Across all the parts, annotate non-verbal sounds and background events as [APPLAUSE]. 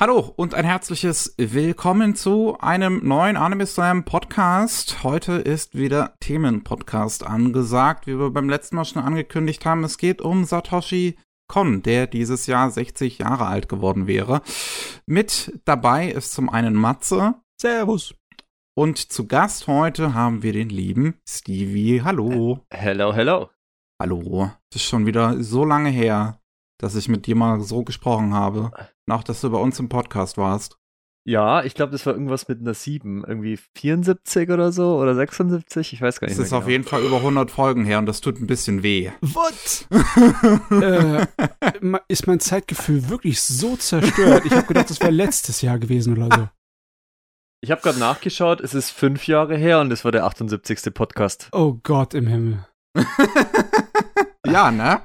Hallo und ein herzliches Willkommen zu einem neuen Anime Slam Podcast. Heute ist wieder Themenpodcast angesagt, wie wir beim letzten Mal schon angekündigt haben. Es geht um Satoshi Kon, der dieses Jahr 60 Jahre alt geworden wäre. Mit dabei ist zum einen Matze. Servus. Und zu Gast heute haben wir den lieben Stevie. Hallo. Hello, hello. Hallo. Das ist schon wieder so lange her, dass ich mit dir mal so gesprochen habe. Nach, dass du bei uns im Podcast warst. Ja, ich glaube, das war irgendwas mit einer 7. Irgendwie 74 oder so oder 76. Ich weiß gar nicht. Das ist genau. auf jeden Fall über 100 Folgen her und das tut ein bisschen weh. What? [LAUGHS] äh, ist mein Zeitgefühl wirklich so zerstört? Ich habe gedacht, das wäre letztes Jahr gewesen oder so. Ich habe gerade nachgeschaut, es ist fünf Jahre her und es war der 78. Podcast. Oh Gott im Himmel. [LAUGHS] ja, ne?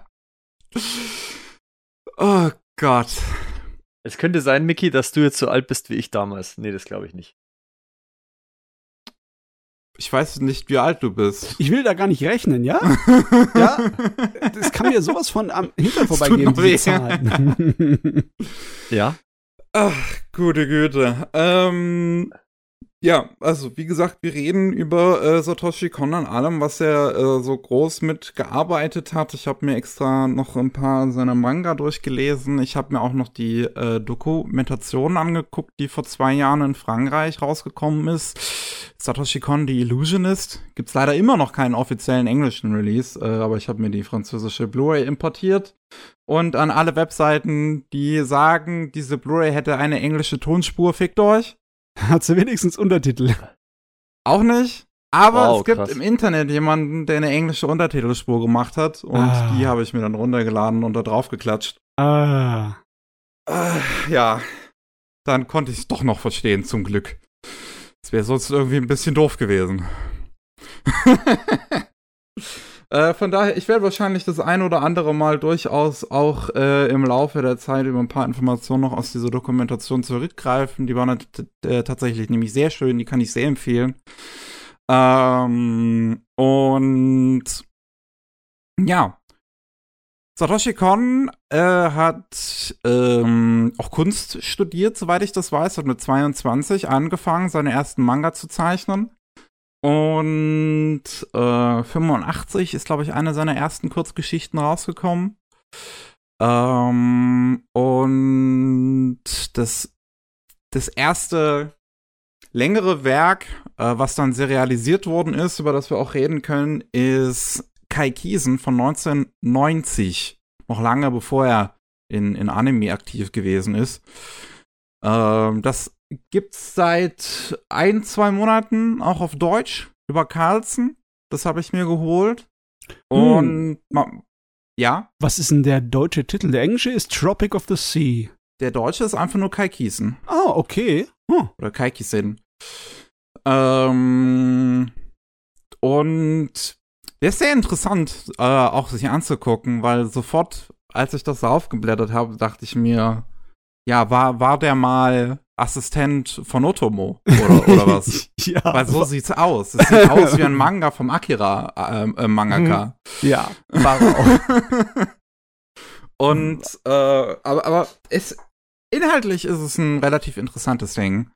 Oh Gott. Es könnte sein, Mickey, dass du jetzt so alt bist wie ich damals. Nee, das glaube ich nicht. Ich weiß nicht, wie alt du bist. Ich will da gar nicht rechnen, ja? [LAUGHS] ja? Das kann mir sowas von am Hintern vorbeigehen, diese Zahlen. [LAUGHS] ja? Ach, gute Güte. Ähm, ja, also wie gesagt, wir reden über äh, Satoshi Kon an allem, was er äh, so groß mitgearbeitet hat. Ich habe mir extra noch ein paar seiner Manga durchgelesen. Ich habe mir auch noch die äh, Dokumentation angeguckt, die vor zwei Jahren in Frankreich rausgekommen ist. Satoshi Kon, The Illusionist. Gibt's leider immer noch keinen offiziellen englischen Release, äh, aber ich habe mir die französische Blu-ray importiert. Und an alle Webseiten, die sagen, diese Blu-ray hätte eine englische Tonspur, fickt euch. [LAUGHS] Hat sie wenigstens Untertitel? Auch nicht. Aber wow, es gibt krass. im Internet jemanden, der eine englische Untertitelspur gemacht hat. Und ah. die habe ich mir dann runtergeladen und da drauf geklatscht. Ah. Äh, ja. Dann konnte ich es doch noch verstehen, zum Glück. Es wäre sonst irgendwie ein bisschen doof gewesen. [LAUGHS] Äh, von daher, ich werde wahrscheinlich das ein oder andere Mal durchaus auch äh, im Laufe der Zeit über ein paar Informationen noch aus dieser Dokumentation zurückgreifen. Die waren äh, tatsächlich nämlich sehr schön, die kann ich sehr empfehlen. Ähm, und ja, Satoshi Kon äh, hat ähm, auch Kunst studiert, soweit ich das weiß, hat mit 22 angefangen, seine ersten Manga zu zeichnen. Und äh, 85 ist, glaube ich, eine seiner ersten Kurzgeschichten rausgekommen. Ähm, und das, das erste längere Werk, äh, was dann serialisiert worden ist, über das wir auch reden können, ist Kai Kiesen von 1990. Noch lange bevor er in, in Anime aktiv gewesen ist. Ähm, das gibt's seit ein, zwei Monaten auch auf Deutsch über Carlsen. Das habe ich mir geholt. Und hm. ja. Was ist denn der deutsche Titel? Der englische ist Tropic of the Sea. Der deutsche ist einfach nur Kai Kiesen. Ah, okay. Hm. Oder Kai Kiesen. Ähm, und der ist sehr interessant, äh, auch sich anzugucken, weil sofort, als ich das so aufgeblättert habe, dachte ich mir, ja, war, war der mal Assistent von Otomo oder, oder was? [LAUGHS] ja. Weil so sieht's aus. Es sieht aus wie ein Manga vom Akira äh, äh, Mangaka. Mhm. Ja, war [LAUGHS] auch. Und äh, aber, aber es inhaltlich ist es ein relativ interessantes Ding.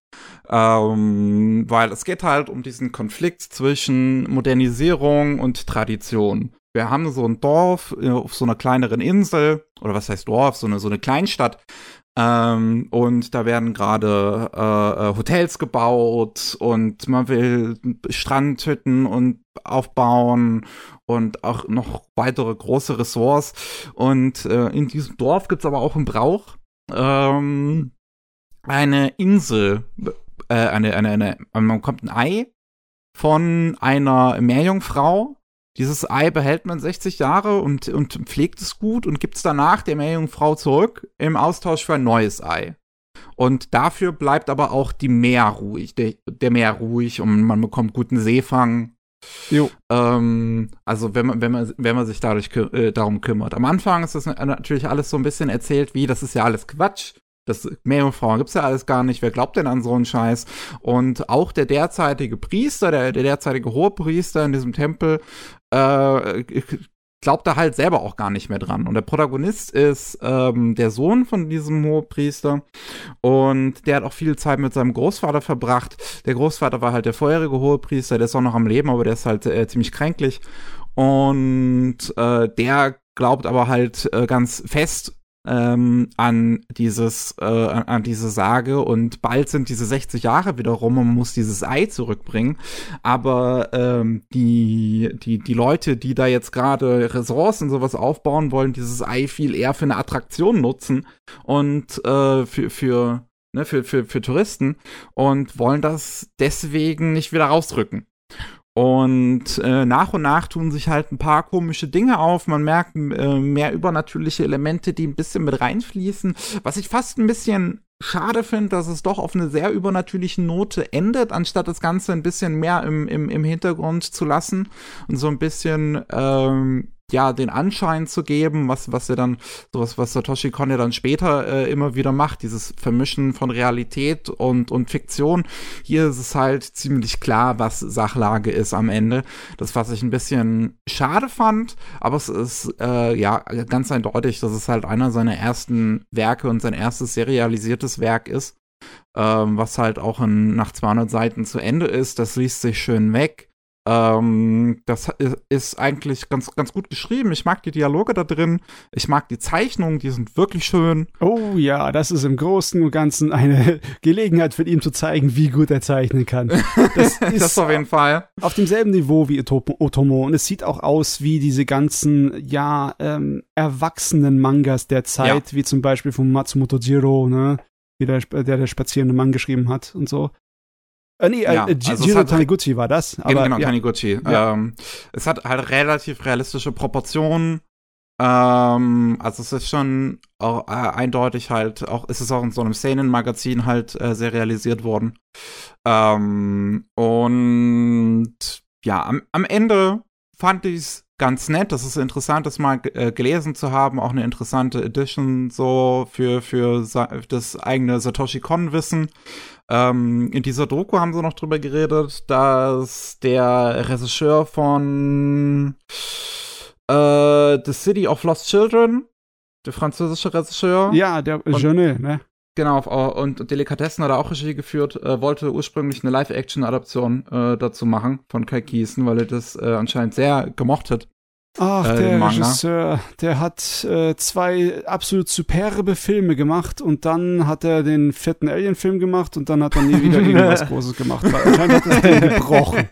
Ähm, weil es geht halt um diesen Konflikt zwischen Modernisierung und Tradition. Wir haben so ein Dorf äh, auf so einer kleineren Insel, oder was heißt Dorf, so eine, so eine Kleinstadt, ähm, und da werden gerade äh, äh, Hotels gebaut und man will Strandhütten und aufbauen und auch noch weitere große Ressorts. Und äh, in diesem Dorf gibt es aber auch einen Brauch. Ähm, eine Insel, äh, eine, eine, eine, man kommt ein Ei von einer Meerjungfrau dieses Ei behält man 60 Jahre und, und pflegt es gut und gibt es danach der Meerjungfrau zurück im Austausch für ein neues Ei. Und dafür bleibt aber auch die Meer ruhig, der, der Meer ruhig und man bekommt guten Seefang. Jo. Ähm, also wenn man, wenn man, wenn man sich dadurch äh, darum kümmert. Am Anfang ist das natürlich alles so ein bisschen erzählt, wie das ist ja alles Quatsch. Das Meerjungfrauen gibt's ja alles gar nicht. Wer glaubt denn an so einen Scheiß? Und auch der derzeitige Priester, der, der derzeitige Hohepriester in diesem Tempel, äh, glaubt da halt selber auch gar nicht mehr dran. Und der Protagonist ist ähm, der Sohn von diesem Hohepriester und der hat auch viel Zeit mit seinem Großvater verbracht. Der Großvater war halt der vorherige Hohepriester, der ist auch noch am Leben, aber der ist halt äh, ziemlich kränklich. Und äh, der glaubt aber halt äh, ganz fest ähm, an dieses, äh, an diese Sage und bald sind diese 60 Jahre wieder rum und man muss dieses Ei zurückbringen. Aber ähm, die, die, die Leute, die da jetzt gerade Ressourcen sowas aufbauen wollen, dieses Ei viel eher für eine Attraktion nutzen und äh, für, für, ne, für, für, für Touristen und wollen das deswegen nicht wieder rausrücken. Und äh, nach und nach tun sich halt ein paar komische Dinge auf. Man merkt äh, mehr übernatürliche Elemente, die ein bisschen mit reinfließen. Was ich fast ein bisschen schade finde, dass es doch auf eine sehr übernatürliche Note endet, anstatt das Ganze ein bisschen mehr im, im, im Hintergrund zu lassen und so ein bisschen ähm, ja, den Anschein zu geben, was, was er dann, sowas, was Satoshi Kon ja dann später äh, immer wieder macht, dieses Vermischen von Realität und, und Fiktion. Hier ist es halt ziemlich klar, was Sachlage ist am Ende. Das, was ich ein bisschen schade fand, aber es ist, äh, ja, ganz eindeutig, dass es halt einer seiner ersten Werke und sein erstes serialisiertes Werk ist. Ähm, was halt auch in, nach 200 Seiten zu Ende ist. Das liest sich schön weg ähm, das ist eigentlich ganz, ganz gut geschrieben. Ich mag die Dialoge da drin. Ich mag die Zeichnungen, die sind wirklich schön. Oh ja, das ist im Großen und Ganzen eine [LAUGHS] Gelegenheit für ihn zu zeigen, wie gut er zeichnen kann. Das [LAUGHS] ist das auf jeden Fall. Auf demselben Niveau wie Otomo. Und es sieht auch aus wie diese ganzen, ja, ähm, erwachsenen Mangas der Zeit, ja. wie zum Beispiel von Matsumoto Jiro, ne? Der, der der spazierende Mann geschrieben hat und so. Äh, nee, äh, ja, äh, also Giro Taniguchi war das. Aber, genau, ja. Taniguchi. Ja. Ähm, es hat halt relativ realistische Proportionen. Ähm, also es ist schon auch, äh, eindeutig halt, auch ist es auch in so einem Szenenmagazin halt äh, sehr realisiert worden. Ähm, und ja, am, am Ende fand ich es ganz nett. Das ist interessant, das mal äh, gelesen zu haben. Auch eine interessante Edition so für, für das eigene Satoshi Kon-Wissen. Ähm, in dieser Doku haben sie noch drüber geredet, dass der Regisseur von äh, The City of Lost Children, der französische Regisseur. Ja, der Jeunet, ne? Genau, und Delikatessen hat er auch Regie geführt, äh, wollte ursprünglich eine Live-Action-Adaption äh, dazu machen von Kai Kiesen, weil er das äh, anscheinend sehr gemocht hat. Ach, äh, der Regisseur, der hat äh, zwei absolut superbe Filme gemacht und dann hat er den vierten Alien-Film gemacht und dann hat er nie [LAUGHS] wieder irgendwas Großes gemacht. Weil anscheinend hat es den gebrochen.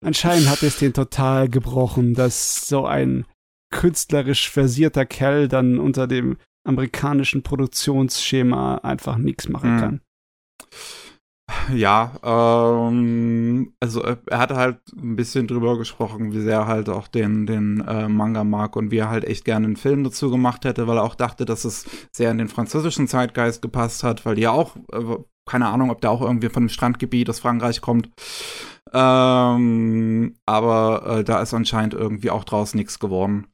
Anscheinend hat es den total gebrochen, dass so ein künstlerisch versierter Kerl dann unter dem amerikanischen Produktionsschema einfach nichts machen mhm. kann. Ja, ähm, also äh, er hat halt ein bisschen drüber gesprochen, wie sehr er halt auch den, den äh, Manga mag und wie er halt echt gerne einen Film dazu gemacht hätte, weil er auch dachte, dass es sehr in den französischen Zeitgeist gepasst hat, weil die ja auch, äh, keine Ahnung, ob der auch irgendwie von einem Strandgebiet aus Frankreich kommt. Ähm, aber äh, da ist anscheinend irgendwie auch draus nichts geworden.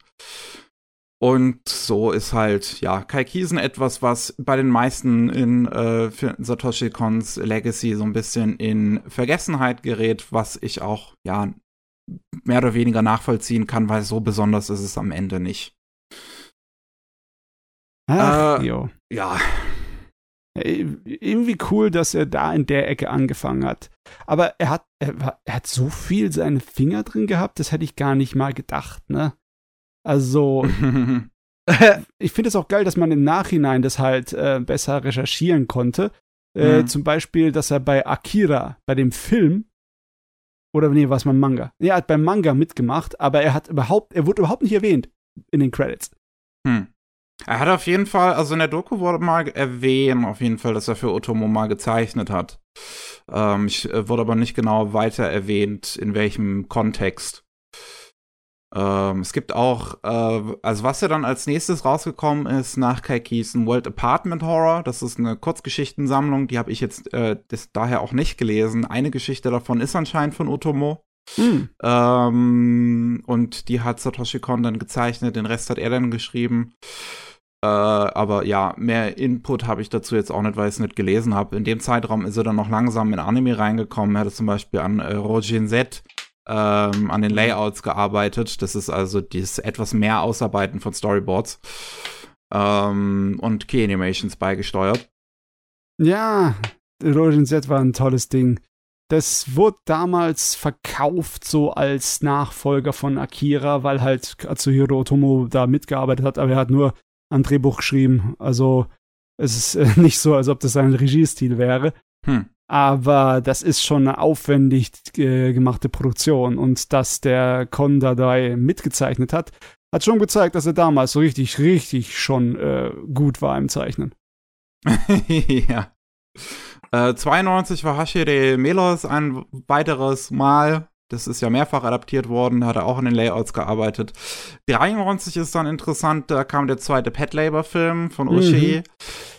Und so ist halt, ja, Kai Kiesen etwas, was bei den meisten in äh, Satoshi Kons Legacy so ein bisschen in Vergessenheit gerät, was ich auch, ja, mehr oder weniger nachvollziehen kann, weil so besonders ist es am Ende nicht. Ach, äh, jo. Ja. Irgendwie cool, dass er da in der Ecke angefangen hat. Aber er hat, er, er hat so viel seine Finger drin gehabt, das hätte ich gar nicht mal gedacht, ne? Also, [LAUGHS] [LAUGHS] ich finde es auch geil, dass man im Nachhinein das halt äh, besser recherchieren konnte. Äh, mhm. Zum Beispiel, dass er bei Akira, bei dem Film, oder nee, war es beim Manga? Nee, er hat beim Manga mitgemacht, aber er hat überhaupt, er wurde überhaupt nicht erwähnt in den Credits. Hm. Er hat auf jeden Fall, also in der Doku wurde mal erwähnt, auf jeden Fall, dass er für Otomo mal gezeichnet hat. Ähm, ich äh, wurde aber nicht genau weiter erwähnt, in welchem Kontext. Ähm, es gibt auch, äh, also was ja dann als nächstes rausgekommen ist nach Kai ein World Apartment Horror. Das ist eine Kurzgeschichtensammlung, die habe ich jetzt äh, das, daher auch nicht gelesen. Eine Geschichte davon ist anscheinend von Otomo. Mhm. Ähm, und die hat Satoshi Kon dann gezeichnet, den Rest hat er dann geschrieben. Äh, aber ja, mehr Input habe ich dazu jetzt auch nicht, weil ich es nicht gelesen habe. In dem Zeitraum ist er dann noch langsam in Anime reingekommen. Er hatte zum Beispiel an äh, Rojin Z ähm, an den Layouts gearbeitet. Das ist also dieses etwas mehr Ausarbeiten von Storyboards ähm, und Key Animations beigesteuert. Ja, Ronin Z war ein tolles Ding. Das wurde damals verkauft so als Nachfolger von Akira, weil halt Katsuhiro Otomo da mitgearbeitet hat, aber er hat nur ein Drehbuch geschrieben. Also es ist äh, [LAUGHS] nicht so, als ob das sein Regiestil wäre. Hm. Aber das ist schon eine aufwendig äh, gemachte Produktion. Und dass der Kon dabei mitgezeichnet hat, hat schon gezeigt, dass er damals so richtig, richtig schon äh, gut war im Zeichnen. [LAUGHS] ja. Äh, 92 war Hashire Melos ein weiteres Mal. Das ist ja mehrfach adaptiert worden, hat er auch in den Layouts gearbeitet. 93 ist dann interessant, da kam der zweite Pet Labor Film von Ushi. Mhm.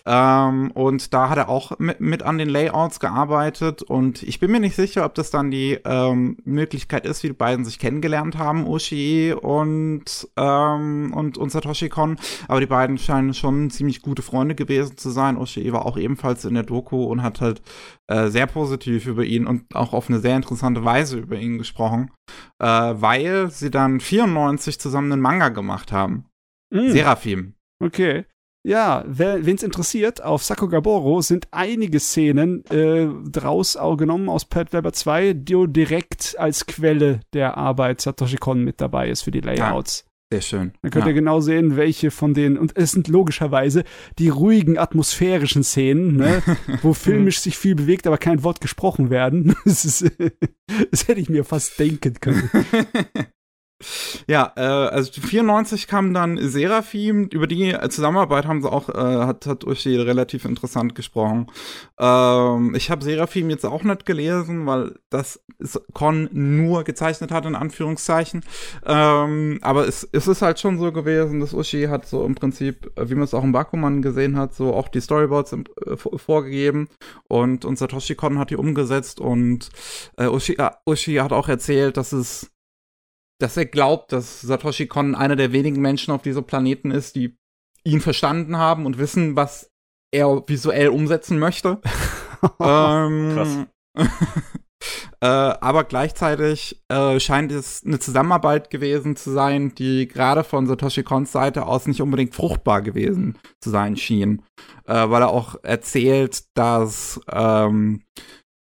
Ähm, und da hat er auch mit, mit, an den Layouts gearbeitet. Und ich bin mir nicht sicher, ob das dann die ähm, Möglichkeit ist, wie die beiden sich kennengelernt haben, Ushi und, ähm, und, und Satoshi Kon. Aber die beiden scheinen schon ziemlich gute Freunde gewesen zu sein. Ushi war auch ebenfalls in der Doku und hat halt äh, sehr positiv über ihn und auch auf eine sehr interessante Weise über ihn gesprochen, äh, weil sie dann 94 zusammen einen Manga gemacht haben. Mm. Seraphim. Okay. Ja, wen es interessiert, auf Sakugaboro sind einige Szenen äh, draus genommen aus Pet Labor 2, die direkt als Quelle der Arbeit Satoshi Kon mit dabei ist für die Layouts. Sehr schön. Dann könnt ja. ihr genau sehen, welche von denen, und es sind logischerweise die ruhigen, atmosphärischen Szenen, ne, wo [LAUGHS] filmisch sich viel bewegt, aber kein Wort gesprochen werden. [LAUGHS] Das, ist, das hätte ich mir fast denken können. [LAUGHS] Ja, äh, also 94 kam dann Seraphim, über die Zusammenarbeit haben sie auch, äh, hat, hat Uschi relativ interessant gesprochen. Ähm, ich habe Seraphim jetzt auch nicht gelesen, weil das Con nur gezeichnet hat, in Anführungszeichen. Ähm, aber es, es ist halt schon so gewesen, dass Uschi hat so im Prinzip, wie man es auch im Bakuman gesehen hat, so auch die Storyboards im, äh, vorgegeben und, und Satoshi Kon hat die umgesetzt und äh, Uschi, äh, Uschi hat auch erzählt, dass es dass er glaubt, dass Satoshi Kon einer der wenigen Menschen auf diesem Planeten ist, die ihn verstanden haben und wissen, was er visuell umsetzen möchte. [LAUGHS] ähm, Krass. [LAUGHS] äh, aber gleichzeitig äh, scheint es eine Zusammenarbeit gewesen zu sein, die gerade von Satoshi Kons Seite aus nicht unbedingt fruchtbar gewesen zu sein schien. Äh, weil er auch erzählt, dass ähm,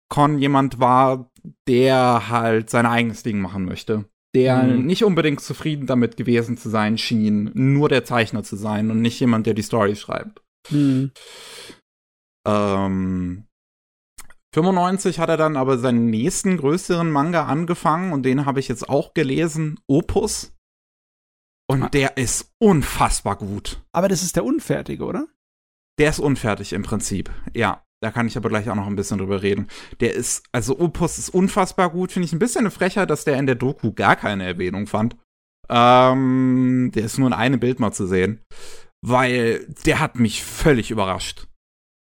Con jemand war, der halt sein eigenes Ding machen möchte der mhm. nicht unbedingt zufrieden damit gewesen zu sein schien, nur der Zeichner zu sein und nicht jemand, der die Story schreibt. Mhm. Ähm, 95 hat er dann aber seinen nächsten größeren Manga angefangen und den habe ich jetzt auch gelesen, Opus. Und ah. der ist unfassbar gut. Aber das ist der unfertige, oder? Der ist unfertig im Prinzip, ja. Da kann ich aber gleich auch noch ein bisschen drüber reden. Der ist, also Opus ist unfassbar gut. Finde ich ein bisschen eine Frechheit, dass der in der Doku gar keine Erwähnung fand. Ähm, der ist nur in einem Bild mal zu sehen. Weil der hat mich völlig überrascht.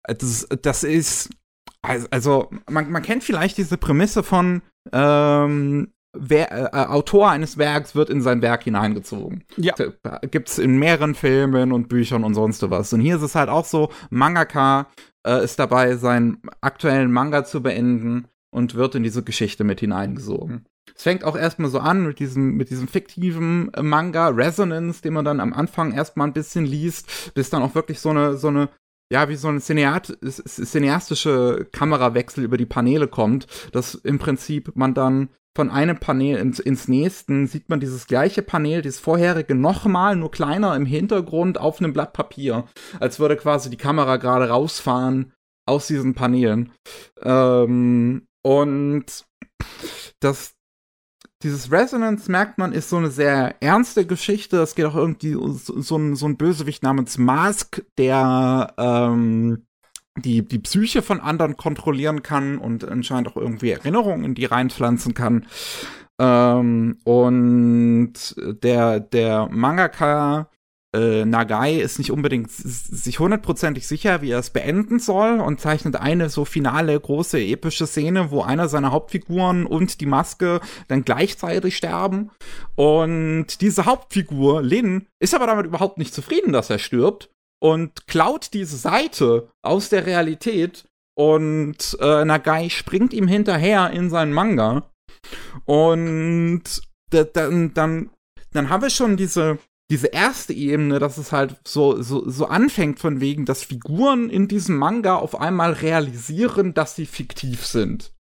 Das, das ist, also, man, man kennt vielleicht diese Prämisse von, ähm, Wer, äh, Autor eines Werks wird in sein Werk hineingezogen. Ja. Gibt's in mehreren Filmen und Büchern und sonst was. Und hier ist es halt auch so, Mangaka äh, ist dabei, seinen aktuellen Manga zu beenden und wird in diese Geschichte mit hineingesogen. Es fängt auch erstmal so an mit diesem, mit diesem fiktiven äh, Manga Resonance, den man dann am Anfang erstmal ein bisschen liest, bis dann auch wirklich so eine, so eine ja, wie so ein Cineat cineastische Kamerawechsel über die Paneele kommt, dass im Prinzip man dann von einem Panel ins, ins nächsten sieht man dieses gleiche Panel, dieses vorherige nochmal, nur kleiner im Hintergrund auf einem Blatt Papier, als würde quasi die Kamera gerade rausfahren aus diesen Paneelen. Ähm, und das, dieses Resonance, merkt man, ist so eine sehr ernste Geschichte. Es geht auch irgendwie so, so, ein, so ein Bösewicht namens Mask, der ähm, die, die Psyche von anderen kontrollieren kann und anscheinend auch irgendwie Erinnerungen in die reinpflanzen kann. Ähm, und der, der Mangaka äh, Nagai ist nicht unbedingt sich hundertprozentig sicher, wie er es beenden soll und zeichnet eine so finale große epische Szene, wo einer seiner Hauptfiguren und die Maske dann gleichzeitig sterben. Und diese Hauptfigur, Lin, ist aber damit überhaupt nicht zufrieden, dass er stirbt und klaut diese Seite aus der Realität und äh, Nagai springt ihm hinterher in seinen Manga Und dann, dann, dann haben wir schon diese, diese erste Ebene, dass es halt so, so, so anfängt von wegen, dass Figuren in diesem Manga auf einmal realisieren, dass sie fiktiv sind.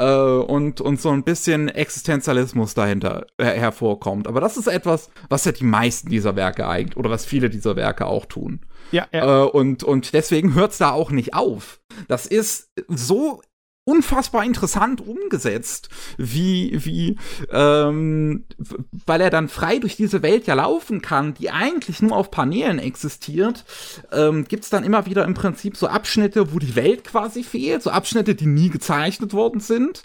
Äh, und, und so ein bisschen Existenzialismus dahinter äh, hervorkommt. Aber das ist etwas, was ja die meisten dieser Werke eigentlich, oder was viele dieser Werke auch tun. Ja, ja. Äh, und, und deswegen hört es da auch nicht auf. Das ist so unfassbar interessant umgesetzt, wie, wie, ähm, weil er dann frei durch diese Welt ja laufen kann, die eigentlich nur auf Paneelen existiert, ähm, gibt's dann immer wieder im Prinzip so Abschnitte, wo die Welt quasi fehlt, so Abschnitte, die nie gezeichnet worden sind,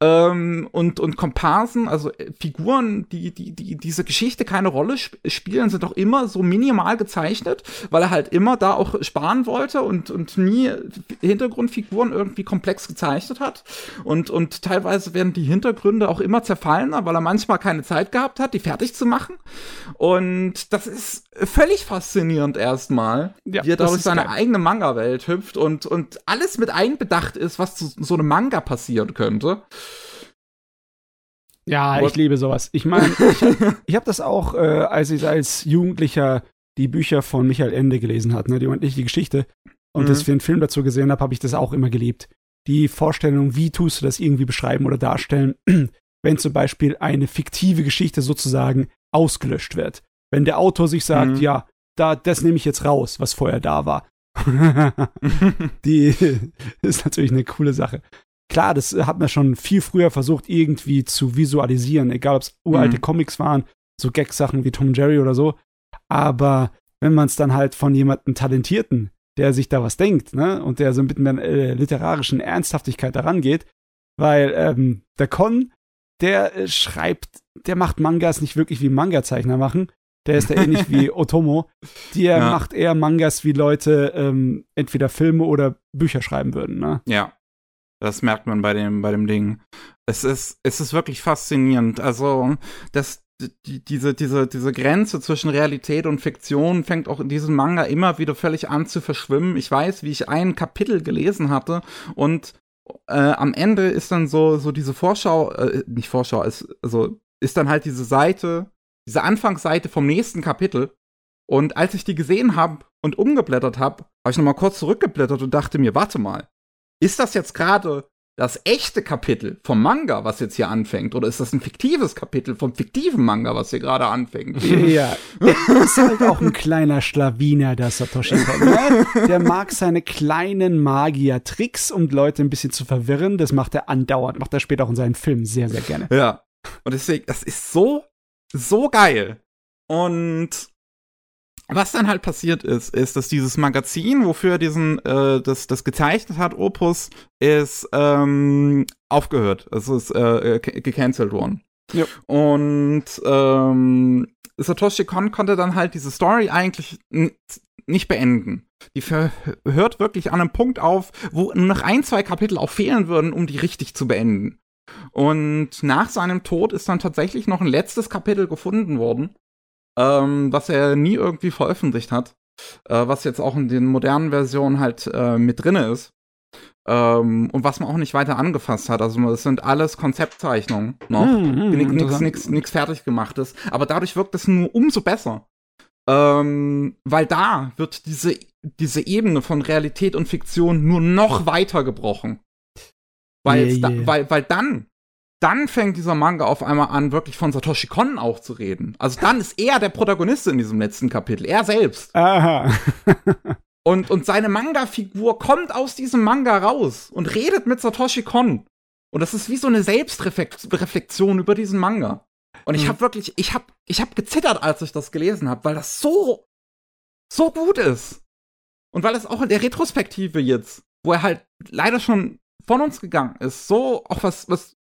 ähm, und, und Komparsen, also äh, Figuren, die, die, die diese Geschichte keine Rolle sp spielen, sind auch immer so minimal gezeichnet, weil er halt immer da auch sparen wollte und, und nie Hintergrundfiguren irgendwie komplex gezeichnet gezeichnet hat. Und, und teilweise werden die Hintergründe auch immer zerfallener, weil er manchmal keine Zeit gehabt hat, die fertig zu machen. Und das ist völlig faszinierend erstmal, ja, wie er durch seine geil. eigene Manga-Welt hüpft und, und alles mit einbedacht ist, was zu so einem Manga passieren könnte. Ja, ich liebe sowas. Ich meine, ich, ich habe das auch, äh, als ich als Jugendlicher die Bücher von Michael Ende gelesen hat, ne, die unendliche Geschichte, und mhm. das für einen Film dazu gesehen habe, habe ich das auch immer geliebt die Vorstellung, wie tust du das irgendwie beschreiben oder darstellen, [CLEARS THROAT] wenn zum Beispiel eine fiktive Geschichte sozusagen ausgelöscht wird. Wenn der Autor sich sagt, mhm. ja, da, das nehme ich jetzt raus, was vorher da war. [LAUGHS] die [LAUGHS] ist natürlich eine coole Sache. Klar, das hat man schon viel früher versucht, irgendwie zu visualisieren, egal ob es uralte mhm. Comics waren, so Gag-Sachen wie Tom Jerry oder so. Aber wenn man es dann halt von jemandem Talentierten der sich da was denkt, ne? Und der so mit einer äh, literarischen Ernsthaftigkeit daran geht. Weil ähm, der Con, der äh, schreibt, der macht Mangas nicht wirklich wie Manga-Zeichner machen. Der ist da ähnlich wie [LAUGHS] Otomo. Der ja. macht eher Mangas, wie Leute ähm, entweder Filme oder Bücher schreiben würden, ne? Ja. Das merkt man bei dem, bei dem Ding. Es ist, es ist wirklich faszinierend. Also, das, die, diese, diese, diese Grenze zwischen Realität und Fiktion fängt auch in diesem Manga immer wieder völlig an zu verschwimmen. Ich weiß, wie ich ein Kapitel gelesen hatte und äh, am Ende ist dann so, so diese Vorschau, äh, nicht Vorschau, ist, also ist dann halt diese Seite, diese Anfangsseite vom nächsten Kapitel. Und als ich die gesehen habe und umgeblättert habe, habe ich nochmal kurz zurückgeblättert und dachte mir, warte mal, ist das jetzt gerade das echte Kapitel vom Manga, was jetzt hier anfängt? Oder ist das ein fiktives Kapitel vom fiktiven Manga, was hier gerade anfängt? [LAUGHS] Ja, ist halt auch ein kleiner Schlawiner, der Satoshi Kon. Ne? Der mag seine kleinen Magier-Tricks, um Leute ein bisschen zu verwirren. Das macht er andauernd, macht er später auch in seinen Filmen sehr, sehr gerne. Ja, und deswegen, das ist so, so geil. Und was dann halt passiert ist, ist, dass dieses Magazin, wofür er diesen, äh, das, das gezeichnet hat, Opus, ist ähm, aufgehört. Es ist äh, gecancelt worden. Ja. Und ähm, Satoshi Kon konnte dann halt diese Story eigentlich nicht beenden. Die hört wirklich an einem Punkt auf, wo noch ein, zwei Kapitel auch fehlen würden, um die richtig zu beenden. Und nach seinem Tod ist dann tatsächlich noch ein letztes Kapitel gefunden worden, ähm, was er nie irgendwie veröffentlicht hat, äh, was jetzt auch in den modernen Versionen halt äh, mit drinne ist. Ähm, und was man auch nicht weiter angefasst hat. Also es sind alles Konzeptzeichnungen noch. Mm, mm, nichts fertig gemachtes. Aber dadurch wirkt es nur umso besser. Ähm, weil da wird diese, diese Ebene von Realität und Fiktion nur noch weiter gebrochen. Weil, yeah, yeah. Da, weil, weil dann dann fängt dieser Manga auf einmal an, wirklich von Satoshi Kon auch zu reden. Also dann ist er der Protagonist in diesem letzten Kapitel, er selbst. Aha. [LAUGHS] und, und seine Manga-Figur kommt aus diesem Manga raus und redet mit Satoshi Kon. Und das ist wie so eine Selbstreflexion über diesen Manga. Und ich hm. habe wirklich, ich habe ich hab gezittert, als ich das gelesen habe, weil das so, so gut ist. Und weil es auch in der Retrospektive jetzt, wo er halt leider schon von uns gegangen ist, so auch was, was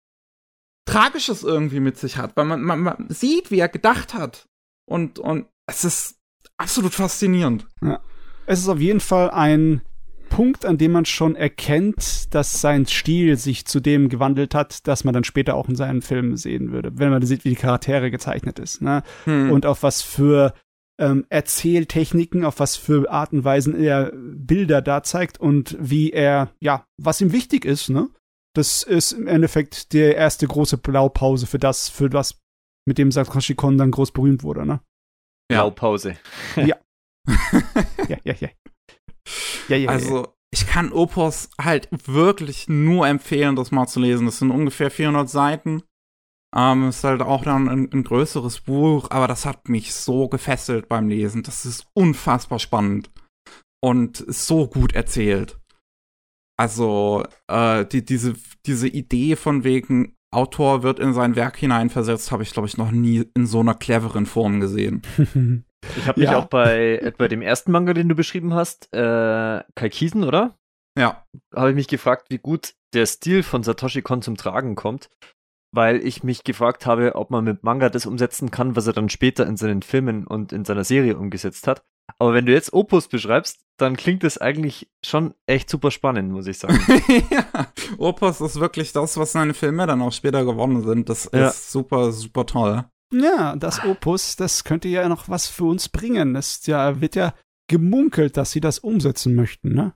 Tragisches irgendwie mit sich hat, weil man, man, man sieht, wie er gedacht hat. Und, und es ist absolut faszinierend. Ja. Es ist auf jeden Fall ein Punkt, an dem man schon erkennt, dass sein Stil sich zu dem gewandelt hat, dass man dann später auch in seinen Filmen sehen würde, wenn man sieht, wie die Charaktere gezeichnet ist, ne? Hm. Und auf was für ähm, Erzähltechniken, auf was für Art und Weisen er Bilder da zeigt und wie er, ja, was ihm wichtig ist, ne? Das ist im Endeffekt die erste große Blaupause für das, für das, mit dem Satoshi Kon dann groß berühmt wurde, ne? Ja. Blaupause. Ja, [LAUGHS] ja, ja. Ja, ja, ja. Also, ich kann Opus halt wirklich nur empfehlen, das mal zu lesen. Das sind ungefähr 400 Seiten. Ähm, ist halt auch dann ein, ein größeres Buch, aber das hat mich so gefesselt beim Lesen. Das ist unfassbar spannend und so gut erzählt. Also, äh, die, diese, diese Idee von wegen, Autor wird in sein Werk hineinversetzt, habe ich, glaube ich, noch nie in so einer cleveren Form gesehen. Ich habe mich Ja. auch bei, bei dem ersten Manga, den du beschrieben hast, äh, Kaikisen, oder? Ja. Habe ich mich gefragt, wie gut der Stil von Satoshi Kon zum Tragen kommt, weil ich mich gefragt habe, ob man mit Manga das umsetzen kann, was er dann später in seinen Filmen und in seiner Serie umgesetzt hat. Aber wenn du jetzt Opus beschreibst, dann klingt das eigentlich schon echt super spannend, muss ich sagen. [LAUGHS] ja. Opus ist wirklich das, was seine Filme dann auch später geworden sind. Das Ja. ist super, super toll. Ja, das Opus, das könnte ja noch was für uns bringen. Es ja, wird ja gemunkelt, dass sie das umsetzen möchten, ne?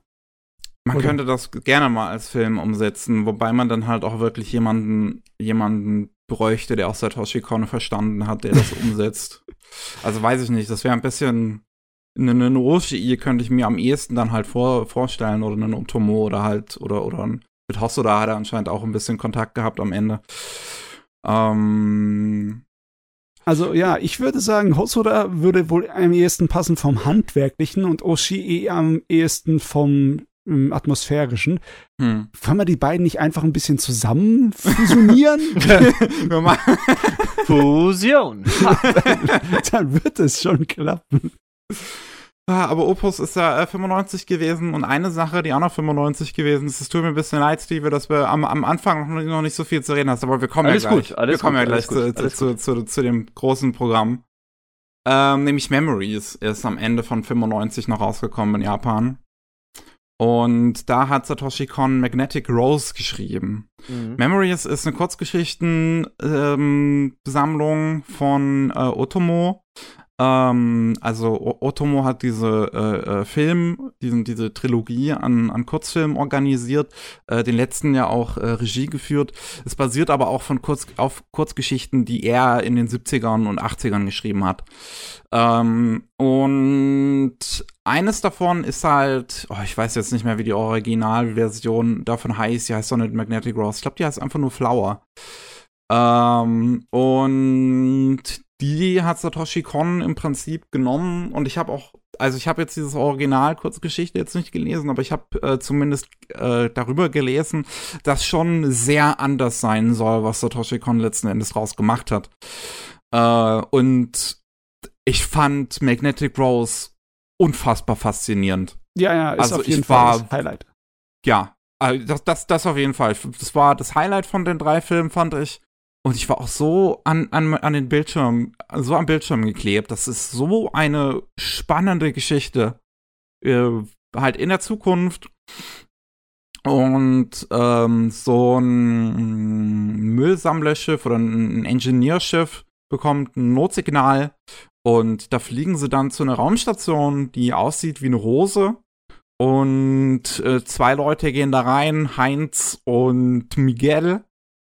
Man Oder? könnte das gerne mal als Film umsetzen, wobei man dann halt auch wirklich jemanden, jemanden bräuchte, der auch Satoshi Kon verstanden hat, der das [LAUGHS] umsetzt. Also weiß ich nicht, das wäre ein bisschen eine, eine Roshi könnte ich mir am ehesten dann halt vor, vorstellen oder einen Otomo oder halt oder oder ein, mit Hosoda hat er anscheinend auch ein bisschen Kontakt gehabt am Ende. Ähm, Also ja, ich würde sagen, Hosoda würde wohl am ehesten passen vom Handwerklichen und Oshii am ehesten vom ähm, Atmosphärischen. hm. Kann man die beiden nicht einfach ein bisschen zusammen fusionieren? [LAUGHS] Fusion! [LAUGHS] Dann wird es schon klappen. Ah, aber Opus ist ja äh, 95 gewesen und eine Sache, die auch noch 95 gewesen ist, es tut mir ein bisschen leid, Steve, dass wir am, am Anfang noch nicht, noch nicht so viel zu reden hast, aber wir kommen Alles ja gleich. gut, alles wir kommen gut, ja gleich alles gut, zu, zu, zu, zu, zu dem großen Programm. Ähm, nämlich Memories ist am Ende von 95 noch rausgekommen in Japan. Und da hat Satoshi Kon Magnetic Rose geschrieben. Mhm. Memories ist eine Kurzgeschichtensammlung Sammlung von äh, Otomo. Ähm, also Otomo hat diese äh, äh, Film, diesen, diese Trilogie an, an Kurzfilmen organisiert, äh, den letzten ja auch äh, Regie geführt. Es basiert aber auch von Kurz, auf Kurzgeschichten, die er in den 70ern und 80ern geschrieben hat. Ähm, und eines davon ist halt, oh, ich weiß jetzt nicht mehr, wie die Originalversion davon heißt. Die heißt doch nicht Magnetic Rose. Ich glaube, die heißt einfach nur Flower. Ähm, und die hat Satoshi Kon im Prinzip genommen und ich habe auch, also ich habe jetzt dieses Original Kurzgeschichte jetzt nicht gelesen, aber ich habe äh, zumindest äh, darüber gelesen, dass schon sehr anders sein soll, was Satoshi Kon letzten Endes draus gemacht hat. Äh, und ich fand Magnetic Rose unfassbar faszinierend. Ja, ja, ist Also auf jeden Fall war- das Highlight. Ja, also das, das, das auf jeden Fall. Das war das Highlight von den drei Filmen, fand ich. Und ich war auch so an, an, an den Bildschirm, so am Bildschirm geklebt. Das ist so eine spannende Geschichte. Äh, halt in der Zukunft. Und ähm, so ein Müllsammlerschiff oder ein Ingenieurschiff bekommt ein Notsignal. Und da fliegen sie dann zu einer Raumstation, die aussieht wie eine Rose. Und äh, zwei Leute gehen da rein, Heinz und Miguel,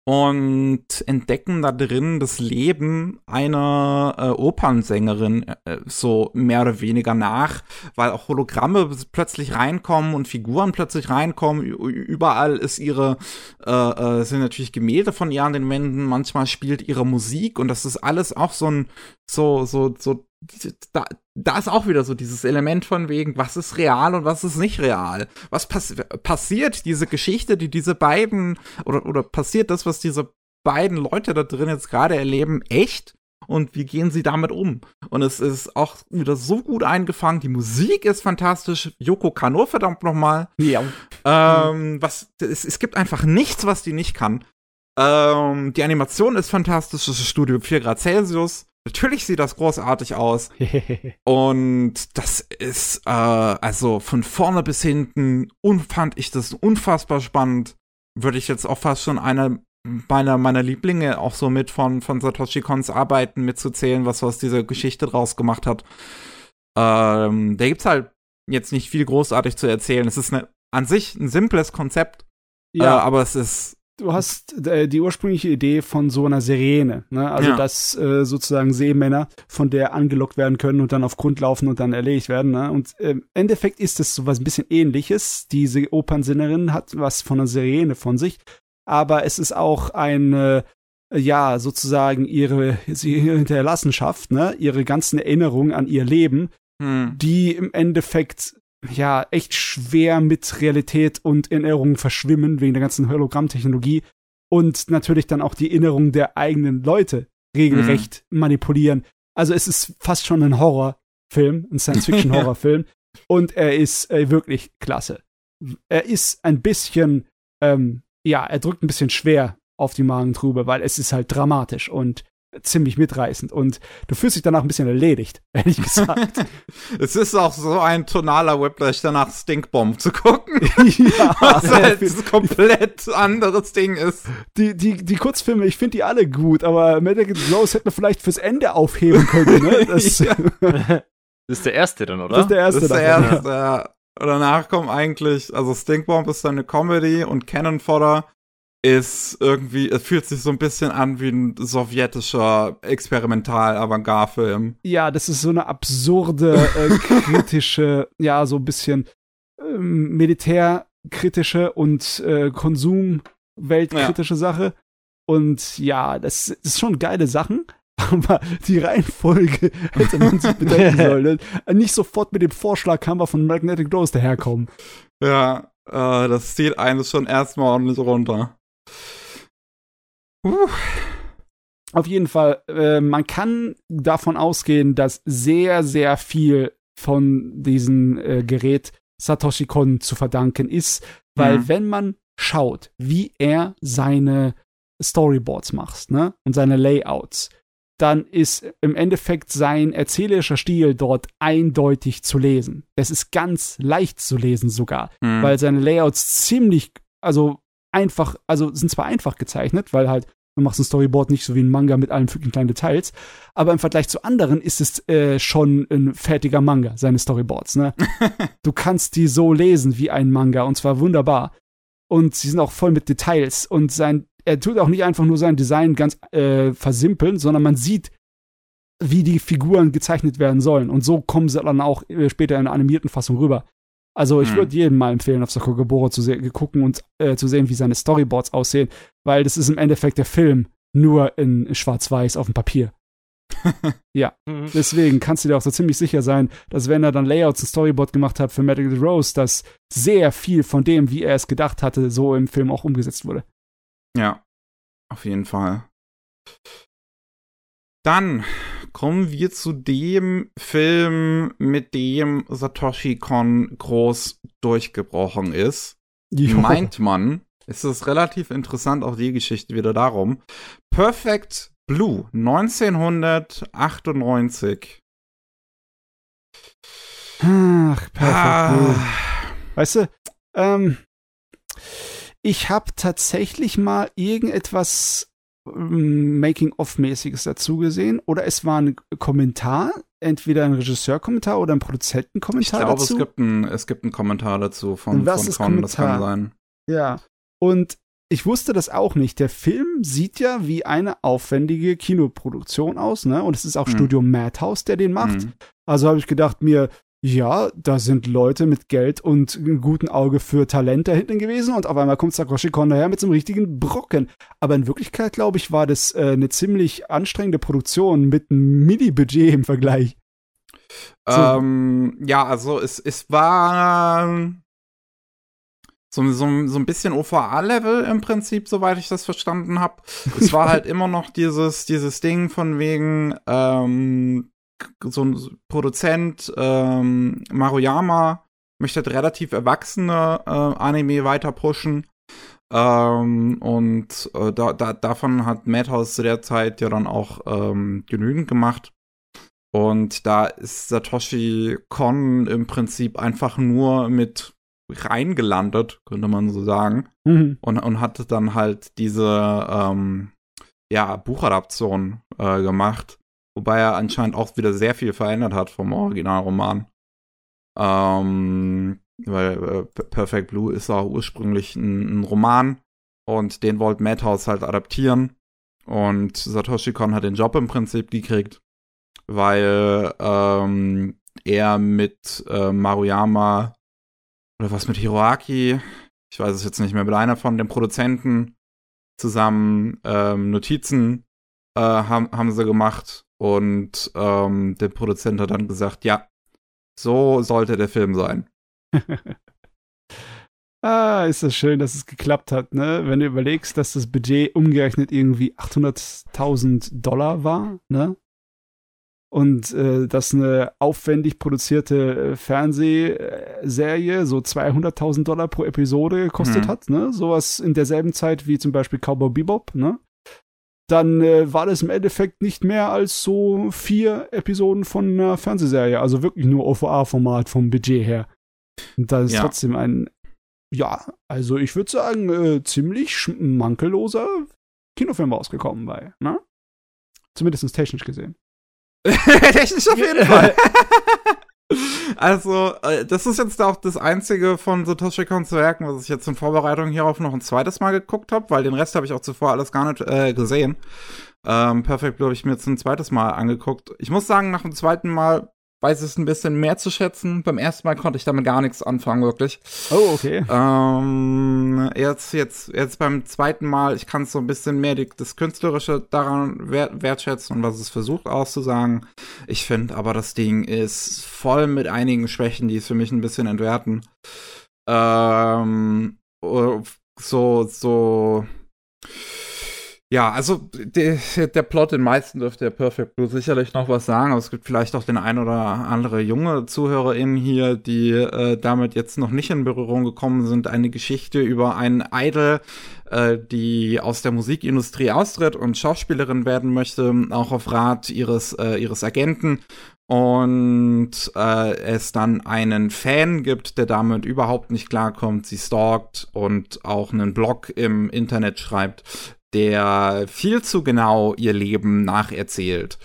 und entdecken da drin das Leben einer äh, Opernsängerin äh, so mehr oder weniger nach, weil auch Hologramme plötzlich reinkommen und Figuren plötzlich reinkommen. Überall ist ihre äh, äh, sind natürlich Gemälde von ihr an den Wänden. Manchmal spielt ihre Musik und das ist alles auch so ein so so so da, da ist auch wieder so dieses Element von wegen, was ist real und was ist nicht real. Was pass passiert diese Geschichte, die diese beiden oder, oder passiert das, was diese beiden Leute da drin jetzt gerade erleben, echt? Und wie gehen sie damit um? Und es ist auch wieder so gut eingefangen. Die Musik ist fantastisch. Yoko Kano, verdammt nochmal. Ja. Ähm, was, es, es gibt einfach nichts, was die nicht kann. Ähm, die Animation ist fantastisch. Das ist Studio 4 Grad Celsius. Natürlich sieht das großartig aus. [LAUGHS] Und das ist, äh, also von vorne bis hinten, fand ich das unfassbar spannend. Würde ich jetzt auch fast schon einer meiner, meiner Lieblinge auch so mit von, von Satoshi Kons Arbeiten mitzuzählen, was aus dieser Geschichte draus gemacht hat. Ähm, da gibt's halt jetzt nicht viel großartig zu erzählen. Es ist eine, an sich ein simples Konzept. Ja, äh, aber es ist du hast äh, die ursprüngliche Idee von so einer Sirene, ne? Also ja. dass äh, sozusagen Seemänner von der angelockt werden können und dann auf Grund laufen und dann erledigt werden, ne? Und äh, im Endeffekt ist es so was ein bisschen ähnliches. Diese Opernsinnerin hat was von einer Sirene von sich, aber es ist auch eine ja, sozusagen ihre, sie Hinterlassenschaft, ne, ihre ganzen Erinnerungen an ihr Leben, hm. die im Endeffekt ja echt schwer mit Realität und Erinnerungen verschwimmen wegen der ganzen Hologrammtechnologie und natürlich dann auch die Erinnerungen der eigenen Leute regelrecht mhm. manipulieren. Also es ist fast schon ein Horrorfilm, ein Science-Fiction-Horrorfilm [LAUGHS] und er ist äh, wirklich klasse. Er ist ein bisschen, ähm, ja, er drückt ein bisschen schwer auf die Magentrube, weil es ist halt dramatisch und ziemlich mitreißend und du fühlst dich danach ein bisschen erledigt, [LAUGHS] ehrlich gesagt. [LAUGHS] es ist auch so ein tonaler Whiplash, danach Stinkbomb zu gucken. [LAUGHS] ja, was halt ein komplett anderes Ding ist. Die, die, die Kurzfilme, ich finde die alle gut, aber Medical Rose hätte man vielleicht fürs Ende aufheben können. Ne? Das, ja. das ist der erste dann, oder? Das ist der erste. Das ist der erste, ja. Danach kommt eigentlich, also Stinkbomb ist dann eine Comedy und Cannon Fodder ist irgendwie, es fühlt sich so ein bisschen an wie ein sowjetischer Experimental-Avantgarde-Film. Ja, das ist so eine absurde, äh, [LAUGHS] kritische, ja, so ein bisschen äh, militärkritische und äh, konsumweltkritische ja. Sache. Und ja, das, das ist schon geile Sachen. [LAUGHS] Aber die Reihenfolge hätte man sich bedenken [LAUGHS] sollen. Nicht sofort mit dem Vorschlag kann man von Magnetic Rose daherkommen. Ja, äh, das zieht eines schon erstmal ordentlich runter. Uh. Auf jeden Fall, äh, man kann davon ausgehen, dass sehr, sehr viel von diesem äh, Gerät Satoshi Kon zu verdanken ist, weil mhm. wenn man schaut, wie er seine Storyboards macht, ne, und seine Layouts, dann ist im Endeffekt sein erzählerischer Stil dort eindeutig zu lesen. Es ist ganz leicht zu lesen sogar, mhm. weil seine Layouts ziemlich, also einfach, also sind zwar einfach gezeichnet, weil halt du machst ein Storyboard nicht so wie ein Manga mit allen füglichen kleinen Details, aber im Vergleich zu anderen ist es äh, schon ein fertiger Manga, seine Storyboards, ne? [LAUGHS] du kannst die so lesen wie ein Manga und zwar wunderbar. Und sie sind auch voll mit Details und sein, er tut auch nicht einfach nur sein Design ganz äh, versimpeln, sondern man sieht, wie die Figuren gezeichnet werden sollen. Und so kommen sie dann auch äh, später in einer animierten Fassung rüber. Also ich hm. würde jedem mal empfehlen, auf Sakugaboro zu gucken und äh, zu sehen, wie seine Storyboards aussehen, weil das ist im Endeffekt der Film nur in Schwarz-Weiß auf dem Papier. [LAUGHS] ja, mhm. deswegen kannst du dir auch so ziemlich sicher sein, dass wenn er dann Layouts und Storyboard gemacht hat für Medical Rose, dass sehr viel von dem, wie er es gedacht hatte, so im Film auch umgesetzt wurde. Ja, auf jeden Fall. Dann kommen wir zu dem Film, mit dem Satoshi Kon groß durchgebrochen ist. Jo. Meint man. Es ist relativ interessant, auch die Geschichte wieder darum. Perfect Blue, 1998. Ach, Perfect ah. Blue. Weißt du, ähm, ich habe tatsächlich mal irgendetwas Making-of-mäßiges dazu gesehen oder es war ein Kommentar, entweder ein Regisseurkommentar oder ein Produzentenkommentar ich glaube, dazu. Es gibt, ein, es gibt einen Kommentar dazu von, von Con, Kommentar? das kann sein. Ja, und ich wusste das auch nicht. Der Film sieht ja wie eine aufwendige Kinoproduktion aus, ne? Und es ist auch hm. Studio Madhouse, der den macht. Hm. Also habe ich gedacht mir, ja, da sind Leute mit Geld und einem guten Auge für Talent da hinten gewesen und auf einmal kommt Sakoshi Kon daher mit so einem richtigen Brocken. Aber in Wirklichkeit, glaube ich, war das äh, eine ziemlich anstrengende Produktion mit einem Mini-Budget im Vergleich. So. Ähm, ja, also es, es war so, so, so ein bisschen OVA-Level im Prinzip, soweit ich das verstanden habe. es war [LAUGHS] halt immer noch dieses, dieses Ding von wegen, ähm, so ein Produzent, ähm, Maruyama, möchte halt relativ erwachsene äh, Anime weiter pushen. Ähm, und äh, da, da, davon hat Madhouse zu der Zeit ja dann auch ähm, genügend gemacht. Und da ist Satoshi Kon im Prinzip einfach nur mit reingelandet, könnte man so sagen. Mhm. Und, und hat dann halt diese ähm, ja, Buchadaption äh, gemacht. Wobei er anscheinend auch wieder sehr viel verändert hat vom Originalroman. Ähm, weil äh, Perfect Blue ist auch ursprünglich ein, ein Roman und den wollte Madhouse halt adaptieren. Und Satoshi Kon hat den Job im Prinzip gekriegt, weil ähm, er mit äh, Maruyama oder was mit Hiroaki, ich weiß es jetzt nicht mehr, mit einer von den Produzenten zusammen ähm, Notizen äh, haben, haben sie gemacht und ähm, der Produzent hat dann gesagt, ja, so sollte der Film sein. [LAUGHS] ah, ist das schön, dass es geklappt hat, ne? Wenn du überlegst, dass das Budget umgerechnet irgendwie 800.000 Dollar war, ne? Und äh, dass eine aufwendig produzierte äh, Fernsehserie so 200.000 Dollar pro Episode gekostet mhm. hat, ne? Sowas in derselben Zeit wie zum Beispiel Cowboy Bebop, ne? Dann äh, war das im Endeffekt nicht mehr als so vier Episoden von einer Fernsehserie, also wirklich nur OVA-Format vom Budget her. Und da ist ja. trotzdem ein, ja, also ich würde sagen, äh, ziemlich mankelloser Kinofilm rausgekommen bei, ne? Zumindest technisch gesehen. [LAUGHS] technisch auf jeden [LAUGHS] Fall. Also, äh, das ist jetzt auch das einzige von Satoshi Kons Werken, was ich jetzt in Vorbereitung hierauf noch ein zweites Mal geguckt habe, weil den Rest habe ich auch zuvor alles gar nicht äh, gesehen. Ähm, Perfect Blue habe ich mir jetzt ein zweites Mal angeguckt. Ich muss sagen, nach dem zweiten Mal weiß es ein bisschen mehr zu schätzen. Beim ersten Mal konnte ich damit gar nichts anfangen, wirklich. Oh, okay. Ähm, jetzt, jetzt, jetzt beim zweiten Mal, ich kann so ein bisschen mehr die, das Künstlerische daran wert, wertschätzen und was es versucht auszusagen. Ich finde aber, das Ding ist voll mit einigen Schwächen, die es für mich ein bisschen entwerten. Ähm, so, so ja, also der, der Plot, den meisten dürfte der Perfect Blue sicherlich noch was sagen, aber es gibt vielleicht auch den ein oder andere junge ZuhörerInnen hier, die äh, damit jetzt noch nicht in Berührung gekommen sind. Eine Geschichte über einen Idol, äh, die aus der Musikindustrie austritt und Schauspielerin werden möchte, auch auf Rat ihres, äh, ihres Agenten. Und äh, es dann einen Fan gibt, der damit überhaupt nicht klarkommt, sie stalkt und auch einen Blog im Internet schreibt, der viel zu genau ihr Leben nacherzählt.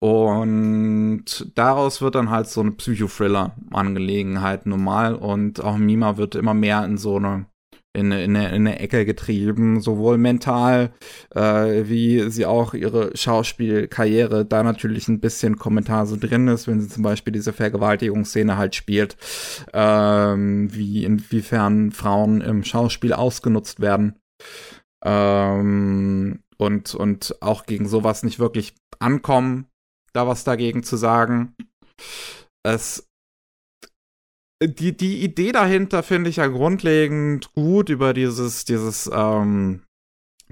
Und daraus wird dann halt so eine Psychothriller-Angelegenheit normal und auch Mima wird immer mehr in so eine in, in, in eine Ecke getrieben, sowohl mental äh, wie sie auch ihre Schauspielkarriere da natürlich ein bisschen Kommentar so drin ist, wenn sie zum Beispiel diese Vergewaltigungsszene halt spielt, ähm, wie inwiefern Frauen im Schauspiel ausgenutzt werden. Ähm, und, und auch gegen sowas nicht wirklich ankommen, da was dagegen zu sagen. Es die, die Idee dahinter finde ich ja grundlegend gut über dieses, dieses, ähm,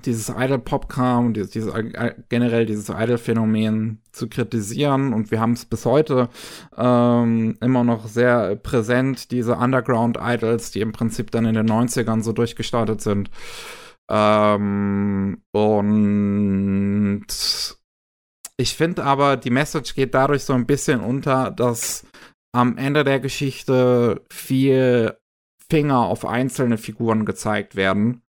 dieses Idol-Pop-Kram, dieses, dieses, äh, generell dieses Idol-Phänomen zu kritisieren. Und wir haben es bis heute ähm, immer noch sehr präsent, diese Underground-Idols, die im Prinzip dann in den 90ern so durchgestartet sind. Ähm, und ich finde aber, die Message geht dadurch so ein bisschen unter, dass am Ende der Geschichte viel Finger auf einzelne Figuren gezeigt werden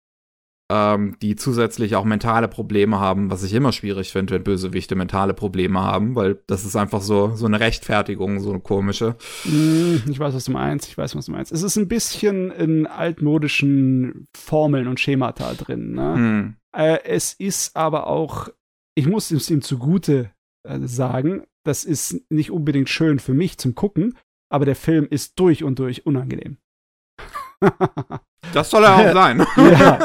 ähm, die zusätzlich auch mentale Probleme haben, was ich immer schwierig finde, wenn Bösewichte mentale Probleme haben, weil das ist einfach so, so eine Rechtfertigung, so eine komische. Mm, ich weiß, was du meinst, ich weiß, was du meinst. Es ist ein bisschen in altmodischen Formeln und Schemata drin. Ne? Hm. Äh, es ist aber auch, ich muss es ihm zugute äh, sagen, das ist nicht unbedingt schön für mich zum Gucken, aber der Film ist durch und durch unangenehm. Das soll er auch [LAUGHS] sein. [LAUGHS] ja.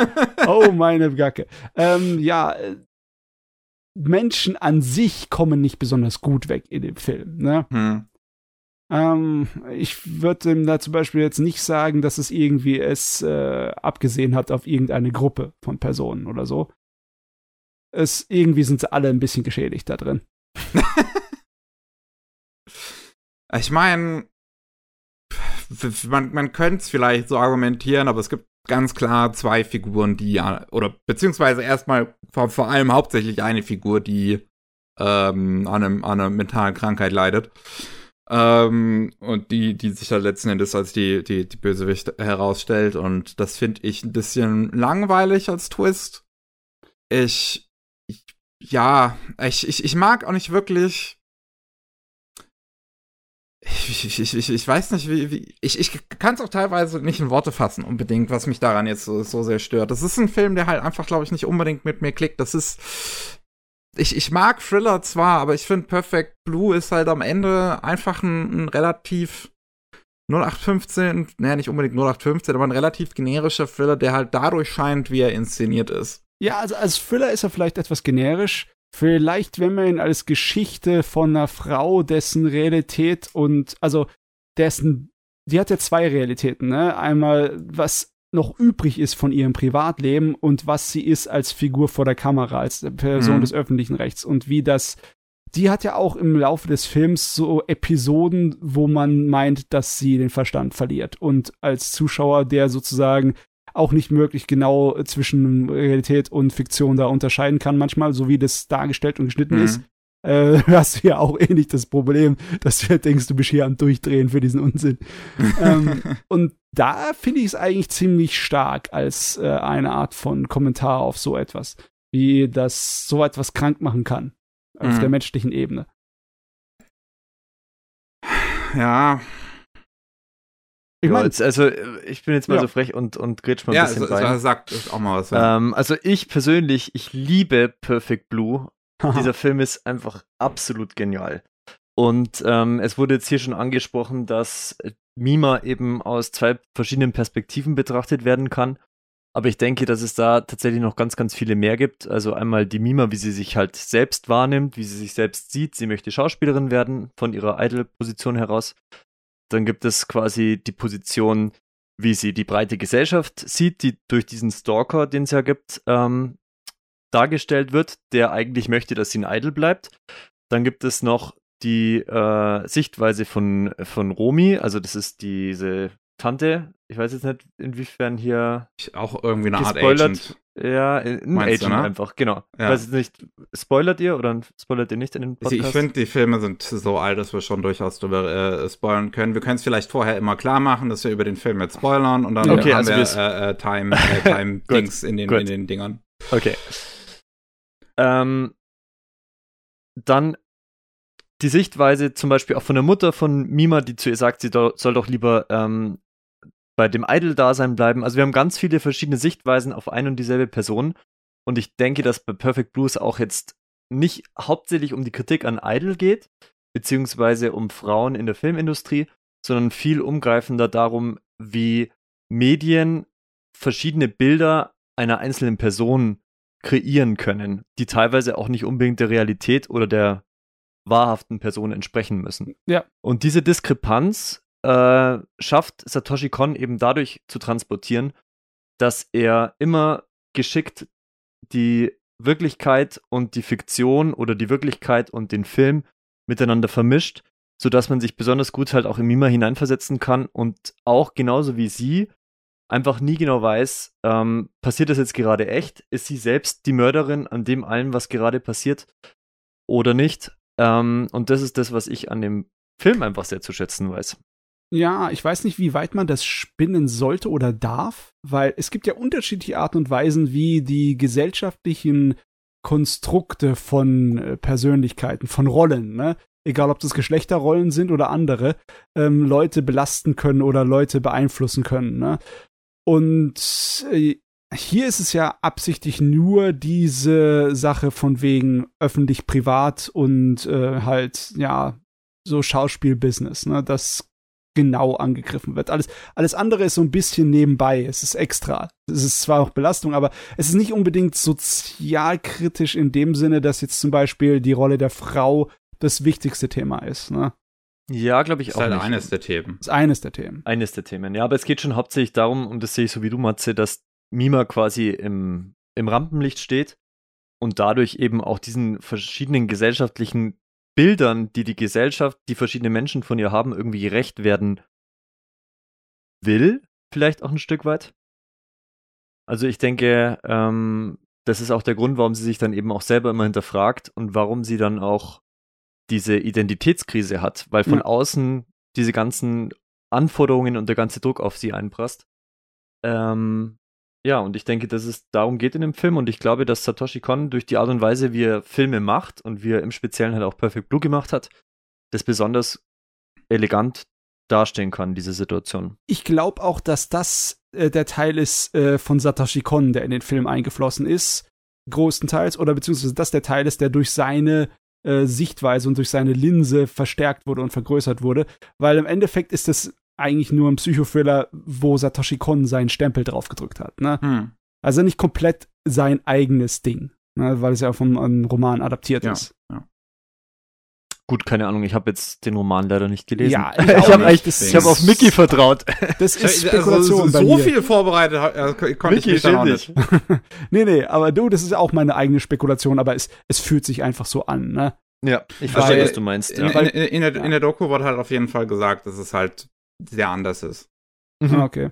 Oh, meine Gacke. Ähm, ja, Menschen an sich kommen nicht besonders gut weg in dem Film. Ne? Hm. Ähm, ich würde ihm da zum Beispiel jetzt nicht sagen, dass es irgendwie es äh, abgesehen hat auf irgendeine Gruppe von Personen oder so. Es, irgendwie sind sie alle ein bisschen geschädigt da drin. [LAUGHS] ich meine, man, man könnte es vielleicht so argumentieren, aber es gibt ganz klar zwei Figuren, die ja, oder beziehungsweise erstmal vor, vor allem hauptsächlich eine Figur, die ähm, an, einem, an einer mentalen Krankheit leidet. Ähm, und die, die sich da letzten Endes als die, die, die Bösewicht herausstellt. Und das finde ich ein bisschen langweilig als Twist. Ich, ich ja, ich, ich, ich mag auch nicht wirklich ich, ich, ich, ich weiß nicht, wie, wie ich, ich kann es auch teilweise nicht in Worte fassen, unbedingt, was mich daran jetzt so, so sehr stört. Das ist ein Film, der halt einfach, glaube ich, nicht unbedingt mit mir klickt. Das ist, ich, ich mag Thriller zwar, aber ich finde Perfect Blue ist halt am Ende einfach ein, ein relativ 0815, naja, nicht unbedingt 0815, aber ein relativ generischer Thriller, der halt dadurch scheint, wie er inszeniert ist. Ja, also als Thriller ist er vielleicht etwas generisch. Vielleicht, wenn man ihn als Geschichte von einer Frau, dessen Realität und, also, dessen, die hat ja zwei Realitäten, ne? Einmal, was noch übrig ist von ihrem Privatleben und was sie ist als Figur vor der Kamera, als Person mhm. des öffentlichen Rechts und wie das die hat ja auch im Laufe des Films so Episoden, wo man meint, dass sie den Verstand verliert. Und als Zuschauer, der sozusagen auch nicht möglich genau zwischen Realität und Fiktion da unterscheiden kann, manchmal, so wie das dargestellt und geschnitten mhm. ist, äh, [LAUGHS] hast du ja auch eh nicht das Problem, dass du denkst, du bist hier am Durchdrehen für diesen Unsinn. [LAUGHS] ähm, und da finde ich es eigentlich ziemlich stark als äh, eine Art von Kommentar auf so etwas, wie das so etwas krank machen kann auf mhm. der menschlichen Ebene. Ja. Ich meine, also ich bin jetzt mal ja. so frech und, und grätsch mal ein ja, bisschen so, rein. Ja, sagt auch mal was. Ja. Ähm, also ich persönlich, ich liebe Perfect Blue. [LAUGHS] Dieser Film ist einfach absolut genial. Und ähm, es wurde jetzt hier schon angesprochen, dass Mima eben aus zwei verschiedenen Perspektiven betrachtet werden kann. Aber ich denke, dass es da tatsächlich noch ganz, ganz viele mehr gibt. Also einmal die Mima, wie sie sich halt selbst wahrnimmt, wie sie sich selbst sieht. Sie möchte Schauspielerin werden von ihrer Idol-Position heraus. Dann gibt es quasi die Position, wie sie die breite Gesellschaft sieht, die durch diesen Stalker, den es ja gibt, ähm, dargestellt wird, der eigentlich möchte, dass sie ein Idol bleibt. Dann gibt es noch die äh, Sichtweise von, von Romy, also das ist diese Tante, ich weiß jetzt nicht, inwiefern hier. Auch irgendwie eine Art Agent. Ja, ein Meinst Agent du, ne? einfach, genau. Ja. Ich weiß jetzt nicht, spoilert ihr oder spoilert ihr nicht in den Podcast? Ich finde, die Filme sind so alt, dass wir schon durchaus darüber äh, spoilern können. Wir können es vielleicht vorher immer klar machen, dass wir über den Film jetzt spoilern und dann okay, haben also wir äh, äh, Time, [LAUGHS] äh, Time Dings in den, in den Dingern. Okay. Ähm, dann die Sichtweise zum Beispiel auch von der Mutter von Mima, die zu ihr sagt, sie do, soll doch lieber ähm, bei dem Idol-Dasein bleiben. Also wir haben ganz viele verschiedene Sichtweisen auf eine und dieselbe Person. Und ich denke, dass bei Perfect Blues auch jetzt nicht hauptsächlich um die Kritik an Idol geht, beziehungsweise um Frauen in der Filmindustrie, sondern viel umgreifender darum, wie Medien verschiedene Bilder einer einzelnen Person kreieren können, die teilweise auch nicht unbedingt der Realität oder der wahrhaften Person entsprechen müssen. Ja. Und diese Diskrepanz äh, schafft Satoshi Kon eben dadurch zu transportieren, dass er immer geschickt die Wirklichkeit und die Fiktion oder die Wirklichkeit und den Film miteinander vermischt, sodass man sich besonders gut halt auch in Mima hineinversetzen kann und auch genauso wie sie einfach nie genau weiß, ähm, passiert das jetzt gerade echt? Ist sie selbst die Mörderin an dem allem, was gerade passiert oder nicht? Ähm, und das ist das, was ich an dem Film einfach sehr zu schätzen weiß. Ja, ich weiß nicht, wie weit man das spinnen sollte oder darf, weil es gibt ja unterschiedliche Arten und Weisen, wie die gesellschaftlichen Konstrukte von äh, Persönlichkeiten, von Rollen, ne? egal ob das Geschlechterrollen sind oder andere, ähm, Leute belasten können oder Leute beeinflussen können. Ne? Und äh, hier ist es ja absichtlich nur diese Sache von wegen öffentlich-privat und äh, halt, ja, so Schauspielbusiness, ne? Das genau angegriffen wird. Alles, alles andere ist so ein bisschen nebenbei. Es ist extra. Es ist zwar auch Belastung, aber es ist nicht unbedingt sozialkritisch in dem Sinne, dass jetzt zum Beispiel die Rolle der Frau das wichtigste Thema ist. Ne? Ja, glaube ich das auch. Ist halt nicht. eines der Themen. Das ist eines der Themen. Eines der Themen, ja. Aber es geht schon hauptsächlich darum, und das sehe ich so wie du, Matze, dass Mima quasi im, im Rampenlicht steht und dadurch eben auch diesen verschiedenen gesellschaftlichen Bildern, die die Gesellschaft, die verschiedene Menschen von ihr haben, irgendwie gerecht werden will, vielleicht auch ein Stück weit. Also ich denke, ähm, das ist auch der Grund, warum sie sich dann eben auch selber immer hinterfragt und warum sie dann auch diese Identitätskrise hat, weil von ja. außen diese ganzen Anforderungen und der ganze Druck auf sie einprasst. Ähm, ja, und ich denke, dass es darum geht in dem Film. Und ich glaube, dass Satoshi Kon durch die Art und Weise, wie er Filme macht und wie er im Speziellen halt auch Perfect Blue gemacht hat, das besonders elegant darstellen kann, diese Situation. Ich glaube auch, dass das äh, der Teil ist äh, von Satoshi Kon, der in den Film eingeflossen ist, großenteils, oder beziehungsweise das der Teil ist, der durch seine äh, Sichtweise und durch seine Linse verstärkt wurde und vergrößert wurde, weil im Endeffekt ist es eigentlich nur ein Psychothriller, wo Satoshi Kon seinen Stempel draufgedrückt hat. Ne? Hm. Also nicht komplett sein eigenes Ding, ne? weil es ja vom Roman adaptiert ja, ist. Ja. Gut, keine Ahnung, ich habe jetzt den Roman leider nicht gelesen. Ja, [LAUGHS] ich, ich habe hab auf Mickey vertraut. [LAUGHS] Das ist Spekulation also, so, so viel vorbereitet äh, konnte Mickey ich mich nicht. [LAUGHS] nee, nee, aber du, das ist auch meine eigene Spekulation, aber es, es fühlt sich einfach so an, ne? Ja, ich verstehe, was du meinst. In, ja. in, in, in, der, in der Doku wurde halt auf jeden Fall gesagt, dass es halt sehr anders ist. Mhm. Okay.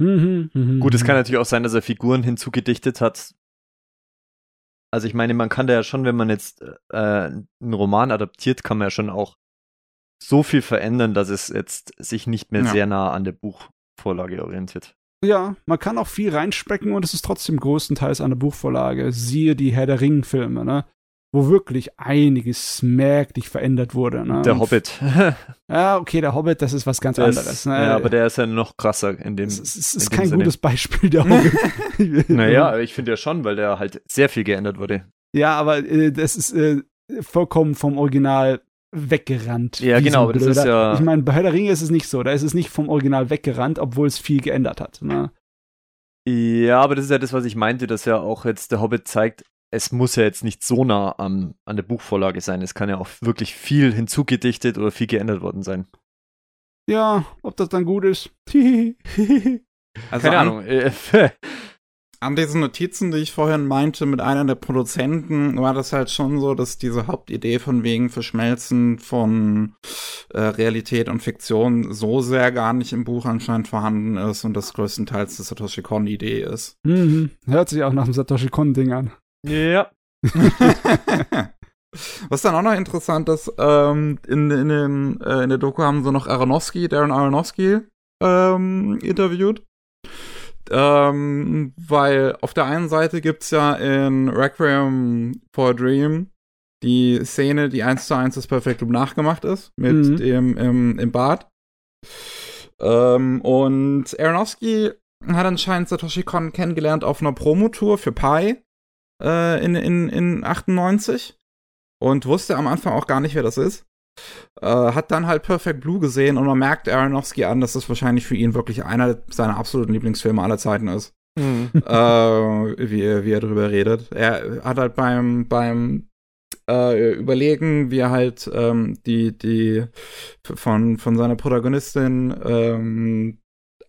Mhm, mh, Gut, es kann natürlich auch sein, dass er Figuren hinzugedichtet hat. Also ich meine, man kann da ja schon, wenn man jetzt äh, einen Roman adaptiert, kann man ja schon auch so viel verändern, dass es jetzt sich nicht mehr ja. sehr nah an der Buchvorlage orientiert. Ja, man kann auch viel reinspecken und es ist trotzdem größtenteils an der Buchvorlage. Siehe die Herr der Ring-Filme, ne? Wo wirklich einiges merklich verändert wurde. Ne? Der Hobbit. [LAUGHS] ja, okay, der Hobbit, das ist was ganz der anderes. Ist, ne? Ja, aber der ist ja noch krasser in dem. Es, es ist kein Sinne. gutes Beispiel, der [LAUGHS] Hobbit. naja, ich finde ja schon, weil der halt sehr viel geändert wurde. Ja, aber äh, das ist äh, vollkommen vom Original weggerannt. Ja, genau, aber das ist ja. Ich meine, bei Herr der Ringe ist es nicht so. Da ist es nicht vom Original weggerannt, obwohl es viel geändert hat. Ne? Ja, aber das ist ja das, was ich meinte, dass ja auch jetzt der Hobbit zeigt, es muss ja jetzt nicht so nah am, an der Buchvorlage sein. Es kann ja auch wirklich viel hinzugedichtet oder viel geändert worden sein. Ja, ob das dann gut ist. [LAUGHS] also Keine Ahnung. [LAUGHS] an diesen Notizen, die ich vorhin meinte, mit einer der Produzenten, war das halt schon so, dass diese Hauptidee von wegen Verschmelzen von äh, Realität und Fiktion so sehr gar nicht im Buch anscheinend vorhanden ist und das größtenteils die Satoshi Kon-Idee ist. Mhm. Hört sich auch nach dem Satoshi Kon-Ding an. Ja. [LAUGHS] Was dann auch noch interessant ist, ähm, in, in, dem, äh, in der Doku haben sie noch Aronofsky, Darren Aronofsky, ähm, interviewt. Ähm, weil auf der einen Seite gibt's ja in Requiem for a Dream die Szene, die eins zu eins das Perfect Loop nachgemacht ist, mit mhm. dem im, im Bad. Ähm, und Aronofsky hat anscheinend Satoshi Kon kennengelernt auf einer Promotour für Pi äh, in, in, in 98 und wusste am Anfang auch gar nicht, wer das ist. Äh, hat dann halt Perfect Blue gesehen und man merkt Aronofsky an, dass das wahrscheinlich für ihn wirklich einer seiner absoluten Lieblingsfilme aller Zeiten ist. Mhm. [LAUGHS] äh, wie, wie er darüber redet. Er hat halt beim, beim äh, überlegen, wie er halt ähm, die, die von, von seiner Protagonistin ähm,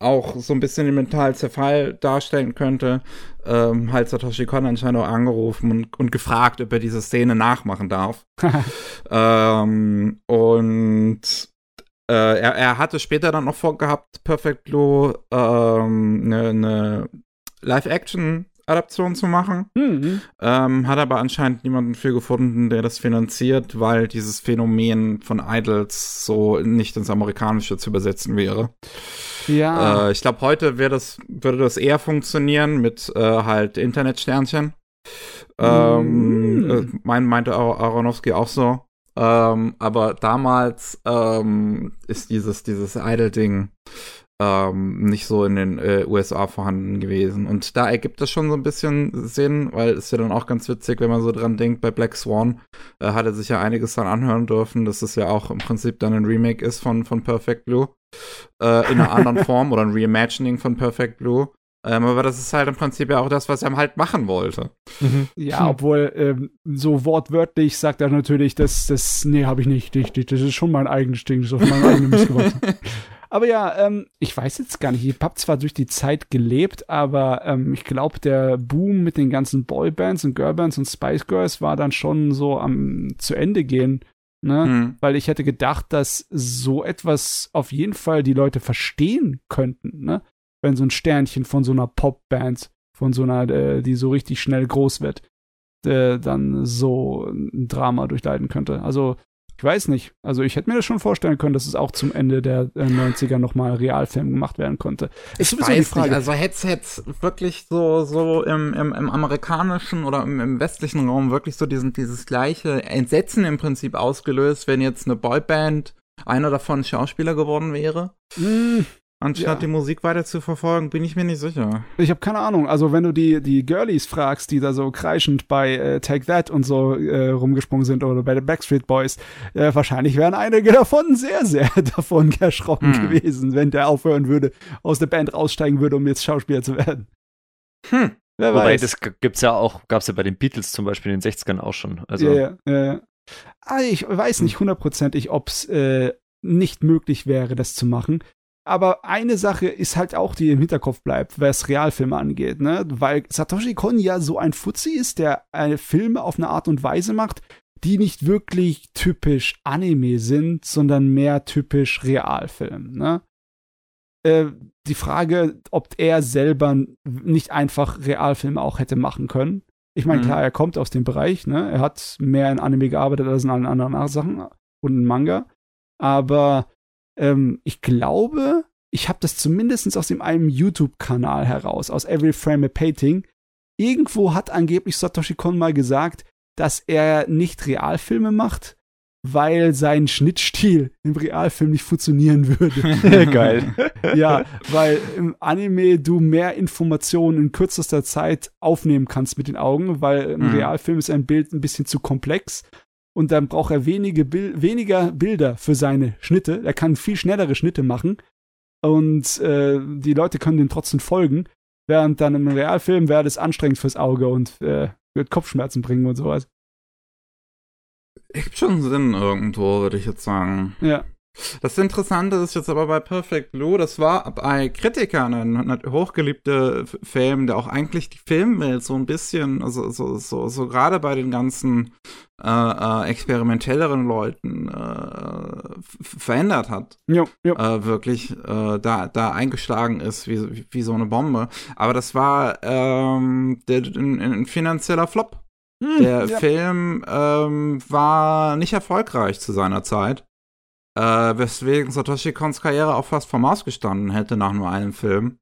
auch so ein bisschen den mentalen Zerfall darstellen könnte, ähm, halt Satoshi Kon anscheinend auch angerufen und, und gefragt, ob er diese Szene nachmachen darf. [LAUGHS] ähm, und äh, er, er hatte später dann noch vorgehabt, Perfect Blue ähm, eine ne Live-Action Adaption zu machen. Mhm. Ähm, hat aber anscheinend niemanden für gefunden, der das finanziert, weil dieses Phänomen von Idols so nicht ins Amerikanische zu übersetzen wäre. Ja. Äh, ich glaube, heute das, würde das eher funktionieren mit äh, halt Internetsternchen. Ähm, mhm. äh, mein, meinte Aronofsky auch so. Ähm, aber damals ähm, ist dieses, dieses Idol-Ding ähm, nicht so in den äh, USA vorhanden gewesen. Und da ergibt das schon so ein bisschen Sinn, weil es ja dann auch ganz witzig, wenn man so dran denkt, bei Black Swan äh, hat er sich ja einiges dann anhören dürfen, dass es ja auch im Prinzip dann ein Remake ist von, von Perfect Blue äh, in einer [LAUGHS] anderen Form oder ein Reimagining von Perfect Blue. Ähm, aber das ist halt im Prinzip ja auch das, was er halt machen wollte. Mhm. Ja, obwohl ähm, so wortwörtlich sagt er natürlich, dass das, nee, habe ich nicht, nicht, das ist schon mein eigenes Ding, das ist auf meinem eigenen Mist gewachsen. [LAUGHS] Aber ja, ähm, ich weiß jetzt gar nicht. Ich habe zwar durch die Zeit gelebt, aber ähm, ich glaube, der Boom mit den ganzen Boybands und Girlbands und Spice Girls war dann schon so am zu Ende gehen. Ne? Mhm. Weil ich hätte gedacht, dass so etwas auf jeden Fall die Leute verstehen könnten, ne? Wenn so ein Sternchen von so einer Popband, von so einer, äh, die so richtig schnell groß wird, äh, dann so ein Drama durchleiden könnte. Also ich weiß nicht. Also ich hätte mir das schon vorstellen können, dass es auch zum Ende der äh, 90er nochmal Realfilm gemacht werden konnte. Ist ich weiß die Frage. nicht, also hätte es wirklich so, so im, im, im amerikanischen oder im, im, westlichen Raum wirklich so diesen, dieses gleiche Entsetzen im Prinzip ausgelöst, wenn jetzt eine Boyband einer davon Schauspieler geworden wäre. Mm, Anstatt Ja. die Musik weiter zu verfolgen, bin ich mir nicht sicher. ich habe keine Ahnung. Also wenn du die, die Girlies fragst, die da so kreischend bei äh, Take That und so äh, rumgesprungen sind oder bei den Backstreet Boys, äh, wahrscheinlich wären einige davon sehr, sehr [LAUGHS] davon erschrocken Hm. gewesen, wenn der aufhören würde, aus der Band aussteigen würde, um jetzt Schauspieler zu werden. Hm. Wer Wobei, weiß. das gibt's ja auch, gab's ja bei den Beatles zum Beispiel in den 60ern auch schon. Also, ja, ja, ja. Ah, ich weiß nicht hundertprozentig, ob es äh, nicht möglich wäre, das zu machen. Aber eine Sache ist halt auch, die im Hinterkopf bleibt, was Realfilme angeht, ne? Weil Satoshi Kon ja so ein Fuzzi ist, der äh, Filme auf eine Art und Weise macht, die nicht wirklich typisch Anime sind, sondern mehr typisch Realfilm, ne? Äh, die Frage, ob er selber nicht einfach Realfilme auch hätte machen können. Ich meine, Mhm. klar, er kommt aus dem Bereich, ne? Er hat mehr in Anime gearbeitet als in allen anderen Sachen und in Manga. Aber ähm, ich glaube, ich habe das zumindest aus dem einem YouTube-Kanal heraus, aus Every Frame a Painting. Irgendwo hat angeblich Satoshi Kon mal gesagt, dass er nicht Realfilme macht, weil sein Schnittstil [LAUGHS] im Realfilm nicht funktionieren würde. [LAUGHS] Geil. [LAUGHS] ja, weil im Anime du mehr Informationen in kürzester Zeit aufnehmen kannst mit den Augen, weil im Mhm. Realfilm ist ein Bild ein bisschen zu komplex und dann braucht er wenige Bil weniger Bilder für seine Schnitte. Er kann viel schnellere Schnitte machen und äh, die Leute können dem trotzdem folgen, während dann im Realfilm wäre das anstrengend fürs Auge und äh, wird Kopfschmerzen bringen und sowas. Ergibt schon Sinn irgendwo, würde ich jetzt sagen. Ja. Das Interessante ist jetzt aber bei Perfect Blue, das war bei Kritikern ein, ein hochgeliebter Film, der auch eigentlich die Filmwelt so ein bisschen, also so, so, so gerade bei den ganzen äh, äh, experimentelleren Leuten äh, verändert hat. Jo, jo. Äh, wirklich äh, da, da eingeschlagen ist wie, wie, wie so eine Bombe. Aber das war ähm, der, ein, ein finanzieller Flop. Hm, Der ja. Film ähm, war nicht erfolgreich zu seiner Zeit, äh, weswegen Satoshi Kons Karriere auch fast vom Ausgestanden hätte nach nur einem Film.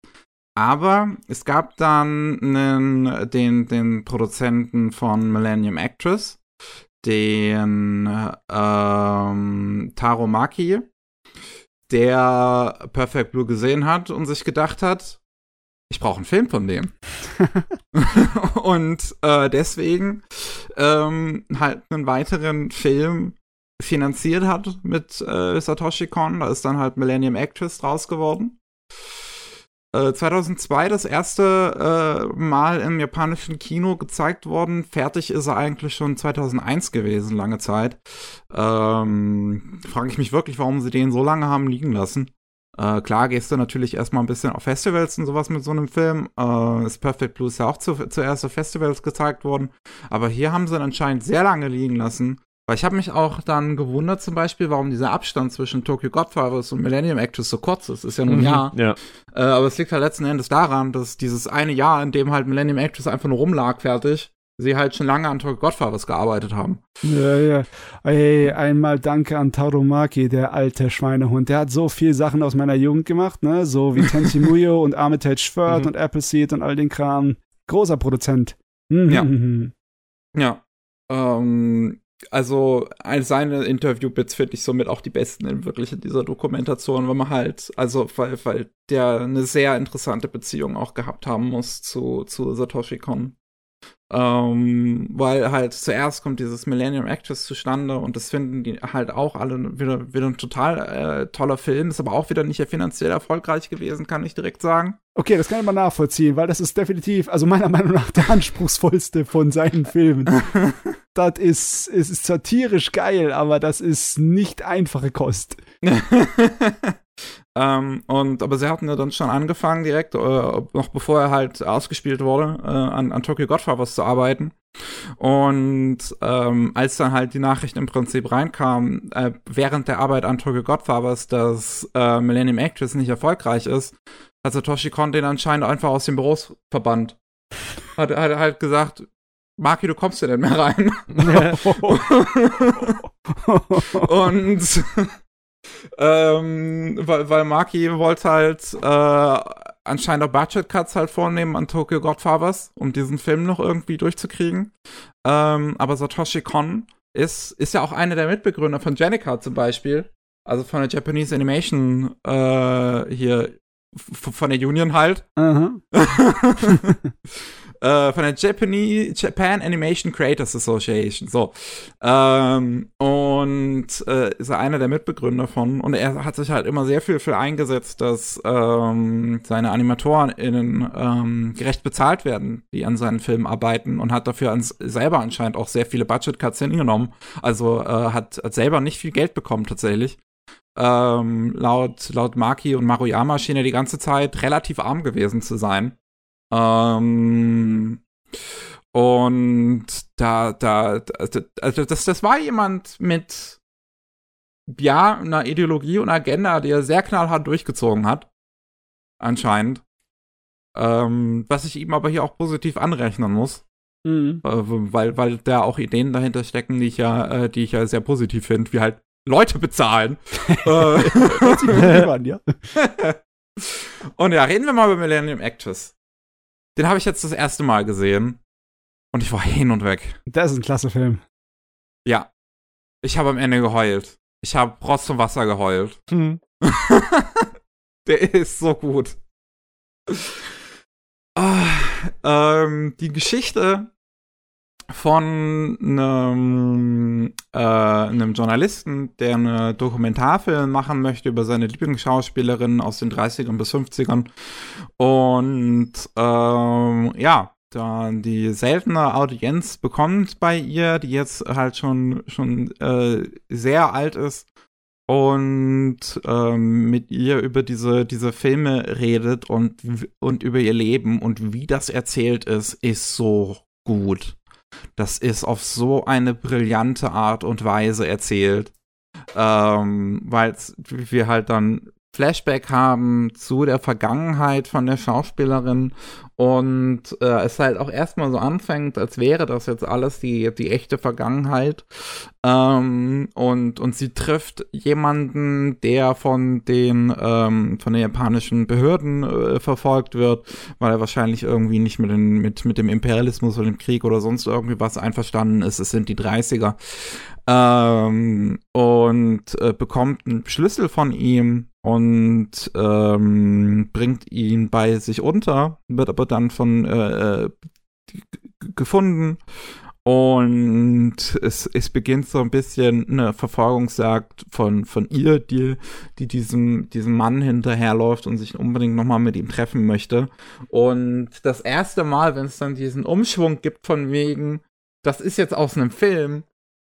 Aber es gab dann einen, den, den Produzenten von Millennium Actress, den ähm, Taro Maki, der Perfect Blue gesehen hat und sich gedacht hat, ich brauche einen Film von dem. [LAUGHS] und äh, deswegen ähm, halt einen weiteren Film finanziert hat mit äh, Satoshi Kon. Da ist dann halt Millennium Actress draus geworden. Äh, 2002 das erste äh, Mal im japanischen Kino gezeigt worden. Fertig ist er eigentlich schon 2001 gewesen, lange Zeit. Ähm, Frage ich mich wirklich, warum sie den so lange haben liegen lassen. Äh, klar gehst du natürlich erstmal ein bisschen auf Festivals und sowas mit so einem Film. Äh, ist Perfect Blue ist ja auch zu, zuerst auf Festivals gezeigt worden. Aber hier haben sie ihn anscheinend sehr lange liegen lassen. Weil ich habe mich auch dann gewundert zum Beispiel, warum dieser Abstand zwischen Tokyo Godfathers und Millennium Actress so kurz ist. Ist ja nur ein Mhm. Jahr. Ja. Äh, aber es liegt halt letzten Endes daran, dass dieses eine Jahr, in dem halt Millennium Actress einfach nur rumlag, fertig, sie halt schon lange an Tokyo Godfathers gearbeitet haben. Ja, ja. Ey, einmal danke an Tarumaki, der alte Schweinehund. Der hat so viel Sachen aus meiner Jugend gemacht, ne? So wie Tenchi [LAUGHS] Muyo und Armitage Third Mhm. und Appleseed und all den Kram. Großer Produzent. Mhm. Ja. Ja. Ähm, also seine Interview-Bits finde ich somit auch die besten in wirklich in dieser Dokumentation, weil man halt, also weil, weil der eine sehr interessante Beziehung auch gehabt haben muss zu, zu Satoshi Kon. Ähm, weil halt zuerst kommt dieses Millennium Actress zustande und das finden die halt auch alle wieder, wieder ein total äh, toller Film, ist aber auch wieder nicht finanziell erfolgreich gewesen, kann ich direkt sagen. Okay, das kann ich mal nachvollziehen, weil das ist definitiv, also meiner Meinung nach, der anspruchsvollste von seinen Filmen. [LAUGHS] das ist, es ist satirisch geil, aber das ist nicht einfache Kost. [LAUGHS] ähm, und aber sie hatten ja dann schon angefangen direkt, äh, noch bevor er halt ausgespielt wurde, äh, an, an Tokyo Godfathers zu arbeiten. Und ähm, als dann halt die Nachricht im Prinzip reinkam, äh, während der Arbeit an Tokyo Godfathers, dass äh, Millennium Actress nicht erfolgreich ist, hat Satoshi Kon den anscheinend einfach aus dem Büros verbannt. Hat, hat er halt gesagt, Maki, du kommst ja nicht mehr rein. [LAUGHS] Und ähm, weil, weil Maki wollte halt äh, anscheinend auch Budget Cuts halt vornehmen an Tokyo Godfathers, um diesen Film noch irgendwie durchzukriegen. Ähm, aber Satoshi Kon ist, ist ja auch einer der Mitbegründer von Jenica zum Beispiel. Also von der Japanese Animation äh, hier von der Union halt. Uh [LAUGHS] -huh. [LAUGHS] äh, von der Japanese Japan Animation Creators Association. So. Ähm, und äh, ist er einer der Mitbegründer von. Und er hat sich halt immer sehr viel für eingesetzt, dass ähm, seine AnimatorInnen ähm, gerecht bezahlt werden, die an seinen Filmen arbeiten und hat dafür ans, selber anscheinend auch sehr viele Budget-Cuts hingenommen. Also äh, hat, hat selber nicht viel Geld bekommen tatsächlich ähm, laut, laut Maki und Maruyama schien er die ganze Zeit relativ arm gewesen zu sein. Ähm, und da, da, also das, das war jemand mit, ja, einer Ideologie und Agenda, die er sehr knallhart durchgezogen hat. Anscheinend. Ähm, was ich ihm aber hier auch positiv anrechnen muss. Mhm. Äh, weil, weil da auch Ideen dahinter stecken, die ich ja, äh, die ich ja sehr positiv finde, wie halt Leute bezahlen. [LAUGHS] äh. ja. [LAUGHS] Und ja, reden wir mal über Millennium Actress. Den habe ich jetzt das erste Mal gesehen. Und ich war hin und weg. Das ist ein klasse Film. Ja. Ich habe am Ende geheult. Ich habe Rost und Wasser geheult. Hm. [LAUGHS] Der ist so gut. Ah, ähm, die Geschichte von einem, äh, einem Journalisten, der eine Dokumentarfilm machen möchte über seine Lieblingsschauspielerin aus den 30ern bis 50ern. Und ähm, ja, da die seltene Audienz bekommt bei ihr, die jetzt halt schon, schon äh, sehr alt ist und ähm, mit ihr über diese, diese Filme redet und, und über ihr Leben und wie das erzählt ist, ist so gut. Das ist auf so eine brillante Art und Weise erzählt. Ähm, weil wir halt dann Flashback haben zu der Vergangenheit von der Schauspielerin und äh, es halt auch erstmal so anfängt, als wäre das jetzt alles die, die echte Vergangenheit. Ähm, und, und sie trifft jemanden, der von den, ähm, von den japanischen Behörden äh, verfolgt wird, weil er wahrscheinlich irgendwie nicht mit, den, mit, mit dem Imperialismus oder dem Krieg oder sonst irgendwie was einverstanden ist. Es sind die 30er. Ähm, und äh, bekommt einen Schlüssel von ihm und ähm, bringt ihn bei sich unter, wird aber dann von äh, äh gefunden und es, es beginnt so ein bisschen eine Verfolgungsjagd von, von ihr, die, die diesem, diesem Mann hinterherläuft und sich unbedingt nochmal mit ihm treffen möchte. Und das erste Mal, wenn es dann diesen Umschwung gibt von wegen, das ist jetzt aus einem Film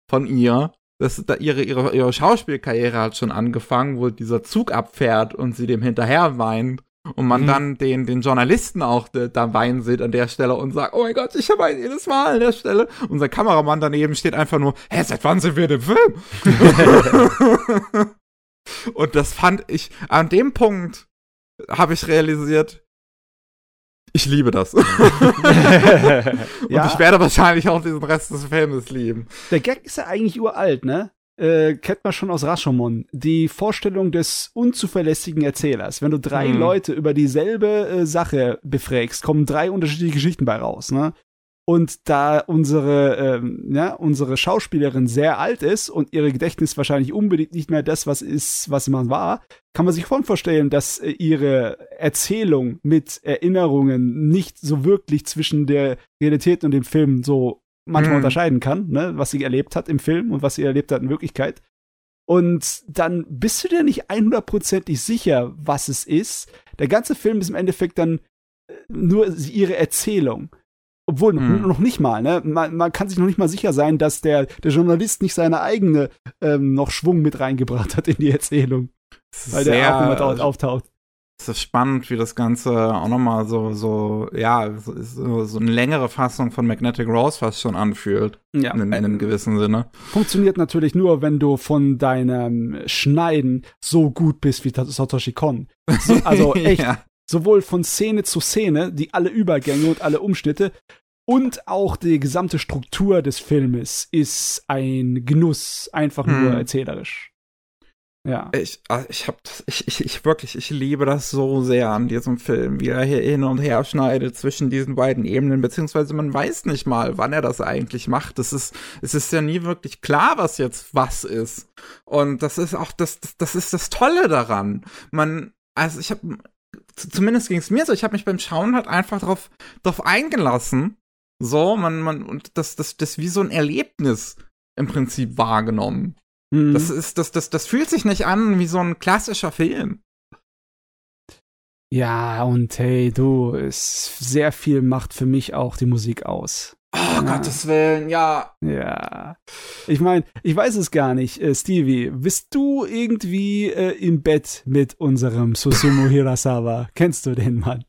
von ihr, das, da ihre, ihre, ihre Schauspielkarriere hat schon angefangen, wo dieser Zug abfährt und sie dem hinterher weint und man mhm. dann den, den Journalisten auch de, da weinen sieht an der Stelle und sagt, oh mein Gott, ich habe jedes Mal an der Stelle. Unser Kameramann daneben steht einfach nur, hä, seit wann sind wir in dem Film? [LAUGHS] [LAUGHS] und das fand ich, an dem Punkt habe ich realisiert, ich liebe das. [LAUGHS] [LAUGHS] und ja. ich werde wahrscheinlich auch diesen Rest des Filmes lieben. Der Gag ist ja eigentlich uralt, ne? Äh, kennt man schon aus Rashomon. Die Vorstellung des unzuverlässigen Erzählers. Wenn du drei hm. Leute über dieselbe äh, Sache befragst, kommen drei unterschiedliche Geschichten bei raus, ne? Und da unsere, ähm, ja, unsere Schauspielerin sehr alt ist und ihre Gedächtnis wahrscheinlich unbedingt nicht mehr das, was ist, was man war, kann man sich schon vorstellen, dass äh, ihre Erzählung mit Erinnerungen nicht so wirklich zwischen der Realität und dem Film so manchmal mhm. unterscheiden kann, ne, was sie erlebt hat im Film und was sie erlebt hat in Wirklichkeit. Und dann bist du dir nicht 100%ig sicher, was es ist. Der ganze Film ist im Endeffekt dann äh, nur ihre Erzählung. Obwohl, hm. noch nicht mal, ne? Man, man, kann sich noch nicht mal sicher sein, dass der, der Journalist nicht seine eigene ähm, noch Schwung mit reingebracht hat in die Erzählung. Weil Sehr, der auch immer dort auftaucht. Es ist spannend, wie das Ganze auch nochmal so, so, ja, so, so, eine längere Fassung von Magnetic Rose fast schon anfühlt. Ja. In, in einem gewissen Sinne. Funktioniert natürlich nur, wenn du von deinem Schneiden so gut bist wie Satoshi Kon. Also [LAUGHS] echt, ja sowohl von Szene zu Szene, die alle Übergänge und alle Umschnitte und auch die gesamte Struktur des Filmes ist ein Genuss, einfach hm. nur erzählerisch. Ja. Ich, ah, ich hab das, ich, ich, ich wirklich, ich liebe das so sehr an diesem Film, wie er hier hin und her schneidet zwischen diesen beiden Ebenen, beziehungsweise man weiß nicht mal, wann er das eigentlich macht. Es ist, es ist ja nie wirklich klar, was jetzt was ist. Und das ist auch das, das, das ist das Tolle daran. Man, also ich habe, zumindest ging es mir so, ich habe mich beim Schauen halt einfach drauf, drauf eingelassen. So, man, man, und das, das, das wie so ein Erlebnis im Prinzip wahrgenommen. Mhm. Das ist, das, das, das fühlt sich nicht an wie so ein klassischer Film. ja, und hey, du, es sehr viel macht für mich auch die Musik aus. Oh, Ja. Gottes Willen, ja. Ja. Ich meine, ich weiß es gar nicht. Äh, Stevie, bist du irgendwie äh, im Bett mit unserem Susumu Hirasawa? Kennst du den Mann?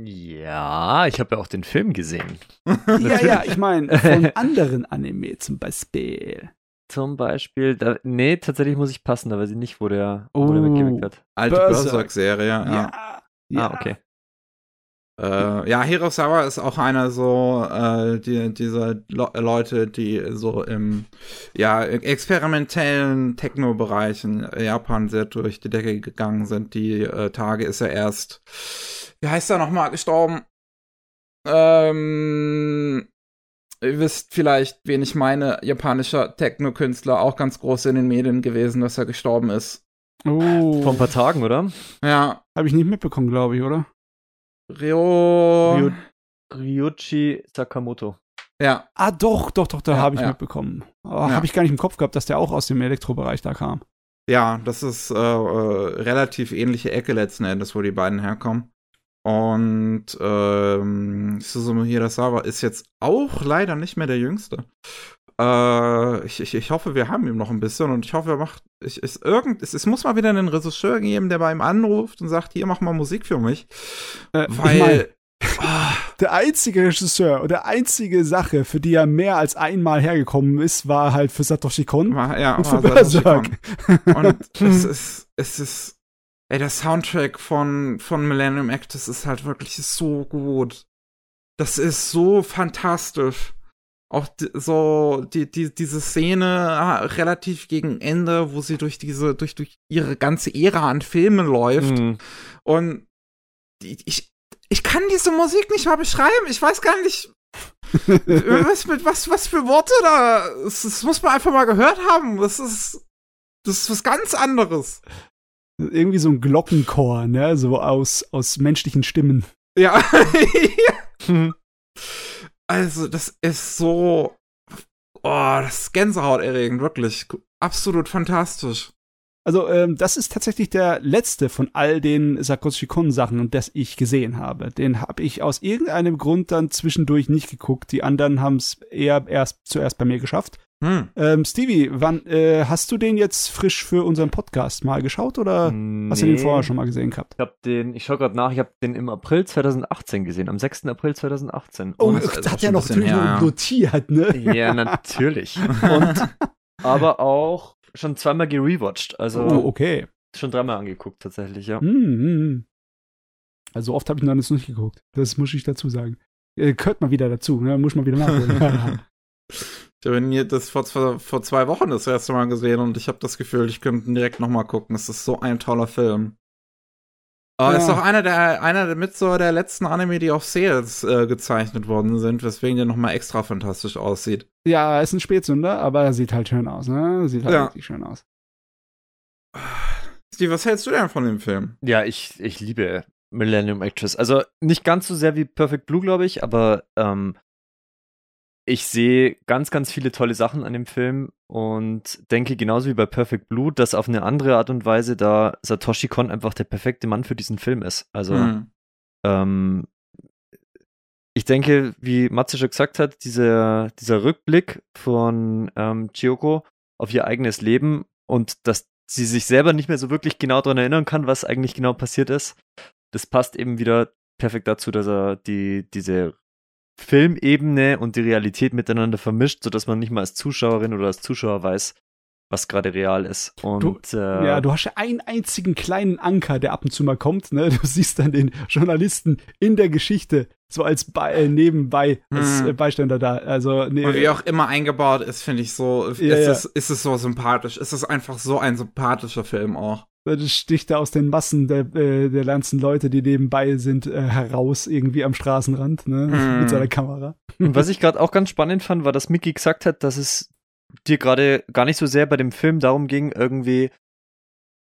Ja, ich habe ja auch den Film gesehen. [LAUGHS] ja, ja, ich meine, von [LAUGHS] anderen Anime zum Beispiel. Zum Beispiel, da, nee, tatsächlich muss ich passen, da weiß ich nicht, wo der, wo der Oh. mitgewirkt hat. Alte Berserk. Berserk-Serie, ja. Ja. ja. Ah, okay. Äh, ja, Hirosawa ist auch einer so äh, die, dieser Le Leute, die so im ja, experimentellen Techno-Bereich in Japan sehr durch die Decke gegangen sind. Die äh, Tage ist er erst, wie heißt er nochmal, gestorben? Ähm, ihr wisst vielleicht, wen ich meine, japanischer Techno-Künstler, auch ganz groß in den Medien gewesen, dass er gestorben ist. Oh. Vor ein paar Tagen, oder? Ja, Habe ich nicht mitbekommen, glaube ich, oder? Ryo. Ryo- Ryuichi Sakamoto. Ja, Ah, doch, doch, doch, da Ja, habe ich ja. mitbekommen. Aber Ja. habe ich gar nicht im Kopf gehabt, dass der auch aus dem Elektrobereich da kam. Ja, das ist äh, äh, relativ ähnliche Ecke letzten Endes, wo die beiden herkommen. Und ähm, Susumu Hirasawa ist jetzt auch leider nicht mehr der Jüngste. Äh, ich, ich, ich hoffe, wir haben ihm noch ein bisschen und ich hoffe, er macht. Ich, ist irgend, es, es muss mal wieder einen Regisseur geben, der bei ihm anruft und sagt, hier mach mal Musik für mich. Äh, ich Weil. mein, Ah, der einzige Regisseur oder einzige Sache, für die er mehr als einmal hergekommen ist, war halt für Satoshi Kon war, ja, und für Berserk. Und [LAUGHS] es ist, es ist, ey, der Soundtrack von, von Millennium Actress ist halt wirklich so gut. Das ist so fantastisch. Auch so die, die, diese Szene ah, relativ gegen Ende, wo sie durch diese, durch, durch ihre ganze Ära an Filmen läuft. Mhm. Und ich, ich kann diese Musik nicht mal beschreiben. Ich weiß gar nicht, [LAUGHS] was, mit was, was für Worte da. Das, das muss man einfach mal gehört haben. Das ist, das ist was ganz anderes. Irgendwie so ein Glockenchor, ne? So aus, aus menschlichen Stimmen. Ja. [LAUGHS] [LAUGHS] Mhm. Also, das ist so. Oh, das ist gänsehaut-erregend, wirklich. Absolut fantastisch. Also, ähm, das ist tatsächlich der letzte von all den Satoshi Kon-Sachen, und das ich gesehen habe. Den habe ich aus irgendeinem Grund dann zwischendurch nicht geguckt. Die anderen haben es eher erst zuerst bei mir geschafft. Hm. Ähm, Stevie, wann äh, hast du den jetzt frisch für unseren Podcast mal geschaut oder hast du den Nee. vorher schon mal gesehen gehabt? Ich habe den, ich schaue gerade nach, ich habe den im April 2018 gesehen, am 6. April 2018. Oh, Und- das hat ein noch natürlich ja. notiert, ne? ja, natürlich. [LAUGHS] Und aber auch schon zweimal gerewatcht, also Oh, okay. schon dreimal angeguckt tatsächlich, ja. Hm, hm. Also oft habe ich noch jetzt nicht geguckt. Das muss ich dazu sagen. Äh, gehört mal wieder dazu, ne? Muss man wieder nachholen. Ich habe ihn hier das vor, vor, zwei Wochen das erste Mal gesehen und ich habe das Gefühl, ich könnte ihn direkt noch mal gucken. Es ist so ein toller Film. Aber Ja. ist auch einer der, einer der mit so der letzten Anime, die auf Sales äh, gezeichnet worden sind, weswegen der noch mal extra fantastisch aussieht. ja, ist ein Spätsünder, aber er sieht halt schön aus, ne? Sieht halt Ja. richtig schön aus. Steve, was hältst du denn von dem Film? Ja, ich, ich liebe Millennium Actress. Also nicht ganz so sehr wie Perfect Blue, glaube ich, aber ähm, ich sehe ganz, ganz viele tolle Sachen an dem Film und denke genauso wie bei Perfect Blue, dass auf eine andere Art und Weise da Satoshi Kon einfach der perfekte Mann für diesen Film ist. Also Hm. ähm, ich denke, wie Matze schon gesagt hat, dieser, dieser Rückblick von ähm, Chiyoko auf ihr eigenes Leben und dass sie sich selber nicht mehr so wirklich genau daran erinnern kann, was eigentlich genau passiert ist, das passt eben wieder perfekt dazu, dass er die, diese Filmebene und die Realität miteinander vermischt, sodass man nicht mal als Zuschauerin oder als Zuschauer weiß, was gerade real ist. Und Du- äh, Ja, du hast ja einen einzigen kleinen Anker, der ab und zu mal kommt. Ne? Du siehst dann den Journalisten in der Geschichte so als Be äh, nebenbei, als Hm. äh, Beiständer da. Also, nee, Und wie auch immer eingebaut ist, finde ich so, ist, Ja, ja. Es, ist es so sympathisch. Ist es einfach so ein sympathischer Film auch. Das sticht da aus den Massen der, äh, der ganzen Leute, die nebenbei sind, äh, heraus, irgendwie am Straßenrand, ne? Hm. Mit seiner Kamera. Und was ich gerade auch ganz spannend fand, war, dass Mickey gesagt hat, dass es dir gerade gar nicht so sehr bei dem Film darum ging, irgendwie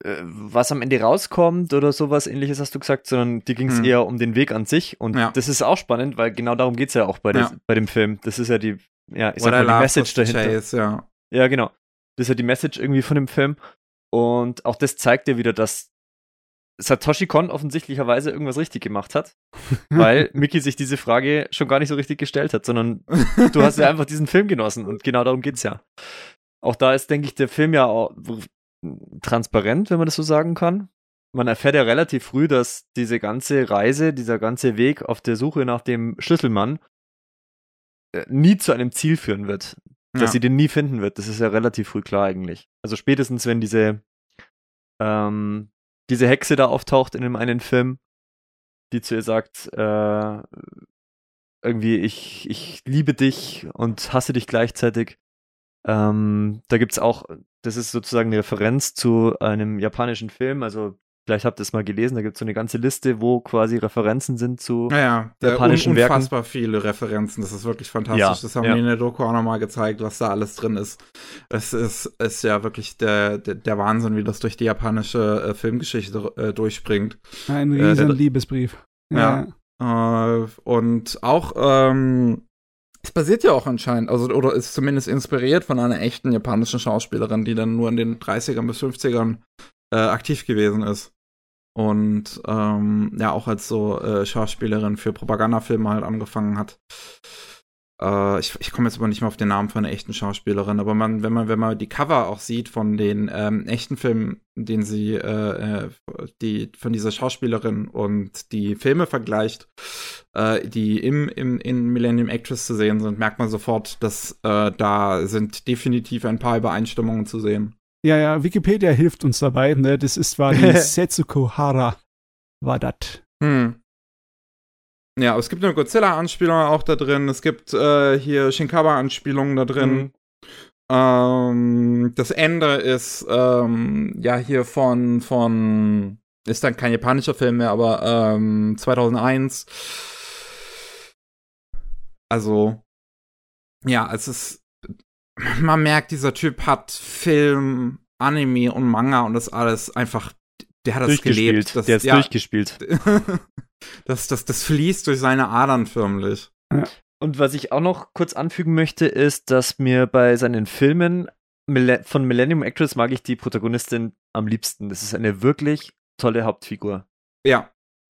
äh, was am Ende rauskommt oder sowas ähnliches hast du gesagt, sondern dir ging es Hm. eher um den Weg an sich. Und Ja. das ist auch spannend, weil genau darum geht es ja auch bei, Ja. des, bei dem Film. Das ist ja die, ja, ich sag What mal, die Message dahinter. Chase, ja. Ja, genau. Das ist ja die Message irgendwie von dem Film. Und auch das zeigt ja wieder, dass Satoshi Kon offensichtlicherweise irgendwas richtig gemacht hat, [LAUGHS] weil Mickey sich diese Frage schon gar nicht so richtig gestellt hat, sondern du hast ja einfach diesen Film genossen und genau darum geht's ja. Auch da ist, denke ich, der Film ja auch transparent, wenn man das so sagen kann. Man erfährt ja relativ früh, dass diese ganze Reise, dieser ganze Weg auf der Suche nach dem Schlüsselmann äh, nie zu einem Ziel führen wird. Dass Ja. sie den nie finden wird. Das ist ja relativ früh klar eigentlich. Also spätestens, wenn diese, ähm, diese Hexe da auftaucht in dem einen Film, die zu ihr sagt, äh, irgendwie, ich, ich liebe dich und hasse dich gleichzeitig. Ähm, da gibt's auch, das ist sozusagen eine Referenz zu einem japanischen Film, also vielleicht habt ihr es mal gelesen, da gibt's so eine ganze Liste, wo quasi Referenzen sind zu Ja, ja. Der Japanischen Werken. unfassbar viele Referenzen. Das ist wirklich fantastisch. Ja, das haben ja. die in der Doku auch nochmal gezeigt, was da alles drin ist. Es ist, ist ja wirklich der, der, der Wahnsinn, wie das durch die japanische äh, Filmgeschichte äh, durchspringt. Ein Äh, riesen der- Liebesbrief. Ja. Äh, und auch, ähm, es basiert ja auch anscheinend, also oder ist zumindest inspiriert von einer echten japanischen Schauspielerin, die dann nur in den 30ern bis 50ern äh, aktiv gewesen ist. Und ähm, ja, auch als so äh, Schauspielerin für Propagandafilme halt angefangen hat. Äh, ich ich komme jetzt aber nicht mehr auf den Namen von einer echten Schauspielerin, aber man, wenn man, wenn man die Cover auch sieht von den ähm, echten Filmen, den sie, äh, äh, die von dieser Schauspielerin und die Filme vergleicht, äh, die im, im in Millennium Actress zu sehen sind, merkt man sofort, dass äh, da sind definitiv ein paar Übereinstimmungen zu sehen. Ja, ja, Wikipedia hilft uns dabei. Ne? Das ist war die [LAUGHS] Setsuko Hara. War das. Hm. Ja, es gibt eine Godzilla-Anspielung auch da drin. Es gibt äh, hier Shinkawa-Anspielungen da drin. Mhm. Ähm, das Ende ist ähm, ja hier von von ist dann kein japanischer Film mehr, aber ähm, 2001. Also ja, es ist man merkt, dieser Typ hat Film, Anime und Manga und das alles einfach der hat das gelebt. Das, Der ist ja, durchgespielt. [LAUGHS] das, das, das fließt durch seine Adern förmlich. Und was ich auch noch kurz anfügen möchte, ist, dass mir bei seinen Filmen von Millennium Actress mag ich die Protagonistin am liebsten. Das ist eine wirklich tolle Hauptfigur.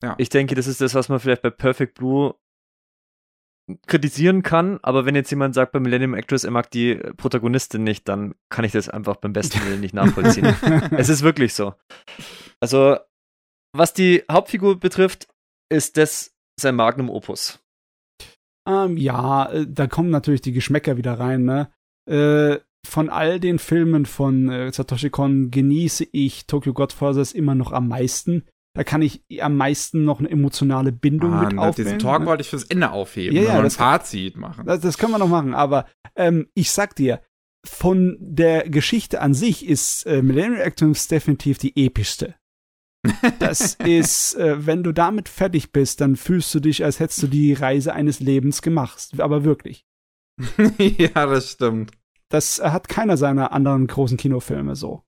Ja. Ich denke, das ist das, was man vielleicht bei Perfect Blue kritisieren kann, aber wenn jetzt jemand sagt bei Millennium Actress, er mag die Protagonistin nicht, dann kann ich das einfach beim besten Willen nicht nachvollziehen. [LAUGHS] es ist wirklich so. Also, was die Hauptfigur betrifft, ist das sein Magnum Opus. Ähm, ja, äh, da kommen natürlich die Geschmäcker wieder rein, ne? Äh, von all den Filmen von äh, Satoshi Kon genieße ich Tokyo Godfathers immer noch am meisten. Da kann ich am meisten noch eine emotionale Bindung Ah, mit ne, aufbauen. diesen Talk ne? wollte ich fürs Ende aufheben. Ja, ja, wir ein das- Fazit machen. Das, das können wir noch machen, aber ähm, ich sag dir, von der Geschichte an sich ist äh, Millennium Actress definitiv die epischste. [LAUGHS] Das ist, äh, wenn du damit fertig bist, dann fühlst du dich, als hättest du die Reise eines Lebens gemacht. Aber wirklich. [LAUGHS] ja, das stimmt. Das hat keiner seiner anderen großen Kinofilme so.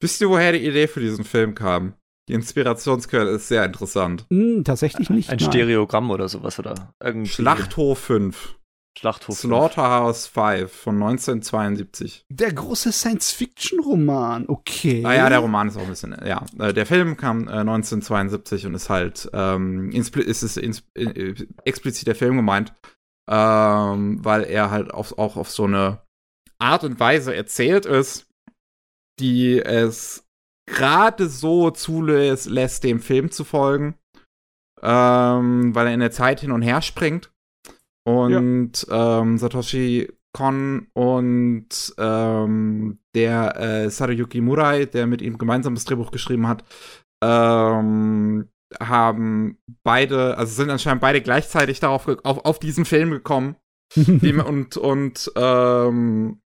Wisst ihr, woher die Idee für diesen Film kam? Die Inspirationsquelle ist sehr interessant. Hm, tatsächlich nicht. Ein nein. Stereogramm oder sowas oder irgendwie. Schlachthof 5. Schlachthof. Slaughterhouse 5 von 1972. Der große Science-Fiction-Roman, okay. Ah ja, der Roman ist auch ein bisschen, ja. Äh, Der Film kam äh, 1972 und ist halt, ähm, ist es äh, explizit der Film gemeint, ähm, weil er halt auf, auch auf so eine Art und Weise erzählt ist, die es gerade so zulässt, dem Film zu folgen, ähm, weil er in der Zeit hin und her springt. Und ähm, Satoshi Kon und ähm, der äh, Saruyuki Murai, der mit ihm gemeinsam das Drehbuch geschrieben hat, ähm, haben beide, also sind anscheinend beide gleichzeitig darauf auf, auf diesen Film gekommen [LAUGHS] und und ähm,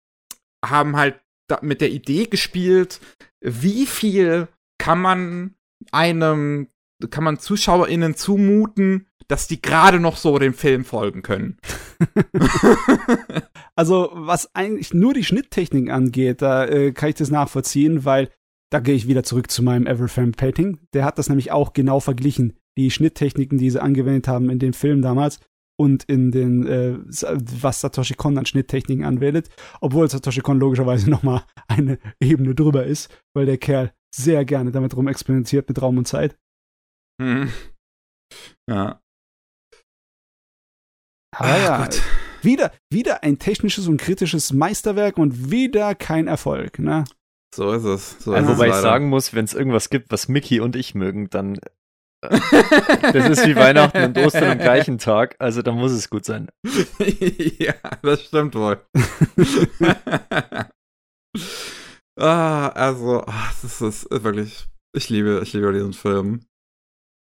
haben halt mit der Idee gespielt, wie viel kann man einem kann man ZuschauerInnen zumuten, dass die gerade noch so dem Film folgen können. [LAUGHS] also, was eigentlich nur die Schnitttechnik angeht, da äh, kann ich das nachvollziehen, weil da gehe ich wieder zurück zu meinem Everframe Painting. Der hat das nämlich auch genau verglichen. Die Schnitttechniken, die sie angewendet haben in dem Film damals und in den, äh, was Satoshi Kon an Schnitttechniken anwendet, obwohl Satoshi Kon logischerweise [LAUGHS] nochmal eine Ebene drüber ist, weil der Kerl sehr gerne damit rum experimentiert mit Raum und Zeit. Hm. Ja. Aber ja, Gott. wieder, wieder ein technisches und kritisches Meisterwerk und wieder kein Erfolg, ne? So ist es. So also, ist wobei es ich sagen muss, wenn es irgendwas gibt, was Mickey und ich mögen, dann das ist wie Weihnachten und Ostern am gleichen [LAUGHS] Tag, also da muss es gut sein. [LAUGHS] ja, das stimmt wohl. [LAUGHS] ah, also, ach, das ist wirklich, ich liebe, ich liebe diesen Film.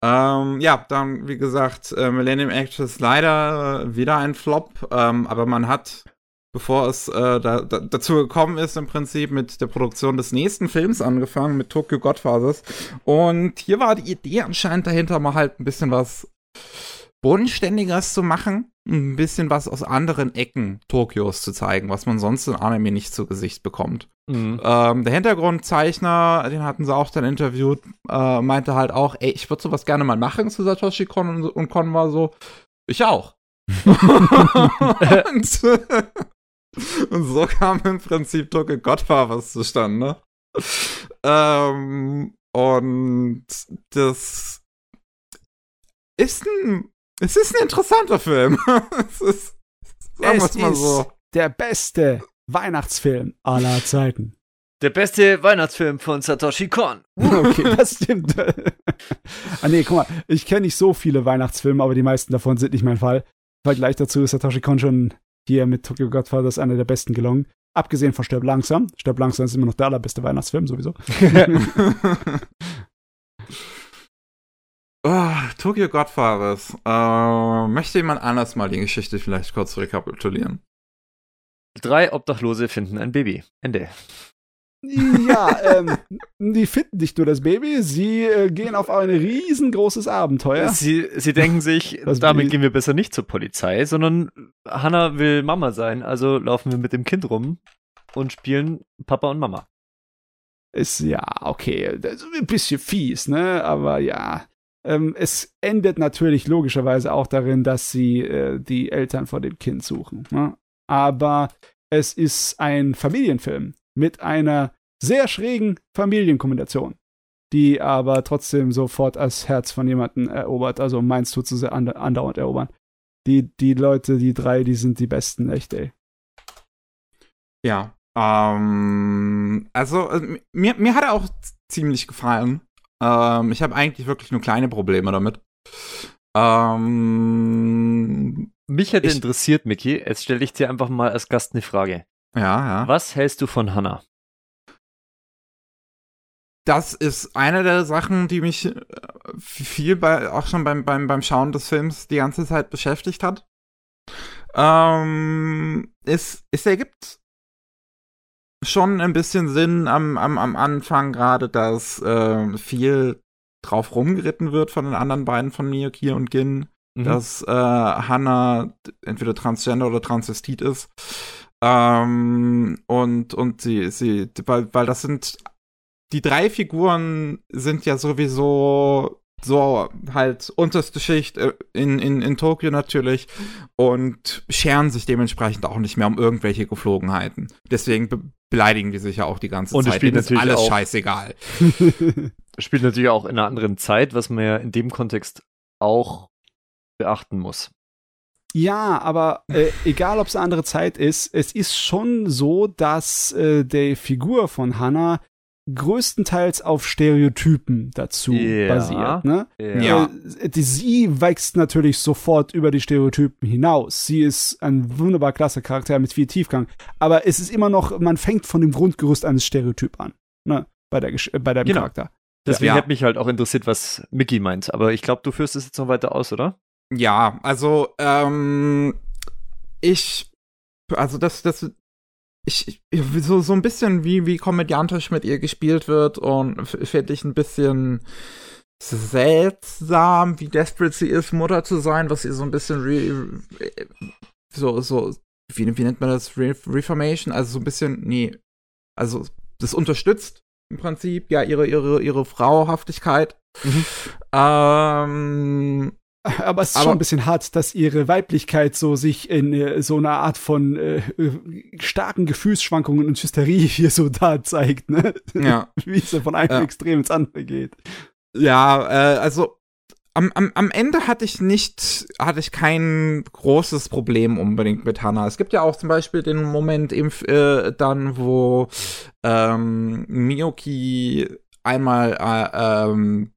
Ähm, ja, dann, wie gesagt, äh, Millennium Actress leider äh, wieder ein Flop, ähm, aber man hat, bevor es äh, da, da, dazu gekommen ist, im Prinzip mit der Produktion des nächsten Films angefangen, mit Tokyo Godfathers. Und hier war die Idee anscheinend dahinter, mal halt ein bisschen was Bodenständigeres zu machen, ein bisschen was aus anderen Ecken Tokios zu zeigen, was man sonst in Anime nicht zu Gesicht bekommt. Mhm. Ähm, der Hintergrundzeichner, den hatten sie auch dann interviewt, äh, meinte halt auch, ey, ich würde sowas gerne mal machen zu Satoshi Kon und, und Kon war so, ich auch. [LAUGHS] [LAUGHS] und, [LAUGHS] und, so kam im Prinzip Tokyo Godfathers zustande. Ähm, und das ist ein es ist ein interessanter Film. [LAUGHS] es ist, sagen es mal so. der beste Weihnachtsfilm aller Zeiten. Der beste Weihnachtsfilm von Satoshi Kon. [LAUGHS] okay, das stimmt. ah nee, guck mal, ich kenne nicht so viele Weihnachtsfilme, aber die meisten davon sind nicht mein Fall. Weil gleich dazu ist Satoshi Kon schon hier mit Tokyo Godfathers einer der besten gelungen. Abgesehen von Stirb langsam. Stirb langsam ist immer noch der allerbeste Weihnachtsfilm sowieso. Oh, [LAUGHS] Tokyo Godfathers. Äh, möchte jemand anders mal die Geschichte vielleicht kurz rekapitulieren? Drei Obdachlose finden ein Baby. Ende. Ja, ähm, die finden nicht nur das Baby, sie äh, gehen auf ein riesengroßes Abenteuer. Sie, sie denken sich, [LAUGHS] das damit Baby. gehen wir besser nicht zur Polizei, sondern Hannah will Mama sein, also laufen wir mit dem Kind rum und spielen Papa und Mama. Ist ja, okay, das ist ein bisschen fies, ne? Aber ja. Ähm, es endet natürlich logischerweise auch darin, dass sie äh, die Eltern vor dem Kind suchen. Ne? Aber es ist ein Familienfilm mit einer sehr schrägen Familienkombination, die aber trotzdem sofort das Herz von jemandem erobert. Also meins tut sie andauernd erobern. Die, die Leute, die drei, die sind die besten, echt, ey. Ja. Ähm, also, äh, mir, mir hat er auch ziemlich gefallen. Ähm, ich habe eigentlich wirklich nur kleine Probleme damit. Ähm, Mich hätte ich, interessiert, Mickey, jetzt stelle ich dir einfach mal als Gast eine Frage. Ja, ja. Was hältst du von Hannah? Das ist eine der Sachen, die mich äh, viel bei, auch schon beim, beim, beim Schauen des Films die ganze Zeit beschäftigt hat. Ähm, es, es ergibt schon ein bisschen Sinn am, am, am Anfang, gerade dass äh, viel drauf rumgeritten wird von den anderen beiden von Miyuki und Gin, mhm. dass äh, Hannah entweder Transgender oder Transvestit ist. Ähm, und und sie, sie, weil, weil das sind die drei Figuren sind ja sowieso so halt unterste Schicht äh, in, in, in Tokio natürlich und scheren sich dementsprechend auch nicht mehr um irgendwelche Geflogenheiten. Deswegen be beleidigen die sich ja auch die ganze und Zeit. Und spielt natürlich alles auch, scheißegal. [LAUGHS] spielt natürlich auch in einer anderen Zeit, was man ja in dem Kontext auch beachten muss. Ja, aber äh, egal ob es eine andere Zeit ist, es ist schon so, dass äh, die Figur von Hannah größtenteils auf Stereotypen dazu Ja. basiert. Ne? Ja. Äh, die, sie wächst natürlich sofort über die Stereotypen hinaus. Sie ist ein wunderbar klasse Charakter mit viel Tiefgang. Aber es ist immer noch, man fängt von dem Grundgerüst eines Stereotyp an. Ne? Bei der, Gesch- äh, bei dem Genau. Charakter. Deswegen Ja. hätte mich halt auch interessiert, was Mickey meint. Aber ich glaube, du führst es jetzt noch weiter aus, oder? Ja, also, ähm, ich, also das, das, ich, so, so ein bisschen wie, wie komödiantisch mit ihr gespielt wird und finde ich ein bisschen seltsam, wie desperate sie ist, Mutter zu sein, was ihr so ein bisschen re, so, so, wie, wie nennt man das? Re Reformation? Also so ein bisschen, nee, also das unterstützt im Prinzip ja ihre, ihre, ihre Frauhaftigkeit. Mhm. Ähm, Aber es ist Aber- schon ein bisschen hart, dass ihre Weiblichkeit so sich in äh, so einer Art von äh, starken Gefühlsschwankungen und Hysterie [LAUGHS] hier so da zeigt, ne? ja. [LAUGHS] Wie es von einem Ja. Extrem ins andere geht. Ja, äh, also am, am, am Ende hatte ich nicht, hatte ich kein großes Problem unbedingt mit Hannah. Es gibt ja auch zum Beispiel den Moment eben äh, dann, wo ähm, Miyoki einmal äh, ähm,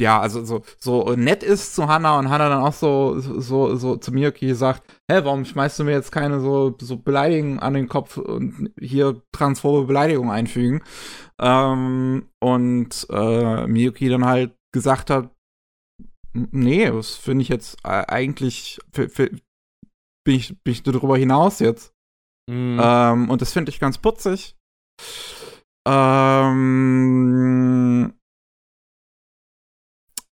ja, also so, so nett ist zu Hannah und Hannah dann auch so, so, so zu Miyoki sagt, hä, warum schmeißt du mir jetzt keine so, so Beleidigungen an den Kopf und hier transphobe Beleidigungen einfügen? Ähm, und äh, Miyuki dann halt gesagt hat, "N- nee, das finde ich jetzt äh, eigentlich, fi- fi- bin ich, bin ich darüber hinaus jetzt. Mhm. Ähm, und das finde ich ganz putzig. Ähm,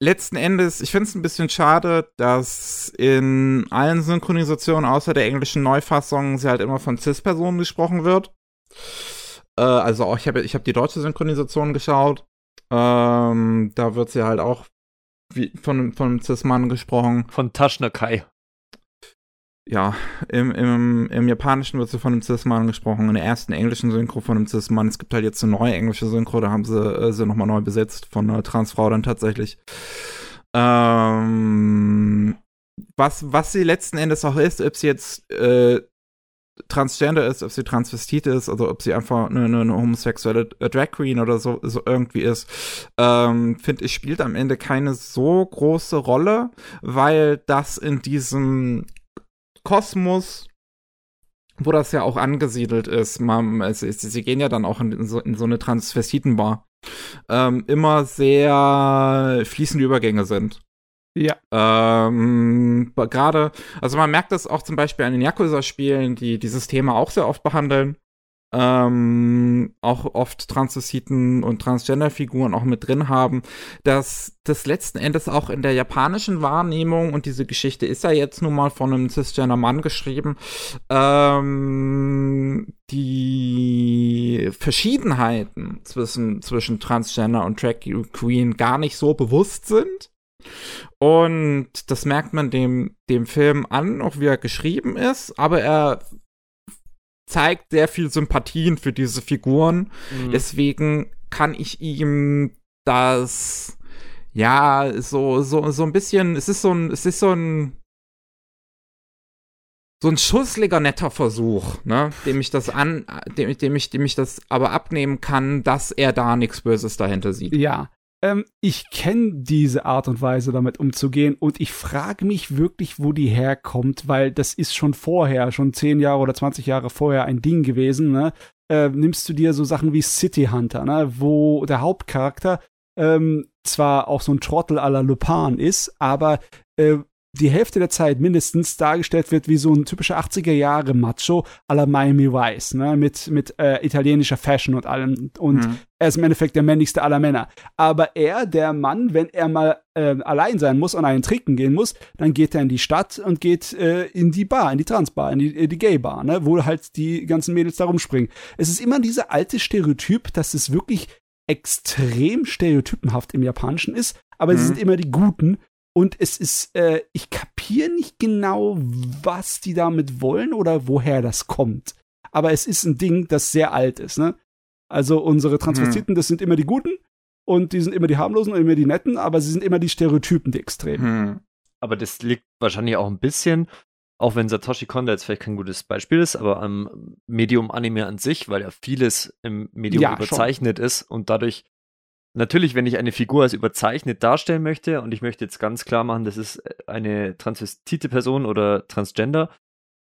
letzten Endes, ich finde es ein bisschen schade, dass in allen Synchronisationen außer der englischen Neufassung sie halt immer von Cis-Personen gesprochen wird. Äh, also auch, ich habe ich hab die deutsche Synchronisation geschaut. Ähm, da wird sie halt auch wie, von, von einem Cis-Mann gesprochen. Von Taschner Kai. Ja, im, im, im Japanischen wird sie von einem Cis-Mann gesprochen, in der ersten englischen Synchro von einem Cis-Mann. Es gibt halt jetzt eine neue englische Synchro, da haben sie äh, sie nochmal neu besetzt, von einer Transfrau dann tatsächlich. Ähm, was, was sie letzten Endes auch ist, ob sie jetzt äh, Transgender ist, ob sie Transvestit ist, also ob sie einfach eine, eine, eine homosexuelle äh, Drag Queen oder so, so irgendwie ist, ähm, finde ich, spielt am Ende keine so große Rolle, weil das in diesem Kosmos, wo das ja auch angesiedelt ist, man, es, es, sie gehen ja dann auch in, so, in so eine Transvestitenbar, ähm, immer sehr fließende Übergänge sind. Ja. Ähm, gerade, also man merkt das auch zum Beispiel an den Yakuza-Spielen, die dieses Thema auch sehr oft behandeln. Ähm, auch oft Transvestiten und Transgender-Figuren auch mit drin haben, dass das letzten Endes auch in der japanischen Wahrnehmung, und diese Geschichte ist ja jetzt nun mal von einem Cisgender-Mann geschrieben, ähm, die Verschiedenheiten zwischen, zwischen Transgender und Drag Queen gar nicht so bewusst sind. Und das merkt man dem, dem Film an, auch wie er geschrieben ist, aber er zeigt sehr viel Sympathien für diese Figuren. Mhm. Deswegen kann ich ihm das ja so so so ein bisschen es ist so ein es ist so ein so ein schussliger netter Versuch, ne, dem ich das an dem, dem ich dem ich das aber abnehmen kann, dass er da nichts Böses dahinter sieht. Ja. Ähm, ich kenne diese Art und Weise, damit umzugehen, und ich frage mich wirklich, wo die herkommt, weil das ist schon vorher, schon 10 Jahre oder 20 Jahre vorher ein Ding gewesen, ne? Äh, nimmst du dir so Sachen wie City Hunter, ne? Wo der Hauptcharakter ähm, zwar auch so ein Trottel à la Lupin ist, aber äh, die Hälfte der Zeit mindestens dargestellt wird wie so ein typischer 80er Jahre Macho à la Miami Vice, ne? Mit, mit äh, italienischer Fashion und allem. Und Mhm. er ist im Endeffekt der männlichste aller Männer. Aber er, der Mann, wenn er mal äh, allein sein muss und einen trinken gehen muss, dann geht er in die Stadt und geht äh, in die Bar, in die Transbar, in die, in die Gay-Bar, ne? wo halt die ganzen Mädels da rumspringen. Es ist immer dieser alte Stereotyp, dass es wirklich extrem stereotypenhaft im Japanischen ist, aber Mhm. sie sind immer die Guten. Und es ist, äh, ich kapiere nicht genau, was die damit wollen oder woher das kommt. Aber es ist ein Ding, das sehr alt ist, ne? Also unsere Transvestiten, das sind immer die Guten und die sind immer die harmlosen und immer die netten, aber sie sind immer die Stereotypen, die Extremen. Hm. Aber das liegt wahrscheinlich auch ein bisschen auch wenn Satoshi Kon jetzt vielleicht kein gutes Beispiel ist, aber am Medium Anime an sich, weil ja vieles im Medium Ja, überzeichnet ist und dadurch natürlich, wenn ich eine Figur als überzeichnet darstellen möchte und ich möchte jetzt ganz klar machen, das ist eine transvestite Person oder Transgender,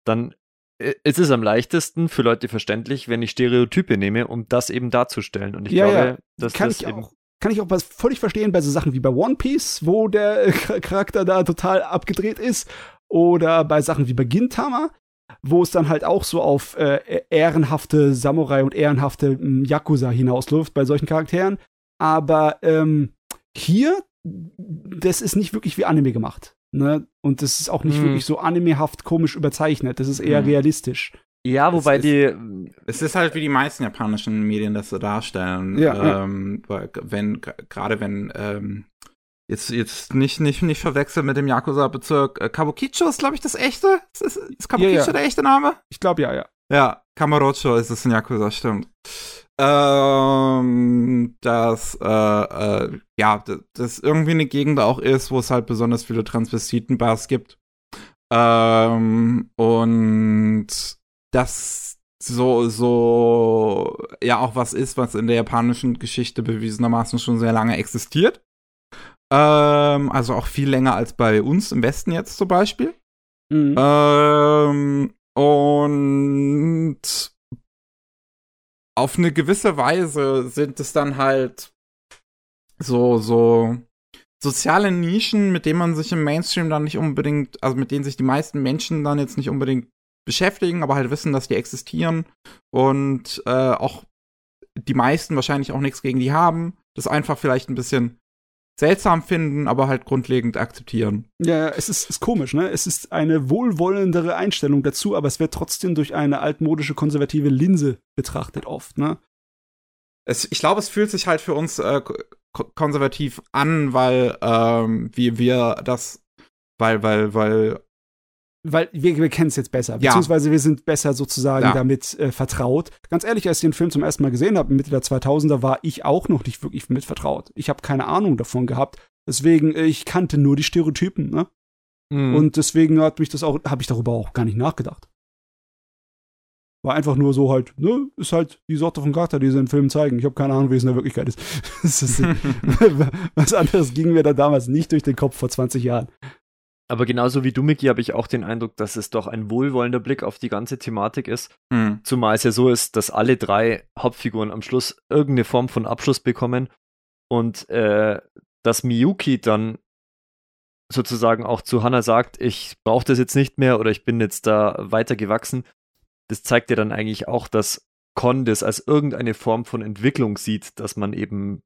dann äh, ist es am leichtesten für Leute verständlich, wenn ich Stereotype nehme, um das eben darzustellen. Und ich Ja, glaube, ja. dass kann das ich eben auch. Kann ich auch was völlig verstehen bei so Sachen wie bei One Piece, wo der äh, Char- Charakter da total abgedreht ist. Oder bei Sachen wie bei Gintama, wo es dann halt auch so auf äh, ehrenhafte Samurai und ehrenhafte mm, Yakuza hinausläuft bei solchen Charakteren. Aber ähm, hier, das ist nicht wirklich wie Anime gemacht. Ne? Und das ist auch nicht Hm. wirklich so animehaft komisch überzeichnet. Das ist eher Hm. realistisch. Ja, wobei Es die. Es ist halt wie die meisten japanischen Medien das so darstellen. Ja, ja. ähm, weil wenn, gerade wenn, ähm, jetzt, jetzt nicht, nicht, nicht verwechseln mit dem Yakuza-Bezirk. Äh, Kabukicho ist, glaube ich, das echte? Ist, ist, ist Kabukicho Ja, ja. der echte Name? Ich glaube ja, ja. Ja, Kamurocho ist es in Yakuza, stimmt. Ähm, dass, äh, äh, ja, das irgendwie eine Gegend auch ist, wo es halt besonders viele Transvestiten-Bars gibt. Ähm, und das so, so, ja, auch was ist, was in der japanischen Geschichte bewiesenermaßen schon sehr lange existiert. Ähm, also auch viel länger als bei uns im Westen jetzt zum Beispiel. Mhm. Ähm, und auf eine gewisse Weise sind es dann halt so, so soziale Nischen, mit denen man sich im Mainstream dann nicht unbedingt, also mit denen sich die meisten Menschen dann jetzt nicht unbedingt beschäftigen, aber halt wissen, dass die existieren und äh, auch die meisten wahrscheinlich auch nichts gegen die haben, das einfach vielleicht ein bisschen seltsam finden, aber halt grundlegend akzeptieren. Ja, es ist, ist komisch, ne? Es ist eine wohlwollendere Einstellung dazu, aber es wird trotzdem durch eine altmodische konservative Linse betrachtet oft, ne? es, ich glaube, es fühlt sich halt für uns äh, ko- konservativ an, weil ähm, wir, wir das, weil, weil, weil, Weil wir, wir kennen es jetzt besser, Ja. beziehungsweise wir sind besser sozusagen Ja. damit äh, vertraut. Ganz ehrlich, als ich den Film zum ersten Mal gesehen habe, Mitte der 2000er, war ich auch noch nicht wirklich mit vertraut. Ich habe keine Ahnung davon gehabt. Deswegen, äh, ich kannte nur die Stereotypen, ne? Mhm. Und deswegen hat mich das auch, habe ich darüber auch gar nicht nachgedacht. War einfach nur so halt, ne, ist halt die Sorte von Charakter, die sie in Filmen zeigen. Ich habe keine Ahnung, wie es in der Wirklichkeit ist. [LAUGHS] Ist [LAUGHS] [LAUGHS] was anderes ging mir da damals nicht durch den Kopf vor 20 Jahren. Aber genauso wie du, Miki, habe ich auch den Eindruck, dass es doch ein wohlwollender Blick auf die ganze Thematik ist. hm, Zumal es ja so ist, dass alle drei Hauptfiguren am Schluss irgendeine Form von Abschluss bekommen und äh, dass Miyuki dann sozusagen auch zu Hannah sagt, ich brauche das jetzt nicht mehr oder ich bin jetzt da weiter gewachsen. Das zeigt ja dann eigentlich auch, dass Con das als irgendeine Form von Entwicklung sieht, dass man eben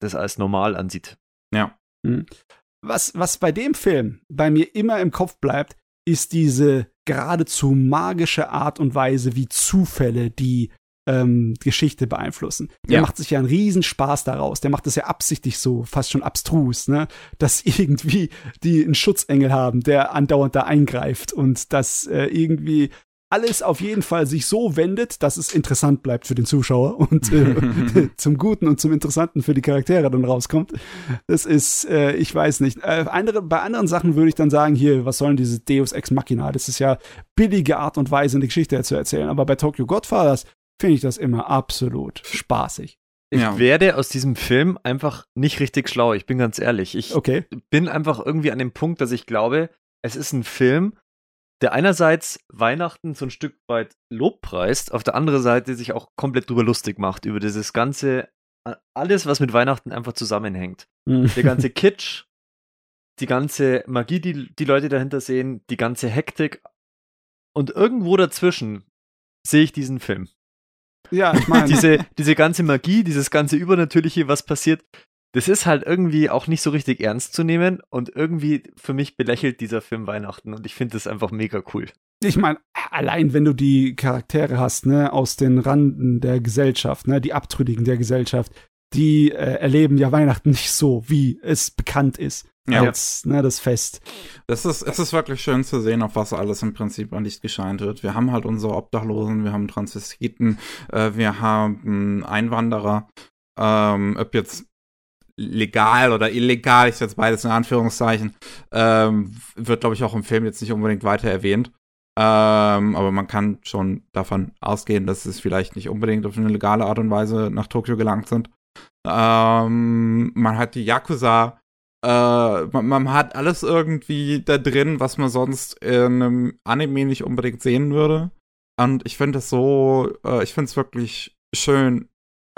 das als normal ansieht. ja. Was, was bei dem Film bei mir immer im Kopf bleibt, ist diese geradezu magische Art und Weise, wie Zufälle die ähm, Geschichte beeinflussen. Der Ja. macht sich ja einen Riesenspaß daraus. Der macht das ja absichtlich so, fast schon abstrus, ne? Dass [LAUGHS] irgendwie die einen Schutzengel haben, der andauernd da eingreift und dass äh, irgendwie alles auf jeden Fall sich so wendet, dass es interessant bleibt für den Zuschauer und äh, [LAUGHS] zum Guten und zum Interessanten für die Charaktere dann rauskommt. Das ist, äh, ich weiß nicht. Äh, andere, bei anderen Sachen würde ich dann sagen, hier, was sollen diese Deus Ex Machina? Das ist ja billige Art und Weise, eine Geschichte zu erzählen. Aber bei Tokyo Godfathers finde ich das immer absolut spaßig. Ich Ja. werde aus diesem Film einfach nicht richtig schlau, ich bin ganz ehrlich. Ich Okay. bin einfach irgendwie an dem Punkt, dass ich glaube, es ist ein Film, der einerseits Weihnachten so ein Stück weit lobpreist, auf der anderen Seite sich auch komplett drüber lustig macht, über dieses ganze, alles, was mit Weihnachten einfach zusammenhängt. Der ganze [LAUGHS] Kitsch, die ganze Magie, die die Leute dahinter sehen, die ganze Hektik und irgendwo dazwischen sehe ich diesen Film. ja, ich meine, [LAUGHS] Diese, diese ganze Magie, dieses ganze Übernatürliche, was passiert, das ist halt irgendwie auch nicht so richtig ernst zu nehmen und irgendwie für mich belächelt dieser Film Weihnachten und ich finde das einfach mega cool. ich meine, allein wenn du die Charaktere hast, ne, aus den Randen der Gesellschaft, ne, die Abtrünnigen der Gesellschaft, die äh, erleben ja Weihnachten nicht so, wie es bekannt ist. Ja. Als, ne, das Fest. Es ist, es ist wirklich schön zu sehen, auf was alles im Prinzip an Licht gescheint wird. Wir haben halt unsere Obdachlosen, wir haben Transvestiten, äh, wir haben Einwanderer, ähm, ob jetzt legal oder illegal, ich setze beides in Anführungszeichen, ähm, wird, glaube ich, auch im Film jetzt nicht unbedingt weiter erwähnt. Ähm, aber man kann schon davon ausgehen, dass es vielleicht nicht unbedingt auf eine legale Art und Weise nach Tokio gelangt sind. Ähm, man hat die Yakuza, äh, man, man, hat alles irgendwie da drin, was man sonst in einem Anime nicht unbedingt sehen würde. Und ich finde es so, äh, ich finde es wirklich schön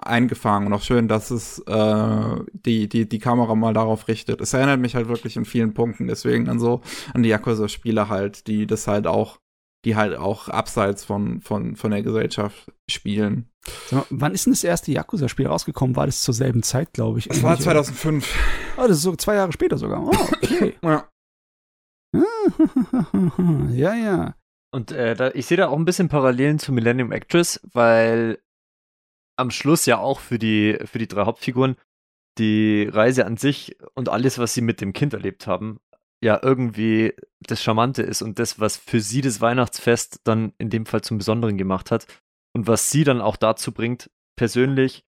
eingefangen und auch schön, dass es äh, die, die, die Kamera mal darauf richtet. Es erinnert mich halt wirklich in vielen Punkten deswegen an so, an die Yakuza-Spiele halt, die das halt auch die halt auch abseits von, von, von der Gesellschaft spielen. Mal, wann ist denn das erste Yakuza-Spiel rausgekommen? War das zur selben Zeit, glaube ich? Das war 2005. Oh, das ist so zwei Jahre später sogar. Oh, okay. [LAUGHS] ja. [LAUGHS] ja, ja. Und äh, da, ich sehe da auch ein bisschen Parallelen zu Millennium Actress, weil am Schluss ja auch für die, für die drei Hauptfiguren die Reise an sich und alles, was sie mit dem Kind erlebt haben, ja irgendwie das Charmante ist und das, was für sie das Weihnachtsfest dann in dem Fall zum Besonderen gemacht hat und was sie dann auch dazu bringt, persönlich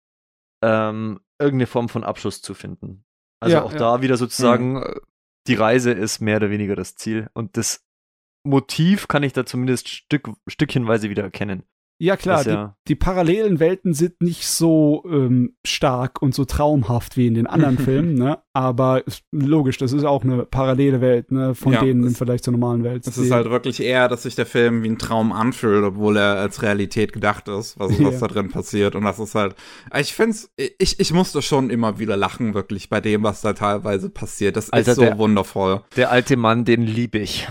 ähm, irgendeine Form von Abschluss zu finden. Also ja, auch ja. da wieder sozusagen, mhm. die Reise ist mehr oder weniger das Ziel und das Motiv kann ich da zumindest Stück, stückchenweise wieder erkennen. Ja, klar, ja die, die, parallelen Welten sind nicht so ähm, stark und so traumhaft wie in den anderen [LAUGHS] Filmen, ne? Aber logisch, das ist auch eine parallele Welt, ne? Von ja, denen im Vergleich zur normalen Welt. Es ist halt wirklich eher, dass sich der Film wie ein Traum anfühlt, obwohl er als Realität gedacht ist, was, was [LAUGHS] ja. da drin passiert. Und das ist halt, ich find's, ich, ich musste schon immer wieder lachen, wirklich, bei dem, was da teilweise passiert. Das Alter, ist so der, wundervoll. Der alte Mann, den liebe ich.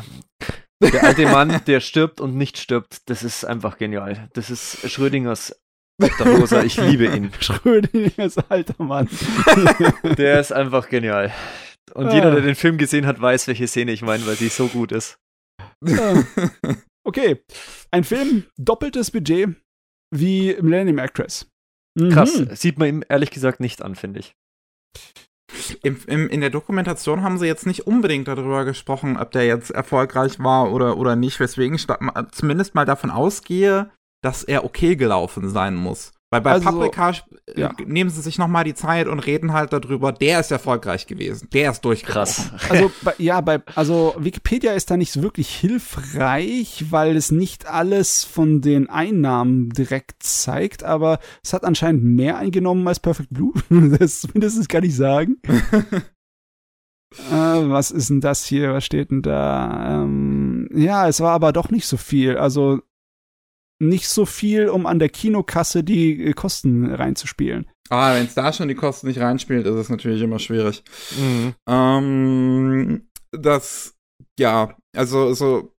Der alte Mann, der stirbt und nicht stirbt, das ist einfach genial. Das ist Schrödingers Obdachloser, ich liebe ihn. [LAUGHS] Schrödingers alter Mann. [LAUGHS] Der ist einfach genial. Und ah. jeder, der den Film gesehen hat, weiß, welche Szene ich meine, weil die so gut ist. Ah. Okay, ein Film, doppeltes Budget wie Millennium Actress. Mhm. Krass, sieht man ihm ehrlich gesagt nicht an, finde ich. Im, im, in der Dokumentation haben sie jetzt nicht unbedingt darüber gesprochen, ob der jetzt erfolgreich war oder, oder nicht, weswegen ich zumindest mal davon ausgehe, dass er okay gelaufen sein muss. Weil bei also, Paprika äh, ja. nehmen sie sich nochmal die Zeit und reden halt darüber, der ist erfolgreich gewesen, der ist durchgebrochen. Krass. [LAUGHS] Also bei, ja, bei also Wikipedia ist da nicht so wirklich hilfreich, weil es nicht alles von den Einnahmen direkt zeigt, aber es hat anscheinend mehr eingenommen als Perfect Blue. [LAUGHS] das zumindest kann ich sagen. [LAUGHS] äh, was ist denn das hier? Was steht denn da? Ähm, ja, es war aber doch nicht so viel. Also nicht so viel, um an der Kinokasse die äh, Kosten reinzuspielen. Ah, wenn es da schon die Kosten nicht reinspielt, ist es natürlich immer schwierig. Mhm. Ähm, das, ja, also, so,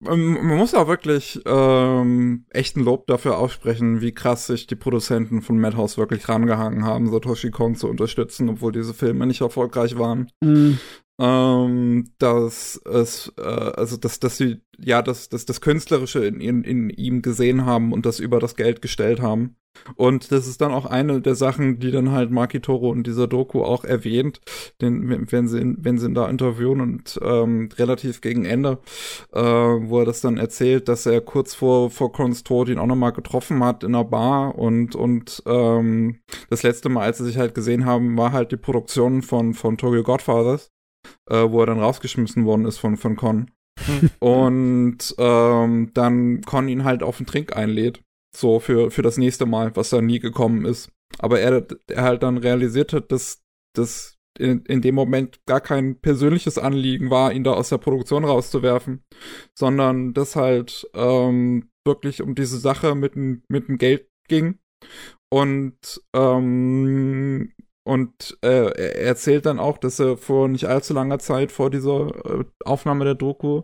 man muss auch wirklich ähm, echten Lob dafür aussprechen, wie krass sich die Produzenten von Madhouse wirklich rangehangen haben, Satoshi Kon zu unterstützen, obwohl diese Filme nicht erfolgreich waren. Mhm ähm, dass es, äh, also dass, dass sie ja das, das, das Künstlerische in, in, in ihm gesehen haben und das über das Geld gestellt haben. Und das ist dann auch eine der Sachen, die dann halt Maki Toro in dieser Doku auch erwähnt, denn wenn sie, wenn sie ihn da interviewen und ähm, relativ gegen Ende, äh, wo er das dann erzählt, dass er kurz vor vor Cons Tod ihn auch nochmal getroffen hat in einer Bar und und ähm, das letzte Mal, als sie sich halt gesehen haben, war halt die Produktion von von Tokyo Godfathers äh, wo er dann rausgeschmissen worden ist von, von Con. Hm. [LAUGHS] und ähm, dann Con ihn halt auf den Trink einlädt. So für, für das nächste Mal, was dann nie gekommen ist. Aber er, er halt dann realisiert hat, dass das in, in dem Moment gar kein persönliches Anliegen war, ihn da aus der Produktion rauszuwerfen, sondern das halt ähm, wirklich um diese Sache mit, mit dem Geld ging. Und ähm, und äh, er erzählt dann auch, dass er vor nicht allzu langer Zeit vor dieser äh, Aufnahme der Doku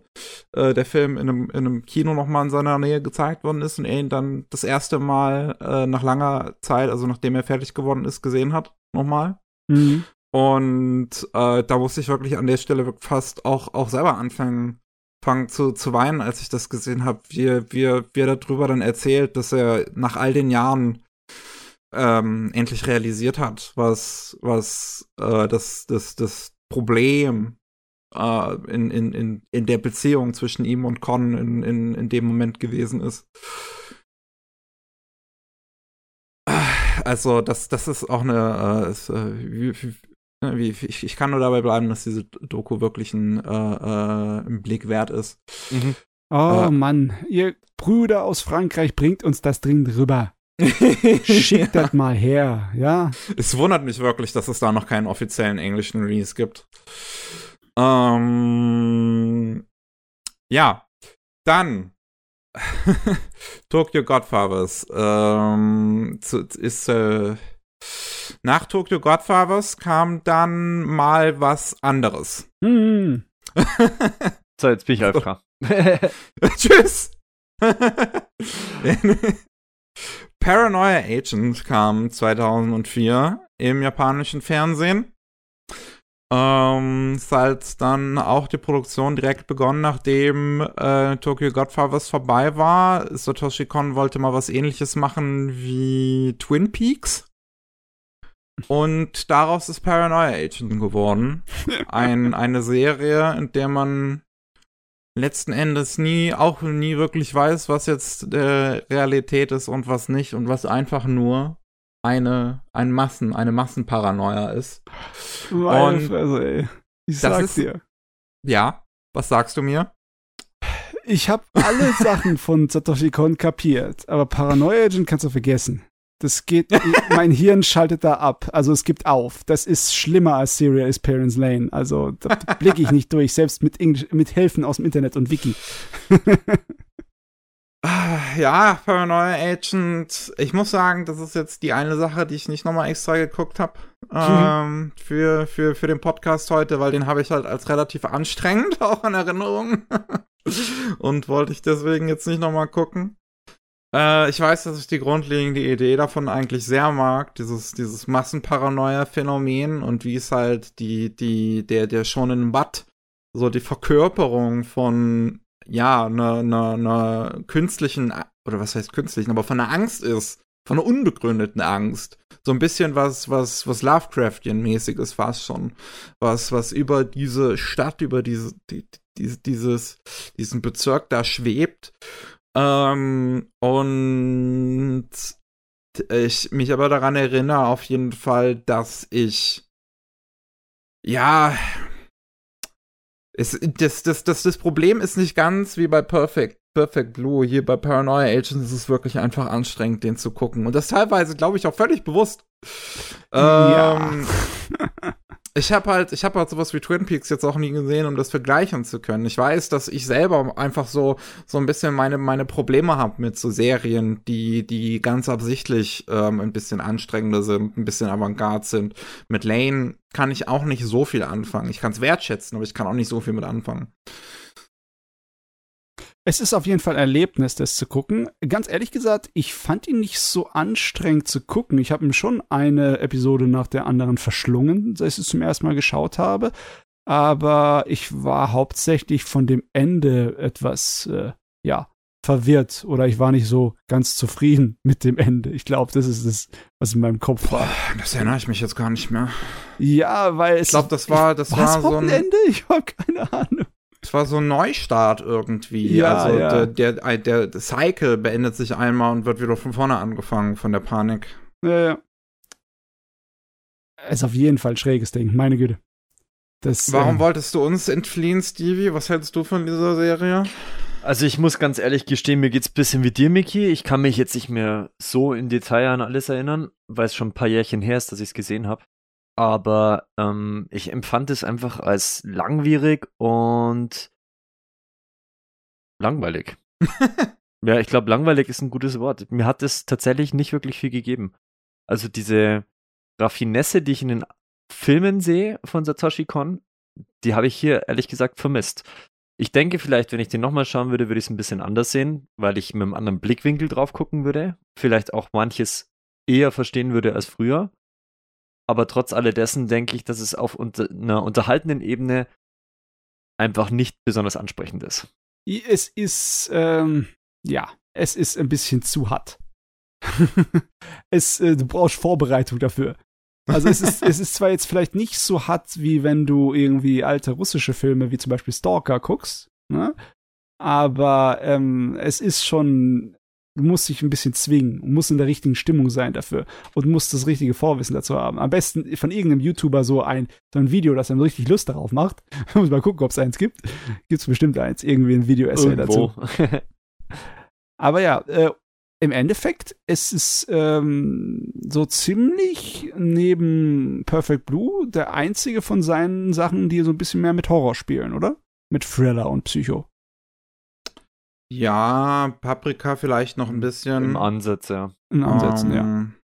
äh, der Film in einem, in einem Kino nochmal in seiner Nähe gezeigt worden ist und er ihn dann das erste Mal äh, nach langer Zeit, also nachdem er fertig geworden ist, gesehen hat. Nochmal. Mhm. Und äh, da musste ich wirklich an der Stelle fast auch, auch selber anfangen, fangen zu, zu weinen, als ich das gesehen habe, wie, wie, wie er darüber dann erzählt, dass er nach all den Jahren ähm, endlich realisiert hat, was, was äh, das, das, das Problem äh, in, in, in, in der Beziehung zwischen ihm und Con in, in, in dem Moment gewesen ist. Also, das, das ist auch eine, äh, ist, äh, wie, wie, ne, wie, ich, ich kann nur dabei bleiben, dass diese Doku wirklich ein, äh, äh, ein Blick wert ist. Mhm. Oh äh. Mann, ihr Brüder aus Frankreich bringt uns das dringend rüber. Schickt [LAUGHS] das mal her, ja. Es wundert mich wirklich, dass es da noch keinen offiziellen englischen Release gibt. Ähm, ja, dann [LAUGHS] Tokyo Godfathers ähm, ist äh, nach Tokyo Godfathers kam dann mal was anderes. Hm. so, jetzt bin ich [LAUGHS] AFK. Tschüss. Paranoia Agent kam 2004 im japanischen Fernsehen. Ähm, ist halt dann auch die Produktion direkt begonnen, nachdem äh, Tokyo Godfathers vorbei war. Satoshi Kon wollte mal was ähnliches machen wie Twin Peaks. Und daraus ist Paranoia Agent geworden. [LAUGHS] Ein, eine Serie, in der man letzten Endes nie, auch nie wirklich weiß, was jetzt äh, Realität ist und was nicht und was einfach nur eine, ein Massen, eine Massenparanoia ist. Meine und Fresse, ey. Ich sag's ist, dir. Ja, was sagst du mir? Ich habe alle Sachen von Satoshi Kon kapiert, aber Paranoia Agent kannst du vergessen. Das geht, mein Hirn schaltet da ab. Also es gibt auf. Das ist schlimmer als Serial Experience Lane. Also da blicke ich nicht durch, selbst mit, Englisch, mit Helfen aus dem Internet und Wiki. [LAUGHS] ja, Paranoia Agent. Ich muss sagen, das ist jetzt die eine Sache, die ich nicht nochmal extra geguckt habe ähm, für, für, für den Podcast heute, weil den habe ich halt als relativ anstrengend [LAUGHS] auch in Erinnerung. und wollte ich deswegen jetzt nicht nochmal gucken. Äh, ich weiß, dass ich die grundlegende Idee davon eigentlich sehr mag, dieses, dieses Massenparanoia-Phänomen und wie es halt die, die, der, der schon in Watt, so die Verkörperung von, ja, einer einer einer künstlichen, oder was heißt künstlichen, aber von einer Angst ist, von einer unbegründeten Angst. So ein bisschen was, was, was Lovecraftian-mäßiges fast schon. Was, was über diese Stadt, über diese, die, dieses, diesen Bezirk da schwebt ähm, und ich mich aber daran erinnere auf jeden Fall, dass ich ja es, das, das, das, das Problem ist nicht ganz wie bei Perfect, Perfect Blue. Hier bei Paranoia Agents ist es wirklich einfach anstrengend, den zu gucken. Und das teilweise, glaube ich, auch völlig bewusst. Ja. [LAUGHS] Ich habe halt, ich habe halt sowas wie Twin Peaks jetzt auch nie gesehen, um das vergleichen zu können. Ich weiß, dass ich selber einfach so so ein bisschen meine meine Probleme habe mit so Serien, die die ganz absichtlich ähm, ein bisschen anstrengender sind, ein bisschen avantgarde sind. Mit Lane kann ich auch nicht so viel anfangen. Ich kann es wertschätzen, aber ich kann auch nicht so viel mit anfangen. Es ist auf jeden Fall ein Erlebnis, das zu gucken. Ganz ehrlich gesagt, ich fand ihn nicht so anstrengend zu gucken. Ich habe ihm schon eine Episode nach der anderen verschlungen, als ich es zum ersten Mal geschaut habe. Aber ich war hauptsächlich von dem Ende etwas, äh, ja, verwirrt oder ich war nicht so ganz zufrieden [LAUGHS] mit dem Ende. Ich glaube, das ist das, was in meinem Kopf war. Das erinnere ich mich jetzt gar nicht mehr. Ja, weil es. Ich glaube, das war, das war so ein Ende. Ich habe keine Ahnung. Es war so ein Neustart irgendwie. Ja, also ja. Der, der, der Cycle beendet sich einmal und wird wieder von vorne angefangen von der Panik. Ja, ja. Ist auf jeden Fall ein schräges Ding, meine Güte. Das, Warum äh, wolltest du uns entfliehen, Stevie? Was hältst du von dieser Serie? Also ich muss ganz ehrlich gestehen, mir geht's ein bisschen wie dir, Miki. Ich kann mich jetzt nicht mehr so in Detail an alles erinnern, weil es schon ein paar Jährchen her ist, dass ich es gesehen habe aber ähm, ich empfand es einfach als langwierig und langweilig. [LAUGHS] ja, ich glaube, langweilig ist ein gutes Wort. Mir hat es tatsächlich nicht wirklich viel gegeben. Also diese Raffinesse, die ich in den Filmen sehe von Satoshi Kon, die habe ich hier ehrlich gesagt vermisst. Ich denke vielleicht, wenn ich den nochmal schauen würde, würde ich es ein bisschen anders sehen, weil ich mit einem anderen Blickwinkel drauf gucken würde. Vielleicht auch manches eher verstehen würde als früher aber trotz alledessen denke ich, dass es auf unter einer unterhaltenden Ebene einfach nicht besonders ansprechend ist. Es ist, ähm, ja, es ist ein bisschen zu hart. [LAUGHS] es, äh, du brauchst Vorbereitung dafür. Also es ist, [LAUGHS] es ist zwar jetzt vielleicht nicht so hart, wie wenn du irgendwie alte russische Filme wie zum Beispiel Stalker guckst, ne? aber ähm, es ist schon Du musst dich ein bisschen zwingen und musst in der richtigen Stimmung sein dafür und musst das richtige Vorwissen dazu haben. Am besten von irgendeinem YouTuber so ein, so ein Video, das einem richtig Lust darauf macht. [LAUGHS] Muss mal gucken, ob es eins gibt. Gibt es bestimmt eins, irgendwie ein Video-Essay dazu. [LAUGHS] Aber ja, äh, im Endeffekt, es ist ähm, so ziemlich neben Perfect Blue der einzige von seinen Sachen, die so ein bisschen mehr mit Horror spielen, oder? Mit Thriller und Psycho. Ja, Paprika vielleicht noch ein bisschen. Im Ansatz, ja. In Ansätzen, ja. Ähm,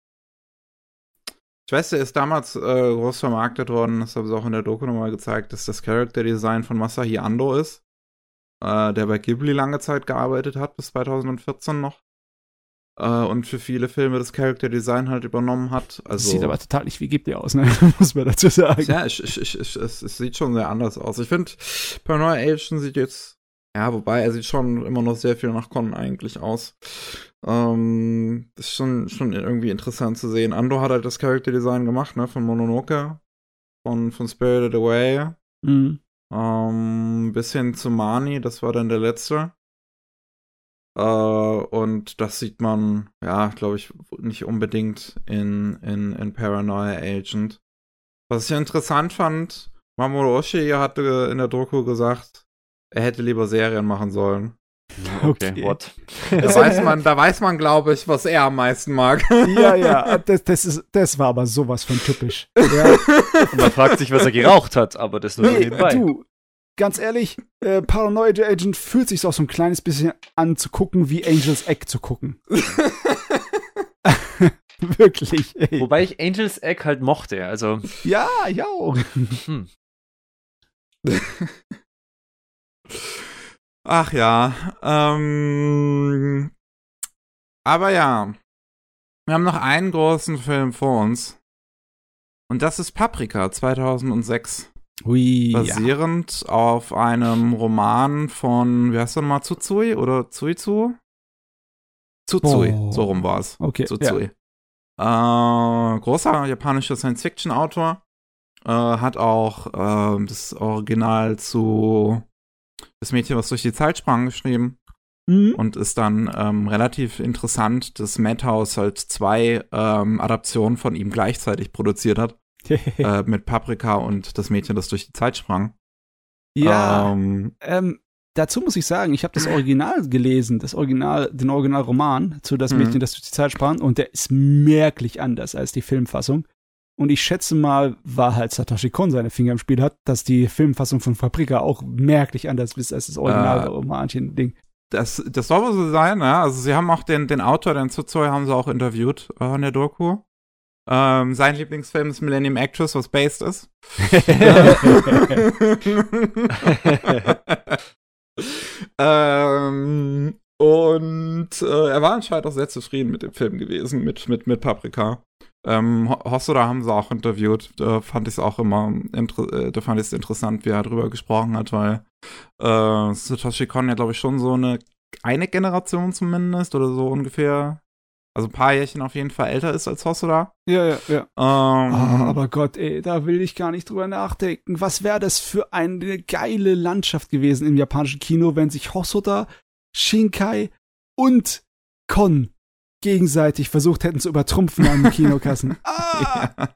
Ich weiß, der ist damals äh, groß vermarktet worden, das habe ich auch in der Doku nochmal gezeigt, dass das Character Design von Masahi Ando ist, äh, der bei Ghibli lange Zeit gearbeitet hat, bis 2014 noch. Äh, und für viele Filme das Character Design halt übernommen hat. Das Also, sieht aber total nicht wie Ghibli aus, ne? [LAUGHS] muss man dazu sagen. ja, ich, ich, ich, ich, es, es sieht schon sehr anders aus. Ich finde, Paranoia Agent sieht jetzt, ja, wobei er sieht schon immer noch sehr viel nach Con eigentlich aus. Ähm, ist schon, schon irgendwie interessant zu sehen. Ando hat halt das Character Design gemacht, ne, von Mononoke, von, von Spirited Away, Mhm. ähm, bis hin zu Mani, das war dann der letzte. Äh, und das sieht man, ja, glaube ich, nicht unbedingt in, in, in Paranoia Agent. Was ich interessant fand, Mamoru Oshii hatte in der Doku gesagt, er hätte lieber Serien machen sollen. [LAUGHS] Okay, Okay. what? Da [LAUGHS] weiß man, da weiß man, glaube ich, was er am meisten mag. [LAUGHS] Ja, ja, das, das, ist, das war aber sowas von typisch. Ja. Und man fragt sich, was er geraucht hat, aber das nur so Nee, nebenbei. du, ganz ehrlich, äh, Paranoia Agent fühlt sich auch so ein kleines bisschen an zu gucken, wie Angels Egg zu gucken. Wirklich, ey. Wobei ich Angels Egg halt mochte, also Ja, ja. auch. hm. Ach ja. Ähm, aber ja. Wir haben noch einen großen Film vor uns. Und das ist Paprika 2006. Hui, ja. Basierend auf einem Roman von, wie heißt der nochmal, Tsutsui oder Tsuizu? Tsutsui, Oh. so rum war es. Okay, ja. Tsutsui. Äh, großer japanischer Science-Fiction-Autor. Äh, hat auch ähm, das Original zu Das Mädchen, was durch die Zeit sprang, geschrieben Mhm. und ist dann ähm, relativ interessant, dass Madhouse halt zwei ähm, Adaptionen von ihm gleichzeitig produziert hat. [LAUGHS] äh, mit Paprika und das Mädchen, das durch die Zeit sprang. ja, Ähm, ähm, dazu muss ich sagen, ich habe das Original gelesen, das Original, den Originalroman zu Das Mhm. Mädchen, das durch die Zeit sprang, und der ist merklich anders als die Filmfassung. Und ich schätze mal, weil halt Satoshi Kon seine Finger im Spiel hat, dass die Filmfassung von Paprika auch merklich anders ist als das Originalromanchen-Ding. das, das soll wohl so sein, ja. Also sie haben auch den, den Autor, den Tsutsui, haben sie auch interviewt äh, in der Doku. Ähm, sein Lieblingsfilm ist Millennium Actress, was based ist. [LAUGHS] ähm, und äh, er war anscheinend auch sehr zufrieden mit dem Film gewesen, mit, mit, mit Paprika. Ähm, Ho- Hosoda haben sie auch interviewt. Da fand ich es auch immer äh, da fand ich es interessant, wie er drüber gesprochen hat, weil äh, Satoshi Kon ja, glaube ich, schon so eine eine Generation zumindest oder so ungefähr. Also ein paar Jährchen auf jeden Fall älter ist als Hosoda. ja, ja, ja. Ähm, Ah, aber Gott, ey, da will ich gar nicht drüber nachdenken. Was wäre das für eine geile Landschaft gewesen im japanischen Kino, wenn sich Hosoda, Shinkai und Kon gegenseitig versucht hätten zu übertrumpfen an den Kinokassen. [LAUGHS] Ah! ja,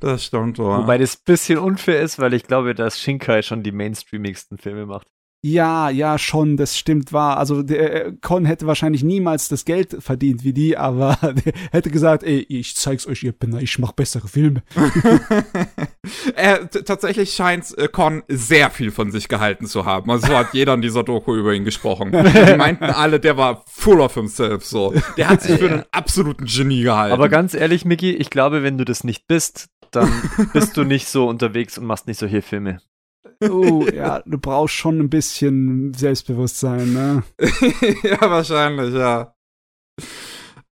das stimmt wohl. Wobei das ein bisschen unfair ist, weil ich glaube, dass Shinkai schon die mainstreamigsten Filme macht. Ja, ja, schon, das stimmt wahr. Also der äh, Con hätte wahrscheinlich niemals das Geld verdient wie die, aber [LAUGHS] der hätte gesagt, ey, ich zeig's euch, ihr Penner, ich mach bessere Filme. [LAUGHS] t- tatsächlich scheint äh, Con sehr viel von sich gehalten zu haben. Also so hat jeder in dieser Doku über ihn gesprochen. Die meinten alle, der war full of himself so. Der hat sich für einen absoluten Genie gehalten. Aber ganz ehrlich, Micky, ich glaube, wenn du das nicht bist, dann bist du nicht so unterwegs und machst nicht solche Filme. Oh, [LAUGHS] ja, du brauchst schon ein bisschen Selbstbewusstsein, ne? [LAUGHS] ja, wahrscheinlich, ja.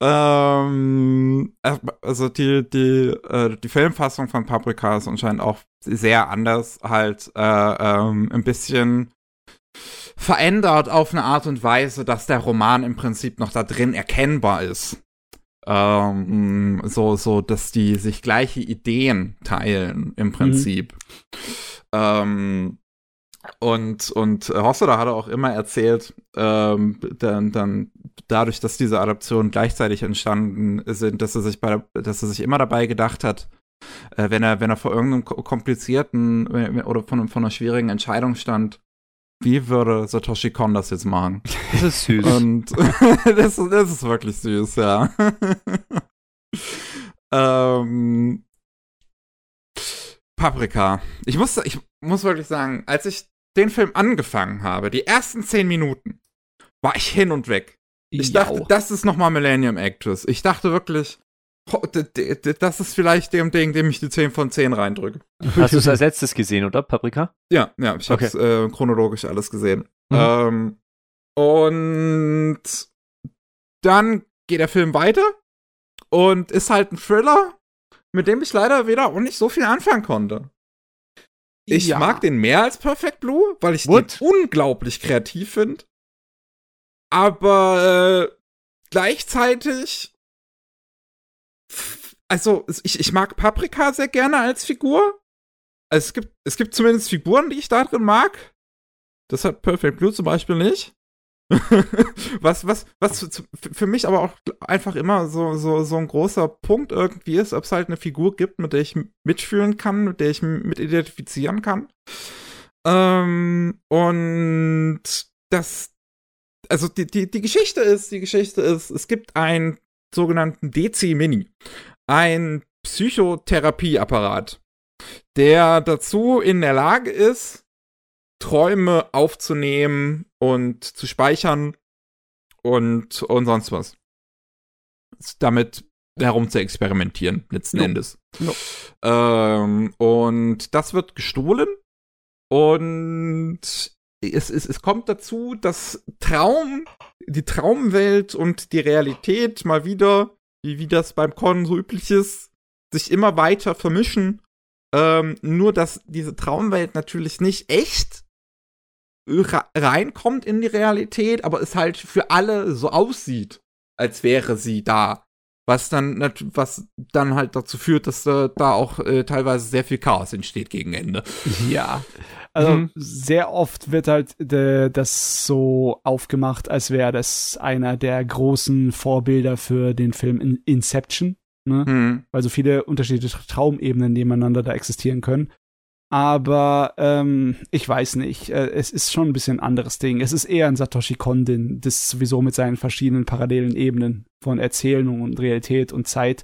Ähm, also die, die, äh, die Filmfassung von Paprika ist anscheinend auch sehr anders, halt äh, ähm, ein bisschen verändert auf eine Art und Weise, dass der Roman im Prinzip noch da drin erkennbar ist. Ähm, so, so, dass die sich gleiche Ideen teilen, im Prinzip. Ähm, und, und Hosoda hat auch immer erzählt, ähm, dann, dann dadurch, dass diese Adaptionen gleichzeitig entstanden sind, dass er sich bei, dass er sich immer dabei gedacht hat, äh, wenn er, wenn er vor irgendeinem komplizierten äh, oder von, von einer schwierigen Entscheidung stand, wie würde Satoshi Kon das jetzt machen? Das ist süß. Und [LAUGHS] das, das ist wirklich süß, ja. [LAUGHS] ähm, Paprika. Ich muss, ich muss wirklich sagen, als ich den Film angefangen habe, die ersten zehn Minuten, war ich hin und weg. Ich Ja. dachte, das ist nochmal Millennium Actress. Ich dachte wirklich, das ist vielleicht dem Ding, dem ich die 10 von 10 reindrücke. Hast du es [LAUGHS] als letztes gesehen, oder? Paprika? Ja, ja, ich Okay. hab's äh, chronologisch alles gesehen. Mhm. Ähm, und dann geht der Film weiter und ist halt ein Thriller, mit dem ich leider wieder auch nicht so viel anfangen konnte. Ich Ja. mag den mehr als Perfect Blue, weil ich What? den unglaublich kreativ finde. Aber äh, gleichzeitig, also ich, ich mag Paprika sehr gerne als Figur. Also es gibt, es gibt zumindest Figuren, die ich da drin mag. Das hat Perfect Blue zum Beispiel nicht. [LAUGHS] was, was, was für- mich aber auch einfach immer so, so, so ein großer Punkt irgendwie ist, ob es halt eine Figur gibt, mit der ich mitfühlen kann, mit der ich mit identifizieren kann. Ähm, und das, also die, die, die Geschichte ist, die Geschichte ist, es gibt einen sogenannten DC-Mini, ein Psychotherapieapparat, der dazu in der Lage ist, Träume aufzunehmen und zu speichern und, und sonst was. Damit herum zu experimentieren, letzten Jo. Endes. Jo. Ähm, und das wird gestohlen und es, es, es kommt dazu, dass Traum, die Traumwelt und die Realität mal wieder, wie, wie das beim Con so üblich ist, sich immer weiter vermischen. Ähm, nur, dass diese Traumwelt natürlich nicht echt reinkommt in die Realität, aber es halt für alle so aussieht, als wäre sie da. Was dann, was dann halt dazu führt, dass äh, da auch äh, teilweise sehr viel Chaos entsteht gegen Ende. Ja. Also Mhm. sehr oft wird halt äh, das so aufgemacht, als wäre das einer der großen Vorbilder für den Film In Inception, ne? Hm. weil so viele unterschiedliche Traumebenen nebeneinander da existieren können. Aber ähm, ich weiß nicht, äh, es ist schon ein bisschen ein anderes Ding. Es ist eher ein Satoshi Kon, den- das sowieso mit seinen verschiedenen parallelen Ebenen von Erzählung und Realität und Zeit.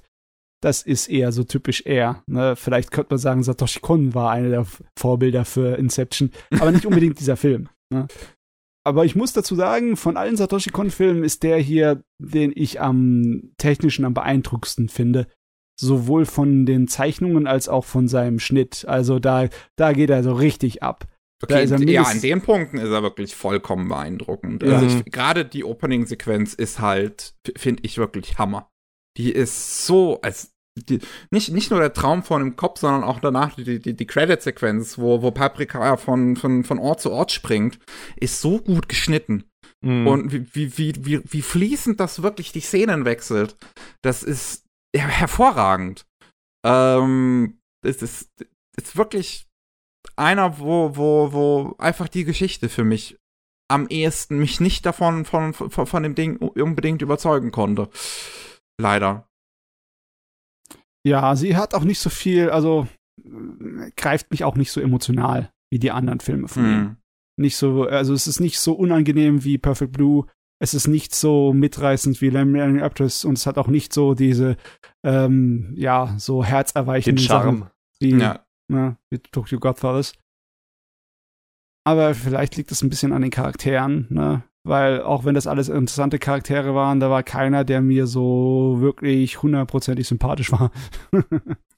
Das ist eher so typisch er. Ne? Vielleicht könnte man sagen, Satoshi Kon war einer der Vorbilder für Inception, aber nicht [LAUGHS] unbedingt dieser Film. Ne? Aber ich muss dazu sagen, von allen Satoshi Kon-Filmen ist der hier, den ich am technischen am beeindruckendsten finde sowohl von den Zeichnungen als auch von seinem Schnitt. Also da, da geht er so richtig ab. Okay, ja, an den Punkten ist er wirklich vollkommen beeindruckend. Ja. Also gerade die Opening-Sequenz ist halt, finde ich wirklich Hammer. Die ist so, als die, nicht, nicht nur der Traum von dem Kopf, sondern auch danach die, die, die Credit-Sequenz, wo, wo Paprika von, von, von Ort zu Ort springt, ist so gut geschnitten. Mhm. Und wie, wie, wie, wie, wie fließend das wirklich die Szenen wechselt, das ist ja, hervorragend. Ähm, es ist, ist wirklich einer, wo, wo, wo einfach die Geschichte für mich am ehesten mich nicht davon von, von, von dem Ding unbedingt überzeugen konnte. Leider. Ja, sie hat auch nicht so viel, also greift mich auch nicht so emotional wie die anderen Filme von ihm. Hm. Nicht so, also es ist nicht so unangenehm wie Perfect Blue. Es ist nicht so mitreißend wie Lemon Actress und es hat auch nicht so diese, ähm, ja, so den herzerweichenden Sachen Charme. wie, Ja. ne, wie Tokyo Godfathers. Aber vielleicht liegt es ein bisschen an den Charakteren, ne? Weil auch wenn das alles interessante Charaktere waren, da war keiner, der mir so wirklich hundertprozentig sympathisch war. [LAUGHS]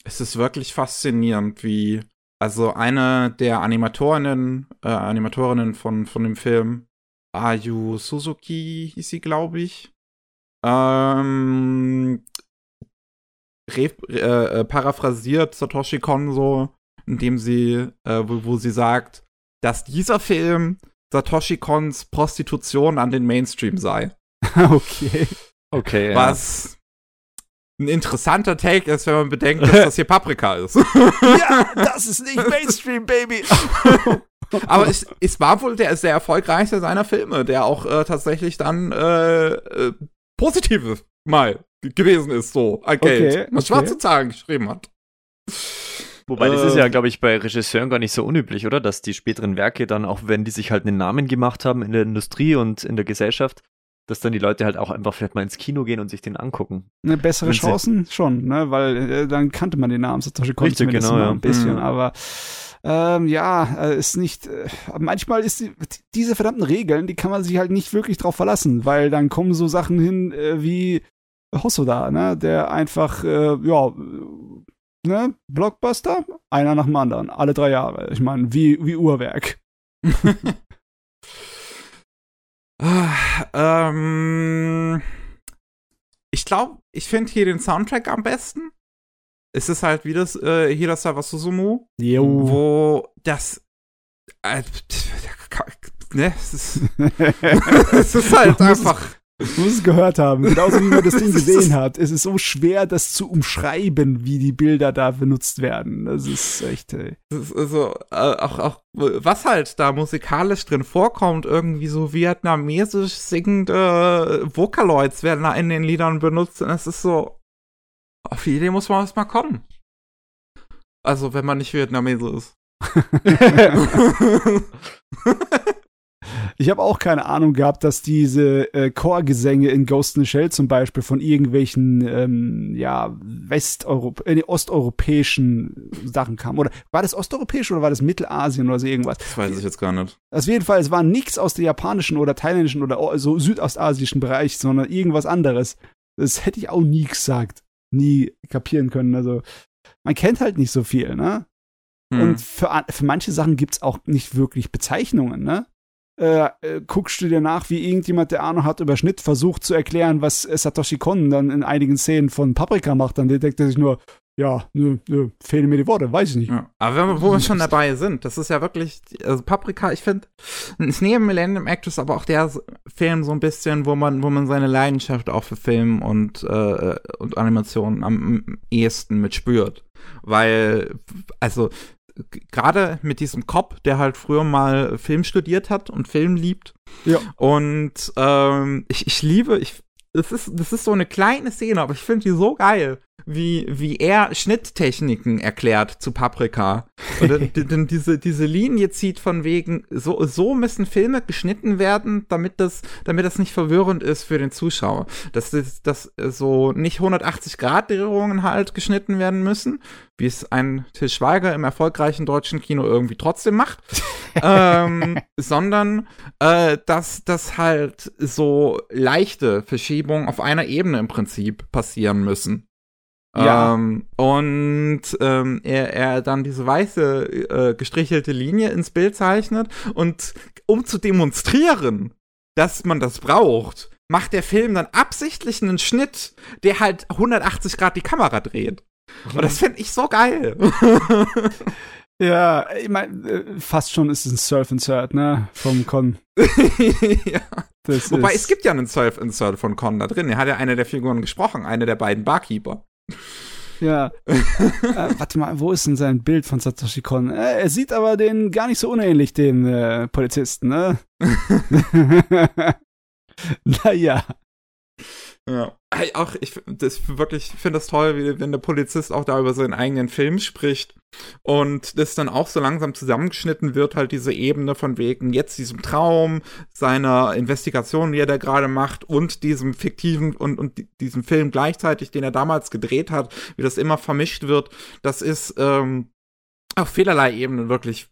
Es ist wirklich faszinierend, wie also eine der Animatorinnen, äh, Animatorinnen von, von dem Film, Ayu Suzuki hieß sie, glaube ich, ähm, äh, äh, paraphrasiert Satoshi Kon so, indem sie, äh, wo, wo sie sagt, dass dieser Film Satoshi Kons Prostitution an den Mainstream sei. [LAUGHS] okay. Okay, ja. Was ein interessanter Take ist, wenn man bedenkt, dass das hier [LAUGHS] Paprika ist. Ja, [LAUGHS] das ist nicht Mainstream, Baby. Aber es, es war wohl der sehr erfolgreichste seiner Filme, der auch äh, tatsächlich dann äh, äh, positive mal gewesen ist, so an Geld. Okay, Was okay. schwarze Zahlen geschrieben hat. Wobei, das ist ja, Ähm. glaube ich, bei Regisseuren gar nicht so unüblich, oder? Dass die späteren Werke dann, auch wenn die sich halt einen Namen gemacht haben in der Industrie und in der Gesellschaft, dass dann die Leute halt auch einfach vielleicht mal ins Kino gehen und sich den angucken. Ne, bessere Chancen schon, ne? Weil äh, dann kannte man den Namen Satoshi Kon Richtig, zumindest genau, mal ja. ein bisschen, Mhm. aber ähm, ja, äh, ist nicht. Äh, manchmal ist die, diese verdammten Regeln, die kann man sich halt nicht wirklich drauf verlassen, weil dann kommen so Sachen hin äh, wie Hosoda, ne? Der einfach, äh, ja, ne? Blockbuster, einer nach dem anderen, alle drei Jahre. Ich meine, wie, wie Uhrwerk. [LAUGHS] Ähm, ich glaube, ich finde hier den Soundtrack am besten. Es ist halt wie das äh, Hirasawa Suzumu, Jo. wo das äh, ne, es ist, [LAUGHS] [LAUGHS] es ist halt einfach Du musst es gehört haben, genauso wie man das [LAUGHS] Ding gesehen hat. Es ist so schwer, das zu umschreiben, wie die Bilder da benutzt werden. Das ist echt. Ey. Ist also, äh, auch, auch, was halt da musikalisch drin vorkommt, irgendwie so vietnamesisch singende Vocaloids werden da in den Liedern benutzt. Und es ist so, auf die Idee muss man erst mal kommen. Also, wenn man nicht Vietnamese ist. [LAUGHS] [LAUGHS] Ich habe auch keine Ahnung gehabt, dass diese äh, Chorgesänge in Ghost in the Shell zum Beispiel von irgendwelchen ähm, ja Westeuropa äh, osteuropäischen Sachen kamen. Oder war das osteuropäisch oder war das Mittelasien oder so irgendwas? Das weiß ich jetzt gar nicht. Auf jeden Fall, es war nichts aus der japanischen oder thailändischen oder so südostasischen Bereich, sondern irgendwas anderes. Das hätte ich auch nie gesagt. Nie kapieren können. Also, man kennt halt nicht so viel, ne? Hm. Und für, für manche Sachen gibt's auch nicht wirklich Bezeichnungen, ne? Äh, äh, guckst du dir nach, wie irgendjemand, der Ahnung hat über Schnitt, versucht zu erklären, was äh, Satoshi Kon dann in einigen Szenen von Paprika macht, dann denkt er sich nur, ja, nö, nö, fehlen mir die Worte, weiß ich nicht. Ja. Aber wenn wo wir schon dabei sind, das ist ja wirklich, also Paprika, ich finde, ist neben Millennium Actress aber auch der Film so ein bisschen, wo man, wo man seine Leidenschaft auch für Film und, äh, und Animation am ehesten mitspürt. Weil, also, gerade mit diesem Cop, der halt früher mal Film studiert hat und Film liebt. Ja. Und ähm, ich, ich liebe, ich, das ist, das ist so eine kleine Szene, aber ich finde die so geil, wie, wie er Schnitttechniken erklärt zu Paprika. Und dann, dann diese, diese Linie zieht von wegen, so, so müssen Filme geschnitten werden, damit das, damit das nicht verwirrend ist für den Zuschauer. Dass, das, dass so nicht 180 Grad Drehungen halt geschnitten werden müssen, wie es ein Til Schweiger im erfolgreichen deutschen Kino irgendwie trotzdem macht, [LAUGHS] ähm, sondern äh, dass das halt so leichte Verschiebungen auf einer Ebene im Prinzip passieren müssen. Ja. Ähm, und ähm, er, er dann diese weiße äh, gestrichelte Linie ins Bild zeichnet und um zu demonstrieren, dass man das braucht, macht der Film dann absichtlich einen Schnitt, der halt 180 Grad die Kamera dreht. Und das finde ich so geil. [LAUGHS] Ja, ich meine, äh, fast schon ist es ein Surf-Insert, ne, vom Con. [LAUGHS] ja. Das Wobei es gibt ja einen Self-Insert von Con da drin. Er hat ja eine der Figuren gesprochen, eine der beiden Barkeeper. Ja. äh, warte mal, wo ist denn sein Bild von Satoshi Kon? Äh, er sieht aber den gar nicht so unähnlich, den äh, Polizisten, ne? [LAUGHS] [LAUGHS] naja. Ja. Auch ich das wirklich finde das toll, wie, wenn der Polizist auch da über seinen eigenen Film spricht und das dann auch so langsam zusammengeschnitten wird, halt diese Ebene von wegen jetzt diesem Traum, seiner Investigation, die er da gerade macht und diesem fiktiven und, und di- diesem Film gleichzeitig, den er damals gedreht hat, wie das immer vermischt wird. Das ist ähm, auf vielerlei Ebenen wirklich,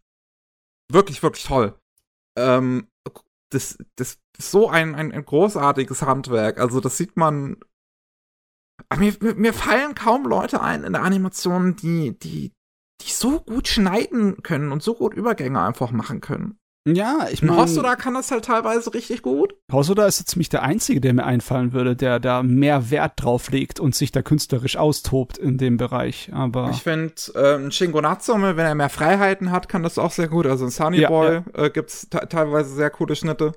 wirklich, wirklich toll. Ähm, das, das so ein, ein, ein großartiges Handwerk. Also, das sieht man. Aber Mir, mir, fallen kaum Leute ein in der Animation, die, die, die so gut schneiden können und so gut Übergänge einfach machen können. Ja, ich meine, Hosoda kann das halt teilweise richtig gut. Hosoda ist so ziemlich der Einzige, der mir einfallen würde, der da mehr Wert drauf legt und sich da künstlerisch austobt in dem Bereich. Aber Ich finde, ähm, Shingo Natsume, wenn er mehr Freiheiten hat, kann das auch sehr gut. Also in Sunny Ja, Boy Äh, gibt's te- teilweise sehr coole Schnitte.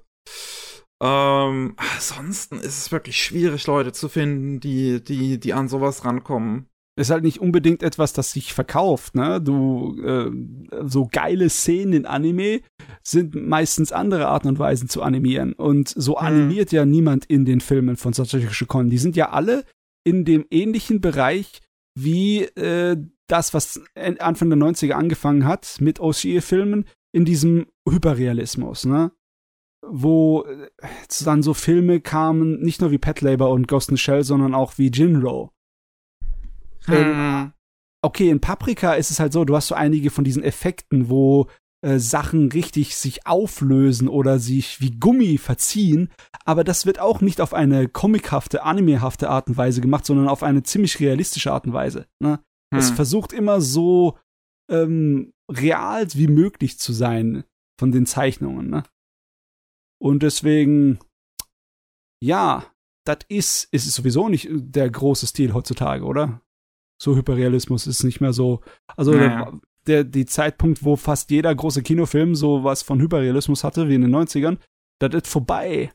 Ähm, ansonsten ist es wirklich schwierig, Leute zu finden, die, die, die an sowas rankommen. ist halt nicht unbedingt etwas, das sich verkauft, ne? Du, äh, so geile Szenen in Anime sind meistens andere Arten und Weisen zu animieren. Und so Hm. animiert ja niemand in den Filmen von Satoshi Kon. Die sind ja alle in dem ähnlichen Bereich wie äh, das, was Anfang der 90er angefangen hat mit OCE-Filmen, in diesem Hyperrealismus, ne? Wo äh, dann so Filme kamen, nicht nur wie Pet Labor und Ghost in Shell, sondern auch wie Jinro. Ähm, okay, in Paprika ist es halt so, du hast so einige von diesen Effekten, wo äh, Sachen richtig sich auflösen oder sich wie Gummi verziehen, aber das wird auch nicht auf eine comichafte, animehafte Art und Weise gemacht, sondern auf eine ziemlich realistische Art und Weise. Ne? Es Hm. versucht immer so ähm, real wie möglich zu sein von den Zeichnungen. Ne? Und deswegen, ja, das ist, ist es sowieso nicht der große Stil heutzutage, oder? So Hyperrealismus ist nicht mehr so. Also Naja. der, der, die Zeitpunkt, wo fast jeder große Kinofilm so was von Hyperrealismus hatte, wie in den 90ern, das ist vorbei.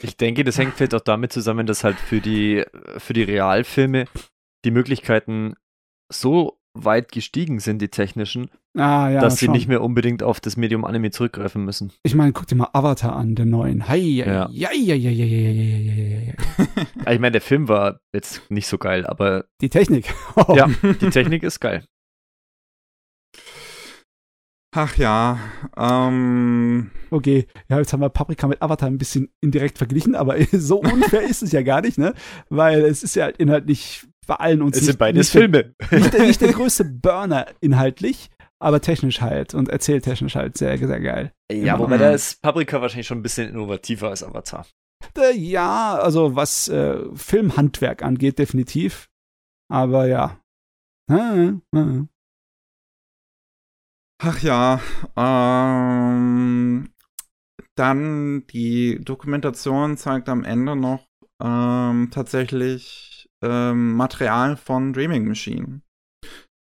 Ich denke, das hängt vielleicht auch damit zusammen, dass halt für die, für die Realfilme die Möglichkeiten so weit gestiegen sind, die technischen, Ah, ja, dass sie schon. nicht mehr unbedingt auf das Medium Anime zurückgreifen müssen. Ich meine, guck dir mal Avatar an, der neuen. Hei, ja. Ja. ja, ja, ja, ja, ja, ja, ja, ja, ja. Also ich meine, der Film war jetzt nicht so geil, aber Die Technik. ja, die Technik ist geil. Ach ja, ähm, Okay, ja, jetzt haben wir Paprika mit Avatar ein bisschen indirekt verglichen, aber so unfair ist es ja gar nicht, ne? Weil es ist ja halt inhaltlich bei allen uns Es nicht, sind beides nicht, der, Filme. nicht, der, nicht der größte Burner inhaltlich, aber technisch halt und erzähltechnisch halt sehr, sehr geil. Ja, Immer. wobei da ist Paprika wahrscheinlich schon ein bisschen innovativer als Avatar. Äh, ja, also was äh, Filmhandwerk angeht, definitiv. Aber ja. Ah, ah. ach ja, ähm, dann die Dokumentation zeigt am Ende noch ähm, tatsächlich ähm, Material von Dreaming Machine.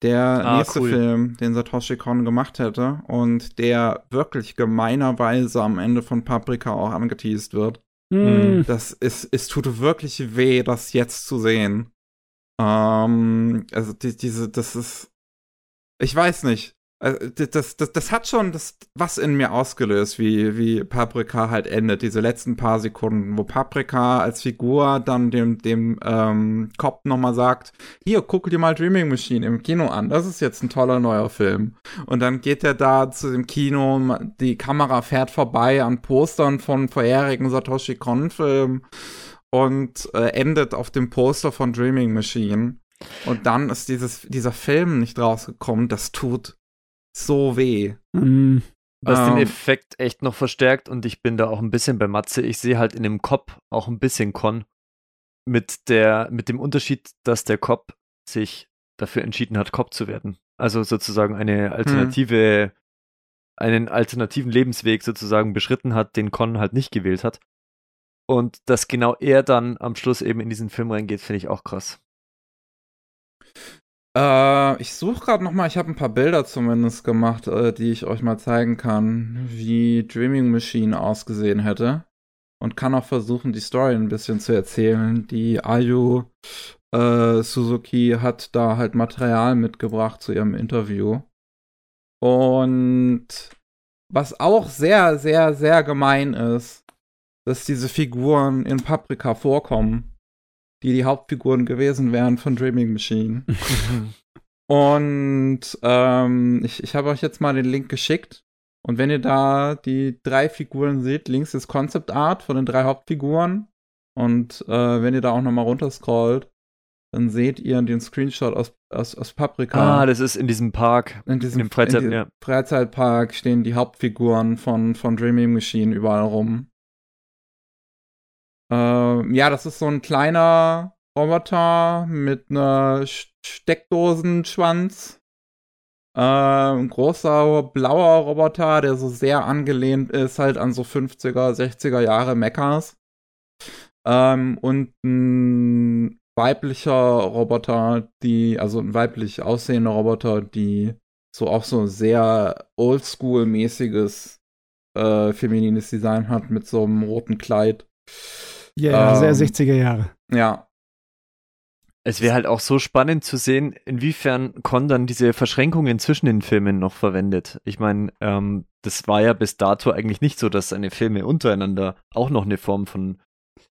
Der Ah, nächste cool. Film, den Satoshi Kon gemacht hätte und der wirklich gemeinerweise am Ende von Paprika auch angeteased wird. Hm. Das ist, es tut wirklich weh, das jetzt zu sehen. Ähm, also die, diese, das ist, ich weiß nicht. Also, das, das, das hat schon das, was in mir ausgelöst, wie, wie Paprika halt endet, diese letzten paar Sekunden, wo Paprika als Figur dann dem, dem ähm, Cop nochmal sagt, hier, guck dir mal Dreaming Machine im Kino an, das ist jetzt ein toller neuer Film. Und dann geht er da zu dem Kino, die Kamera fährt vorbei an Postern von vorherigen Satoshi Kon-Filmen und äh, endet auf dem Poster von Dreaming Machine. Und dann ist dieses, dieser Film nicht rausgekommen, das tut so weh. Hm. Was den Ähm. Effekt echt noch verstärkt und ich bin da auch ein bisschen bei Matze. Ich sehe halt in dem Cop auch ein bisschen Con. Mit, der, mit dem Unterschied, dass der Cop sich dafür entschieden hat, Cop zu werden. Also sozusagen eine alternative, einen alternativen Lebensweg sozusagen beschritten hat, den Con halt nicht gewählt hat. Und dass genau er dann am Schluss eben in diesen Film reingeht, finde ich auch krass. Äh, ich suche gerade noch mal, ich habe ein paar Bilder zumindest gemacht, äh, die ich euch mal zeigen kann, wie Dreaming Machine ausgesehen hätte. Und kann auch versuchen, die Story ein bisschen zu erzählen. Die Ayu äh, Suzuki hat da halt Material mitgebracht zu ihrem Interview. Und was auch sehr, sehr, sehr gemein ist, dass diese Figuren in Paprika vorkommen, die die Hauptfiguren gewesen wären von Dreaming Machine. [LAUGHS] Und ähm, ich, ich habe euch jetzt mal den Link geschickt. Und wenn ihr da die drei Figuren seht, links ist Concept Art von den drei Hauptfiguren. Und äh, wenn ihr da auch nochmal runterscrollt, dann seht ihr den Screenshot aus, aus, aus Paprika. Ah, das ist in diesem Park. in diesem in Freizeit- in ja. Freizeitpark stehen die Hauptfiguren von, von Dreaming Machine überall rum. Ähm, ja, das ist so ein kleiner Roboter mit einer Sch- Steckdosenschwanz. Äh, ein großer blauer Roboter, der so sehr angelehnt ist halt an so 50er, 60er Jahre Mechas. Ähm, und ein weiblicher Roboter, die, also ein weiblich aussehender Roboter, die so auch so sehr oldschool-mäßiges äh, feminines Design hat mit so einem roten Kleid. Ja, ja, Ähm, sehr 60er Jahre. Ja. Es wäre halt auch so spannend zu sehen, inwiefern Con dann diese Verschränkungen zwischen den Filmen noch verwendet. Ich meine, ähm, das war ja bis dato eigentlich nicht so, dass seine Filme untereinander auch noch eine Form von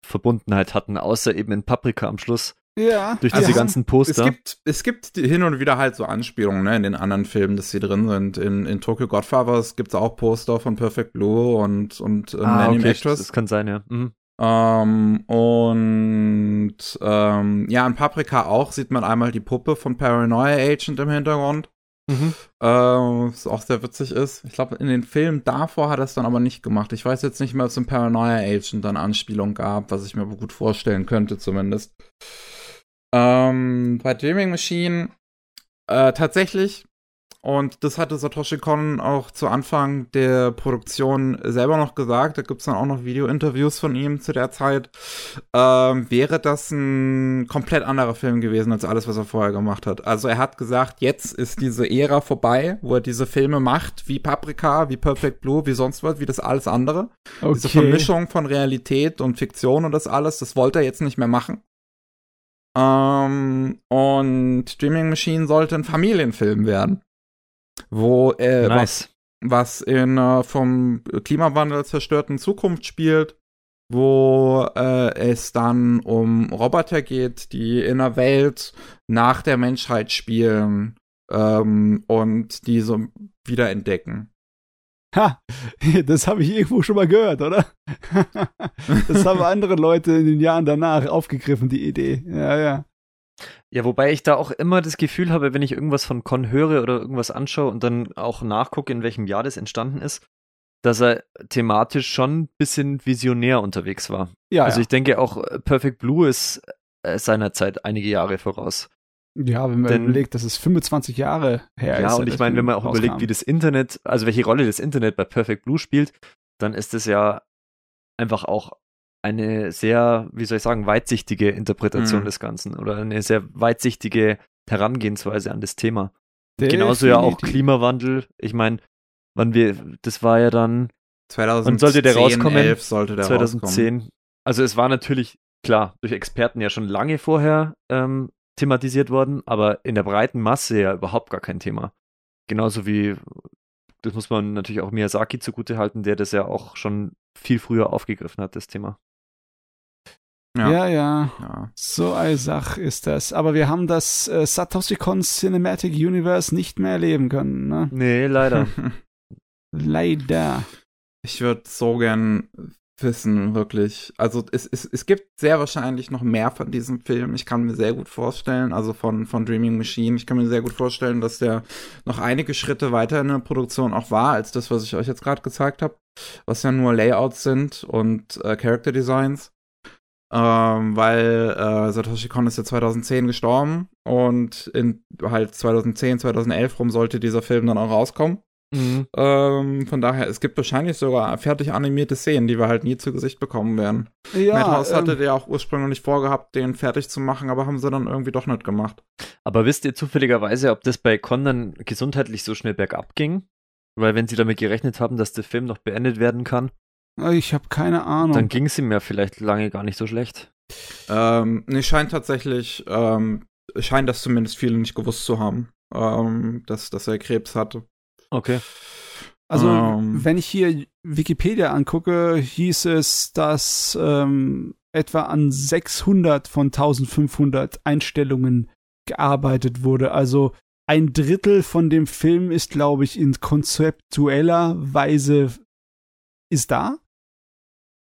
Verbundenheit hatten, außer eben in Paprika am Schluss. Ja. Durch Also diese es- ganzen Poster. Es gibt, es gibt hin und wieder halt so Anspielungen ne, in den anderen Filmen, dass sie drin sind. In, in Tokyo Godfathers gibt es auch Poster von Perfect Blue und, und ah, Nanny okay, Actress. das kann sein, ja. Mhm. Ähm, und ähm, ja, in Paprika auch sieht man einmal die Puppe von Paranoia Agent im Hintergrund. Mhm. Äh, was auch sehr witzig ist. Ich glaube, in den Filmen davor hat er es dann aber nicht gemacht. Ich weiß jetzt nicht mehr, ob es im Paranoia Agent dann Anspielung gab, was ich mir aber gut vorstellen könnte, zumindest. Ähm, bei Dreaming Machine äh, tatsächlich, und das hatte Satoshi Kon auch zu Anfang der Produktion selber noch gesagt, da gibt es dann auch noch Video-Interviews von ihm zu der Zeit, ähm, wäre das ein komplett anderer Film gewesen als alles, was er vorher gemacht hat. Also er hat gesagt, jetzt ist diese Ära vorbei, wo er diese Filme macht, wie Paprika, wie Perfect Blue, wie sonst was, wie das alles andere. Okay. Diese Vermischung von Realität und Fiktion und das alles, das wollte er jetzt nicht mehr machen. Ähm, und Streaming Machine sollte ein Familienfilm werden. Wo äh, was, nice. was in äh, vom Klimawandel zerstörten Zukunft spielt, wo äh, es dann um Roboter geht, die in einer Welt nach der Menschheit spielen ähm, und die so wiederentdecken. Ha, [LAUGHS] das habe ich irgendwo schon mal gehört, oder? [LAUGHS] das haben andere Leute in den Jahren danach aufgegriffen, die Idee. Ja, ja. Ja, wobei ich da auch immer das Gefühl habe, wenn ich irgendwas von Con höre oder irgendwas anschaue und dann auch nachgucke, in welchem Jahr das entstanden ist, dass er thematisch schon ein bisschen visionär unterwegs war. Ja, also ja. ich denke auch äh, Perfect Blue ist äh, seiner Zeit einige Jahre voraus. ja, wenn man denn- überlegt, dass es 25 Jahre her ist. ja, und seit ich meine, wenn man auch überlegt, rauskam. wie das Internet, also welche Rolle das Internet bei Perfect Blue spielt, dann ist es ja einfach auch eine sehr, wie soll ich sagen, weitsichtige Interpretation Mhm. des Ganzen oder eine sehr weitsichtige Herangehensweise an das Thema. Genauso ja auch Definitiv. Klimawandel. Ich meine, wann wir, das war ja dann 2010, sollte der rauskommen? 11 sollte der rauskommen. 2010. Also es war natürlich, klar, durch Experten ja schon lange vorher ähm, thematisiert worden, aber in der breiten Masse ja überhaupt gar kein Thema. Genauso wie, das muss man natürlich auch Miyazaki zugutehalten, der das ja auch schon viel früher aufgegriffen hat, das Thema. Ja. Ja, ja. ja. So eine Sache ist das. Aber wir haben das äh, Satoshi Kon Cinematic Universe nicht mehr erleben können, ne? Nee, leider. [LAUGHS] Leider. Ich würde so gern wissen, wirklich. Also es, es, es gibt sehr wahrscheinlich noch mehr von diesem Film. Ich kann mir sehr gut vorstellen, also von, von Dreaming Machine, ich kann mir sehr gut vorstellen, dass der noch einige Schritte weiter in der Produktion auch war, als das, was ich euch jetzt gerade gezeigt habe. Was ja nur Layouts sind und äh, Character Designs. Ähm, weil äh, Satoshi Kon ist ja 2010 gestorben und in halt 2010, 2011 rum sollte dieser Film dann auch rauskommen. mhm. Ähm, von daher, es gibt wahrscheinlich sogar fertig animierte Szenen, die wir halt nie zu Gesicht bekommen werden. Ja, Madhouse hatte ähm, ja auch ursprünglich vorgehabt, den fertig zu machen, aber haben sie dann irgendwie doch nicht gemacht. Aber wisst ihr zufälligerweise, ob das bei Con dann gesundheitlich so schnell bergab ging? Weil wenn sie damit gerechnet haben, dass der Film noch beendet werden kann, ich habe keine Ahnung. dann ging es ihm ja vielleicht lange gar nicht so schlecht. Ähm, nee, scheint tatsächlich, ähm, scheint das zumindest viele nicht gewusst zu haben, ähm, dass, dass er Krebs hatte. Okay. Also, Ähm. wenn ich hier Wikipedia angucke, hieß es, dass ähm, etwa an 600 von 1500 Einstellungen gearbeitet wurde. Also ein Drittel von dem Film ist, glaube ich, in konzeptueller Weise ist da.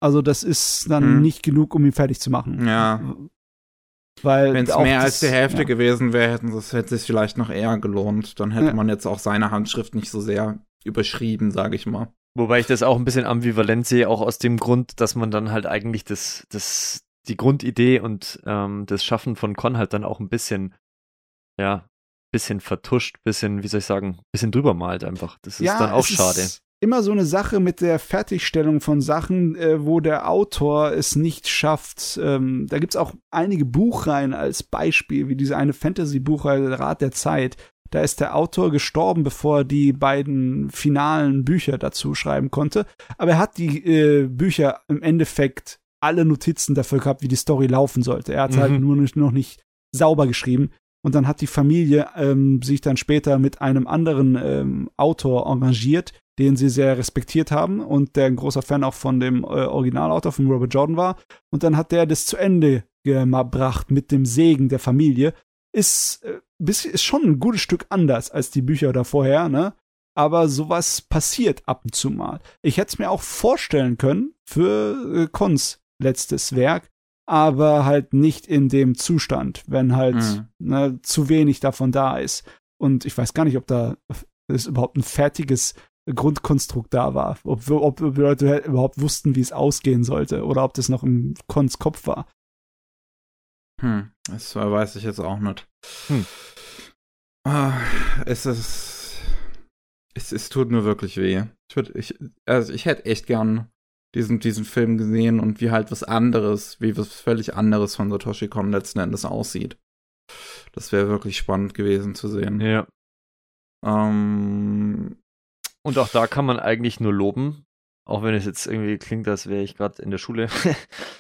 Also das ist dann Hm. nicht genug, um ihn fertig zu machen. Ja. Weil Wenn es auch mehr das- als die Hälfte ja. gewesen wäre, hätten es hätte es vielleicht noch eher gelohnt. Dann hätte Ja. man jetzt auch seine Handschrift nicht so sehr überschrieben, sage ich mal. Wobei ich das auch ein bisschen ambivalent sehe, auch aus dem Grund, dass man dann halt eigentlich das, das, die Grundidee und ähm, das Schaffen von Con halt dann auch ein bisschen, ja, bisschen vertuscht, bisschen, wie soll ich sagen, bisschen drüber malt einfach. Das ist dann auch schade. Ist immer so eine Sache mit der Fertigstellung von Sachen, äh, wo der Autor es nicht schafft. Ähm, da gibt's auch einige Buchreihen als Beispiel, wie diese eine Fantasy-Buchreihe Rat der Zeit. Da ist der Autor gestorben, bevor er die beiden finalen Bücher dazu schreiben konnte. Aber er hat die äh, Bücher im Endeffekt alle Notizen dafür gehabt, wie die Story laufen sollte. Er hat Mhm. halt nur nicht, noch nicht sauber geschrieben. Und dann hat die Familie ähm, sich dann später mit einem anderen ähm, Autor engagiert, den sie sehr respektiert haben und der ein großer Fan auch von dem äh, Originalautor von Robert Jordan war. Und dann hat der das zu Ende gebracht mit dem Segen der Familie. Ist, äh, ist schon ein gutes Stück anders als die Bücher da vorher, ne? Aber sowas passiert ab und zu mal. Ich hätte es mir auch vorstellen können für äh, Cons letztes Werk, aber halt nicht in dem Zustand, wenn halt mhm. ne, zu wenig davon da ist. Und ich weiß gar nicht, ob da ist überhaupt ein fertiges Grundkonstrukt da war. Ob, ob, ob Leute überhaupt wussten, wie es ausgehen sollte oder ob das noch im Cons Kopf war. Hm, das weiß ich jetzt auch nicht. Hm. Ah, es ist. Es, es tut mir wirklich weh. Ich, würd, ich, also ich hätte echt gern diesen, diesen Film gesehen und wie halt was anderes, wie was völlig anderes von Satoshi Kon letzten Endes aussieht. Das wäre wirklich spannend gewesen zu sehen. Ja. Ähm, und auch da kann man eigentlich nur loben, auch wenn es jetzt irgendwie klingt, als wäre ich gerade in der Schule.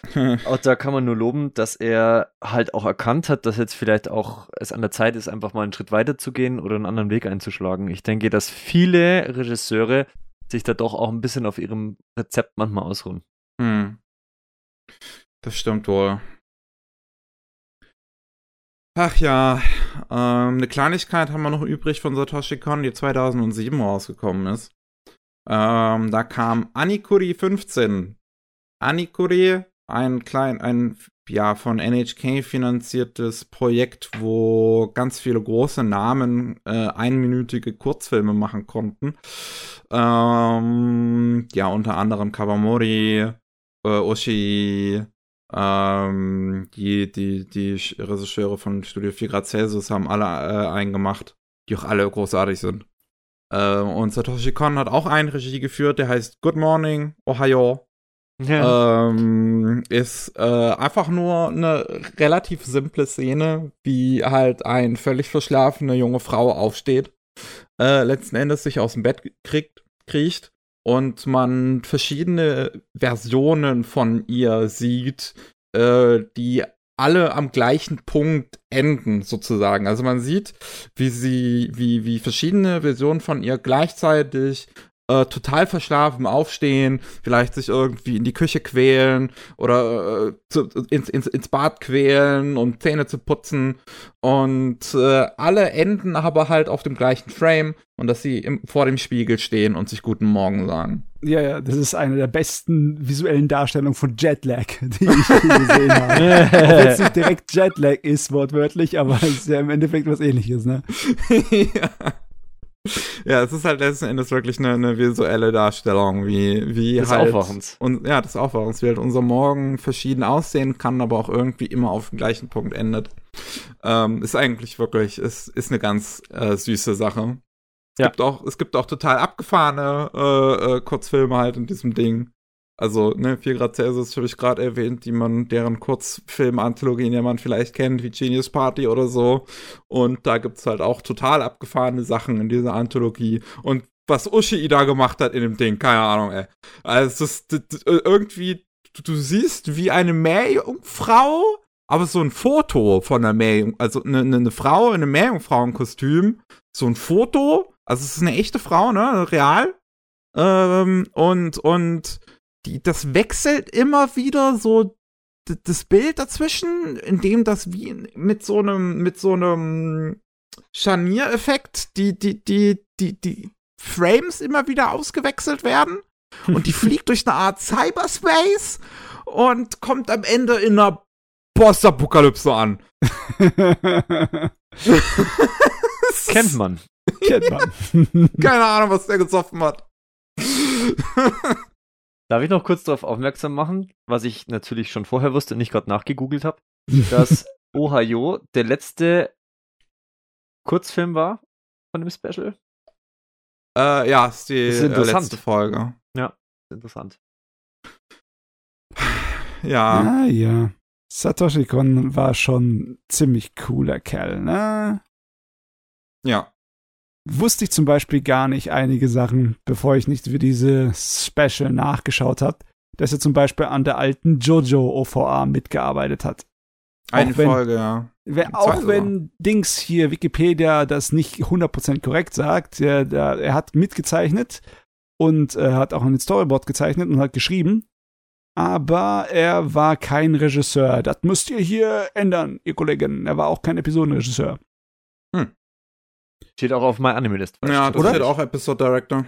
[LAUGHS] auch da kann man nur loben, dass er halt auch erkannt hat, dass jetzt vielleicht auch es an der Zeit ist, einfach mal einen Schritt weiter zu gehen oder einen anderen Weg einzuschlagen. Ich denke, dass viele Regisseure sich da doch auch ein bisschen auf ihrem Rezept manchmal ausruhen. Hm. Das stimmt wohl. Ach ja, ähm, eine Kleinigkeit haben wir noch übrig von Satoshi Kon, die 2007 rausgekommen ist. Ähm, da kam Anikuri 15. Anikuri, ein klein, ein ja von NHK finanziertes Projekt, wo ganz viele große Namen äh, einminütige Kurzfilme machen konnten. Ähm, ja, unter anderem Kawamori, äh, Oshi, ähm, die, die, die Regisseure von Studio 4 Grad Celsius haben alle äh, einen gemacht, die auch alle großartig sind. Äh, und Satoshi Kon hat auch einen Regie geführt, der heißt Good Morning, Ohio. Ja. Ähm, ist äh, einfach nur eine relativ simple Szene, wie halt ein völlig verschlafene junge Frau aufsteht, äh, letzten Endes sich aus dem Bett kriegt, kriecht und man verschiedene Versionen von ihr sieht, äh, die alle am gleichen Punkt enden, sozusagen. Also man sieht, wie sie, wie, wie verschiedene Versionen von ihr gleichzeitig äh, total verschlafen aufstehen, vielleicht sich irgendwie in die Küche quälen oder äh, zu, ins, ins, ins Bad quälen und Zähne zu putzen. Und äh, alle enden aber halt auf dem gleichen Frame und dass sie im, vor dem Spiegel stehen und sich Guten Morgen sagen. Ja, ja, das ist eine der besten visuellen Darstellungen von Jetlag, [LAUGHS] die ich gesehen habe. Auch wenn es nicht direkt Jetlag ist, wortwörtlich, aber es ist ja im Endeffekt was ähnliches, ne? [LAUGHS] [LAUGHS] ja ja, es ist halt letzten Endes wirklich eine, eine visuelle Darstellung, wie, wie des halt. Aufwachens. Und, ja, des Aufwachens, wie halt unser Morgen verschieden aussehen kann, aber auch irgendwie immer auf dem gleichen Punkt endet. Ähm, ist eigentlich wirklich, ist, ist eine ganz äh, süße Sache. Es, ja. gibt auch, es gibt auch total abgefahrene äh, äh, Kurzfilme halt in diesem Ding. Also, ne, 4 Grad Celsius habe ich gerade erwähnt, die man, deren Kurzfilm-Anthologien ja man vielleicht kennt, wie Genius Party oder so. Und da gibt's halt auch total abgefahrene Sachen in dieser Anthologie. Und was Ushi da gemacht hat in dem Ding, keine Ahnung, ey. Also, das, das irgendwie, du, du, siehst wie eine Meerjungfrau, aber so ein Foto von einer Meerjungfrau, also eine, eine Frau in einem Meerjungfrauenkostüm, so ein Foto, also es ist eine echte Frau, ne, real. Ähm, und, und die, das wechselt immer wieder so das Bild dazwischen, indem das wie mit so einem, mit so einem Scharniereffekt die, die, die, die, die Frames immer wieder ausgewechselt werden. Und die [LAUGHS] fliegt durch eine Art Cyberspace und kommt am Ende in einer Postapokalypse an. [LAUGHS] Kennt man. Kennt man. [LAUGHS] Keine Ahnung, was der gesoffen hat. Darf ich noch kurz darauf aufmerksam machen, was ich natürlich schon vorher wusste und nicht gerade nachgegoogelt habe, [LAUGHS] dass Ohio der letzte Kurzfilm war von dem Special? Äh, ja, ist die ist äh, letzte Folge. Ja, interessant. Ja. Ja, ja. Satoshi Kon war schon ziemlich cooler Kerl, ne? Ja wusste ich zum Beispiel gar nicht einige Sachen, bevor ich nicht für diese Special nachgeschaut habe, dass er zum Beispiel an der alten Jojo OVA mitgearbeitet hat. Eine Auch wenn- Folge, ja. Wenn, auch wenn Dings hier Wikipedia das nicht 100% korrekt sagt, der, er hat mitgezeichnet und äh, hat auch ein Storyboard gezeichnet und hat geschrieben, aber er war kein Regisseur. Das müsst ihr hier ändern, ihr Kollegen. Er war auch kein Episodenregisseur. Steht auch auf meiner Anime-List. Ja, das oder? steht auch Episode Director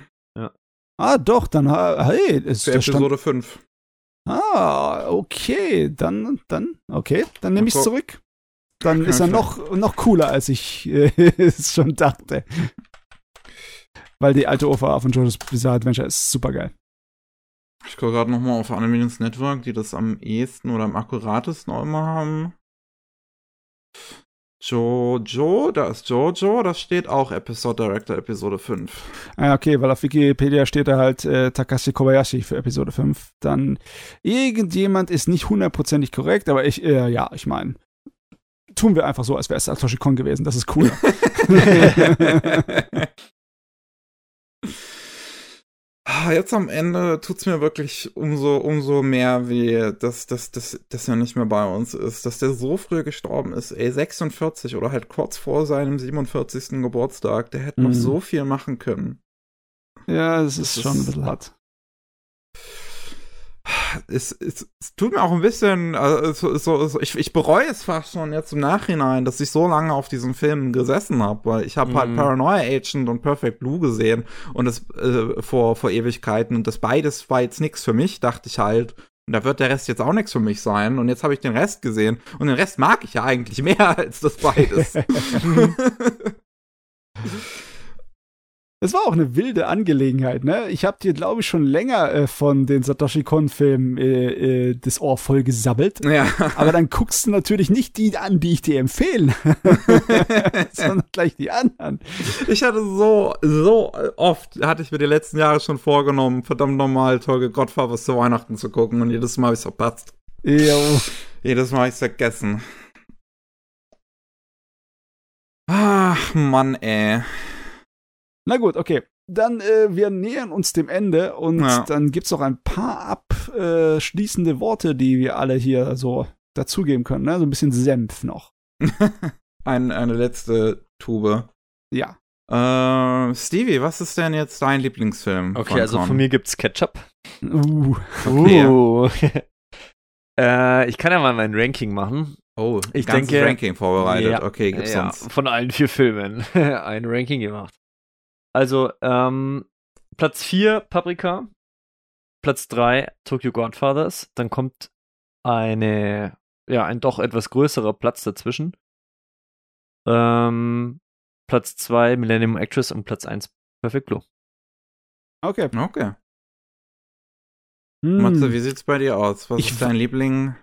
Ah, doch, dann, hey, ist für stand, Episode 5. Ah, okay, dann, dann, okay, dann nehme ich zurück. Dann ist er noch, noch cooler, als ich äh, [LAUGHS] es schon dachte. Weil die alte OVA von JoJo's Bizarre Adventure ist super geil. Ich gucke gerade nochmal auf Anime News Network, die das am ehesten oder am akkuratesten auch immer haben. Jojo, da ist Jojo, da steht auch Episode Director Episode 5. Ah, okay, weil auf Wikipedia steht da halt äh, Takashi Kobayashi für Episode 5. Dann irgendjemand ist nicht hundertprozentig korrekt, aber ich, äh, ja, ich meine, tun wir einfach so, als wäre es Satoshi Kon gewesen. Das ist cool. [LAUGHS] [LAUGHS] Ah, Jetzt am Ende tut's mir wirklich umso, umso mehr weh, dass, dass, dass, dass er nicht mehr bei uns ist, dass der so früh gestorben ist, ey, 46 oder halt kurz vor seinem 47. Geburtstag, der hätte noch Mhm. so viel machen können. ja, es Das ist schon ein ist- bisschen hart. Es, es, es tut mir auch ein bisschen, also, so, so, ich, ich bereue es fast schon jetzt im Nachhinein, dass ich so lange auf diesen Filmen gesessen habe, weil ich habe halt Mhm. Paranoia Agent und Perfect Blue gesehen und das äh, vor, vor Ewigkeiten und das beides war jetzt nichts für mich, dachte ich halt. Und da wird der Rest jetzt auch nichts für mich sein. Und jetzt habe ich den Rest gesehen. Und den Rest mag ich ja eigentlich [LAUGHS] mehr als das beides. [LAUGHS] Es war auch eine wilde Angelegenheit, ne? Ich habe dir, glaube ich, schon länger äh, von den Satoshi Kon-Filmen äh, äh, das Ohr voll gesabbelt. ja. [LAUGHS] Aber dann guckst du natürlich nicht die an, die ich dir empfehlen, [LAUGHS] [LAUGHS] sondern gleich die anderen. Ich hatte so, so oft, hatte ich mir die letzten Jahre schon vorgenommen, verdammt nochmal Torge Godfathers zu Weihnachten zu gucken und jedes Mal habe ich es verpasst. Jo. Jedes Mal habe ich es vergessen. Ach, Mann, ey. Na gut, okay. Dann, äh, wir nähern uns dem Ende und Ja. dann gibt's noch ein paar abschließende Worte, die wir alle hier so dazugeben können, ne? So ein bisschen Senf noch. [LAUGHS] Ein, eine letzte Tube. Ja. Äh, Stevie, was ist denn jetzt dein Lieblingsfilm? Okay, also Con? von mir gibt's Ketchup. Uh. Okay. Uh. [LAUGHS] äh, ich kann ja mal mein Ranking machen. Oh, Ich ganzes denke- Ranking vorbereitet. Ja. Okay, gib's ja, uns. Von allen vier Filmen [LAUGHS] ein Ranking gemacht. Also, ähm, Platz 4 Paprika, Platz 3 Tokyo Godfathers, dann kommt eine, ja, ein doch etwas größerer Platz dazwischen. Ähm, Platz 2 Millennium Actress und Platz 1 Perfect Blue. Okay. Okay. Hm. Matze, wie sieht's bei dir aus? Was Ich ist dein Liebling?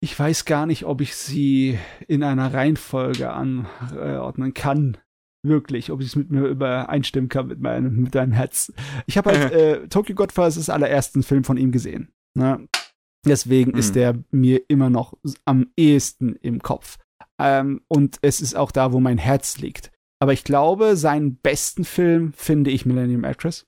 Ich weiß gar nicht, ob ich sie in einer Reihenfolge anordnen kann. Wirklich, ob ich es mit mir übereinstimmen kann mit meinem, mit deinem Herz. Ich habe halt [LAUGHS] äh, Tokyo Godfathers das allerersten Film von ihm gesehen. Ne? Deswegen Hm. ist der mir immer noch am ehesten im Kopf. Ähm, und es ist auch da, wo mein Herz liegt. Aber ich glaube, seinen besten Film finde ich Millennium Actress.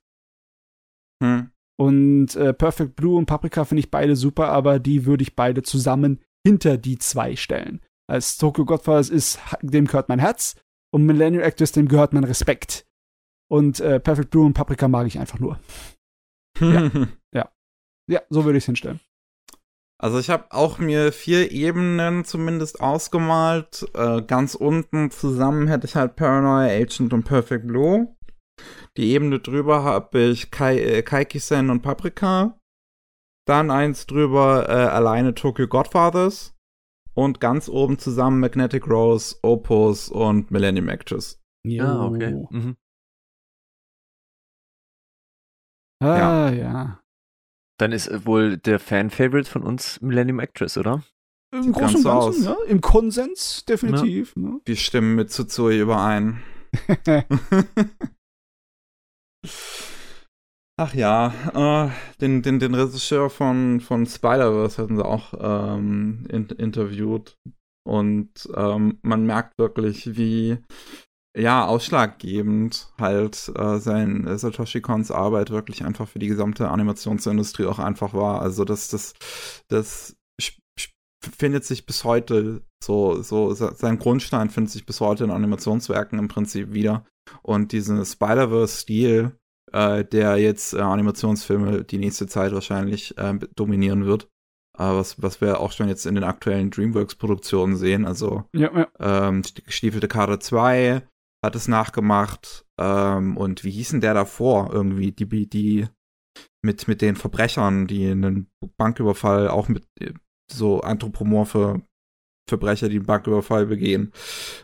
Hm. Und äh, Perfect Blue und Paprika finde ich beide super, aber die würde ich beide zusammen hinter die zwei stellen. Als Tokyo Godfathers ist, dem gehört mein Herz und Millennium Actress, dem gehört mein Respekt. Und äh, Perfect Blue und Paprika mag ich einfach nur. [LAUGHS] Ja, so würde ich es hinstellen. Also ich habe auch mir vier Ebenen zumindest ausgemalt. Äh, ganz unten zusammen hätte ich halt Paranoia Agent und Perfect Blue. Die Ebene drüber habe ich Kai, äh, Kaiki-Sen und Paprika. Dann eins drüber äh, alleine Tokyo Godfathers. Und ganz oben zusammen Magnetic Rose, Opus und Millennium Actress. Ah, okay. Mhm. Ah, ja. Dann ist äh, wohl der Fan-Favorite von uns Millennium Actress, oder? Im Sieht Großen und ganz Ganzen, aus. ja. Im Konsens, definitiv. Ne? Wir stimmen mit Tsutsui überein. [LAUGHS] Ach ja, äh, den, den, den Regisseur von, von Spider-Verse hatten sie auch ähm, in, interviewt. Und ähm, man merkt wirklich, wie ja, ausschlaggebend halt äh, sein äh, Satoshi Kons Arbeit wirklich einfach für die gesamte Animationsindustrie auch einfach war. Also das, das, das findet sich bis heute so, so, sein Grundstein findet sich bis heute in Animationswerken im Prinzip wieder. Und diesen Spider-Verse-Stil, äh, der jetzt äh, Animationsfilme die nächste Zeit wahrscheinlich äh, dominieren wird. Äh, was, was wir auch schon jetzt in den aktuellen DreamWorks-Produktionen sehen. Also ja, ja. Ähm, Gestiefelte Karte 2 hat es nachgemacht. Ähm, und wie hießen der davor? Irgendwie die, die mit, mit den Verbrechern, die einen Banküberfall auch mit äh, so anthropomorphe Verbrecher, die einen Banküberfall begehen.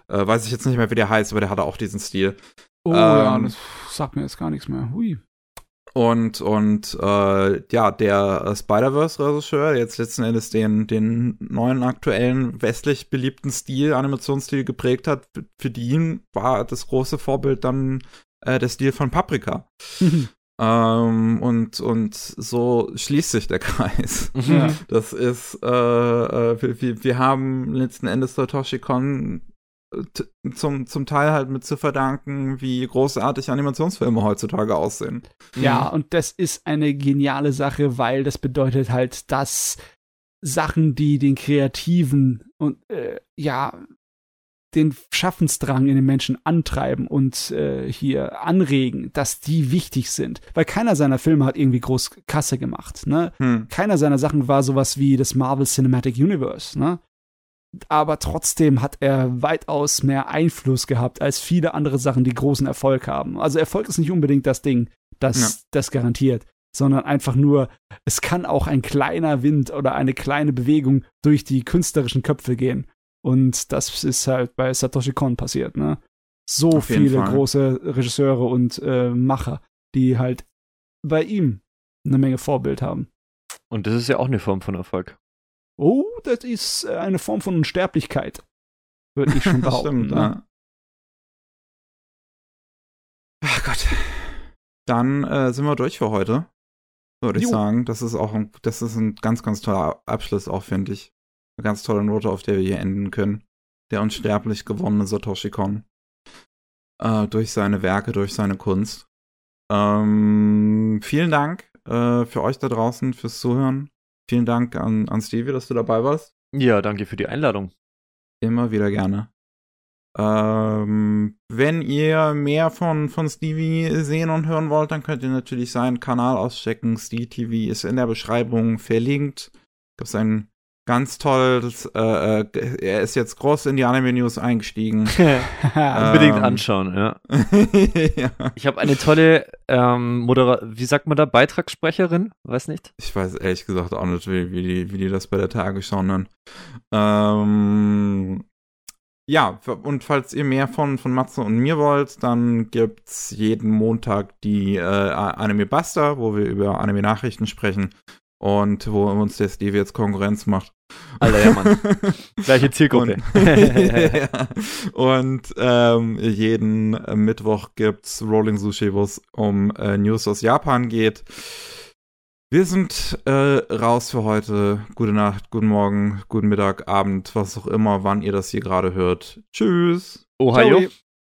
Äh, weiß ich jetzt nicht mehr, wie der heißt, aber der hatte auch diesen Stil. Oh ähm, ja, das sagt mir jetzt gar nichts mehr. Hui. Und, und äh, ja, der Spider-Verse-Regisseur, der jetzt letzten Endes den, den neuen aktuellen westlich beliebten Stil, Animationsstil geprägt hat, für ihn war das große Vorbild dann äh, der Stil von Paprika. [LAUGHS] Ähm, und, und so schließt sich der [LAUGHS] Kreis. Ja. Das ist, äh, äh, wir, wir haben letzten Endes Satoshi Kon äh, zum, zum Teil halt mit zu verdanken, wie großartig Animationsfilme heutzutage aussehen. Ja, und das ist eine geniale Sache, weil das bedeutet halt, dass Sachen, die den Kreativen und äh, ja den Schaffensdrang in den Menschen antreiben und äh, hier anregen, dass die wichtig sind. Weil keiner seiner Filme hat irgendwie groß Kasse gemacht. Ne? Hm. Keiner seiner Sachen war sowas wie das Marvel Cinematic Universe. Ne? Aber trotzdem hat er weitaus mehr Einfluss gehabt als viele andere Sachen, die großen Erfolg haben. Also Erfolg ist nicht unbedingt das Ding, das ja. das garantiert, sondern einfach nur, es kann auch ein kleiner Wind oder eine kleine Bewegung durch die künstlerischen Köpfe gehen. Und das ist halt bei Satoshi Kon passiert, ne? So Auf viele große Regisseure und äh, Macher, die halt bei ihm eine Menge Vorbild haben. Und das ist ja auch eine Form von Erfolg. Oh, das ist äh, eine Form von Unsterblichkeit, würde ich schon [LAUGHS] behaupten. Stimmt, ne? ja. Ach Gott. Dann äh, sind wir durch für heute. Würde ich sagen. Das ist auch ein, das ist ein ganz, ganz toller Abschluss, auch finde ich. Eine ganz tolle Note, auf der wir hier enden können. Der unsterblich gewonnene Satoshi Kon. Äh, durch seine Werke, durch seine Kunst. Ähm, vielen Dank äh, für euch da draußen, fürs Zuhören. Vielen Dank an, an Stevie, dass du dabei warst. Ja, danke für die Einladung. Immer wieder gerne. Ähm, wenn ihr mehr von, von Stevie sehen und hören wollt, dann könnt ihr natürlich seinen Kanal auschecken. Stevie TV ist in der Beschreibung verlinkt. Gibt es einen Ganz toll. Das, äh, äh, er ist jetzt groß in die Anime-News eingestiegen. [LAUGHS] Unbedingt ähm. anschauen, ja. [LAUGHS] ja. Ich habe eine tolle ähm, Modera wie sagt man da, Beitragssprecherin? Weiß nicht. Ich weiß ehrlich gesagt auch nicht, wie, wie, die, wie die das bei der Tagesschau nennen. Ähm, ja, und falls ihr mehr von, von Matze und mir wollt, dann gibt's jeden Montag die äh, Anime Buster, wo wir über Anime-Nachrichten sprechen und wo uns der Steve jetzt Konkurrenz macht. Alter, ja, Mann. [LAUGHS] Gleiche Zielgruppe. Und, [LAUGHS] [LAUGHS] und ähm, jeden Mittwoch gibt's Rolling Sushi, wo es um äh, News aus Japan geht. Wir sind äh, raus für heute. Gute Nacht, guten Morgen, guten Mittag, Abend, was auch immer, wann ihr das hier gerade hört. Tschüss. Ohio. Ciao.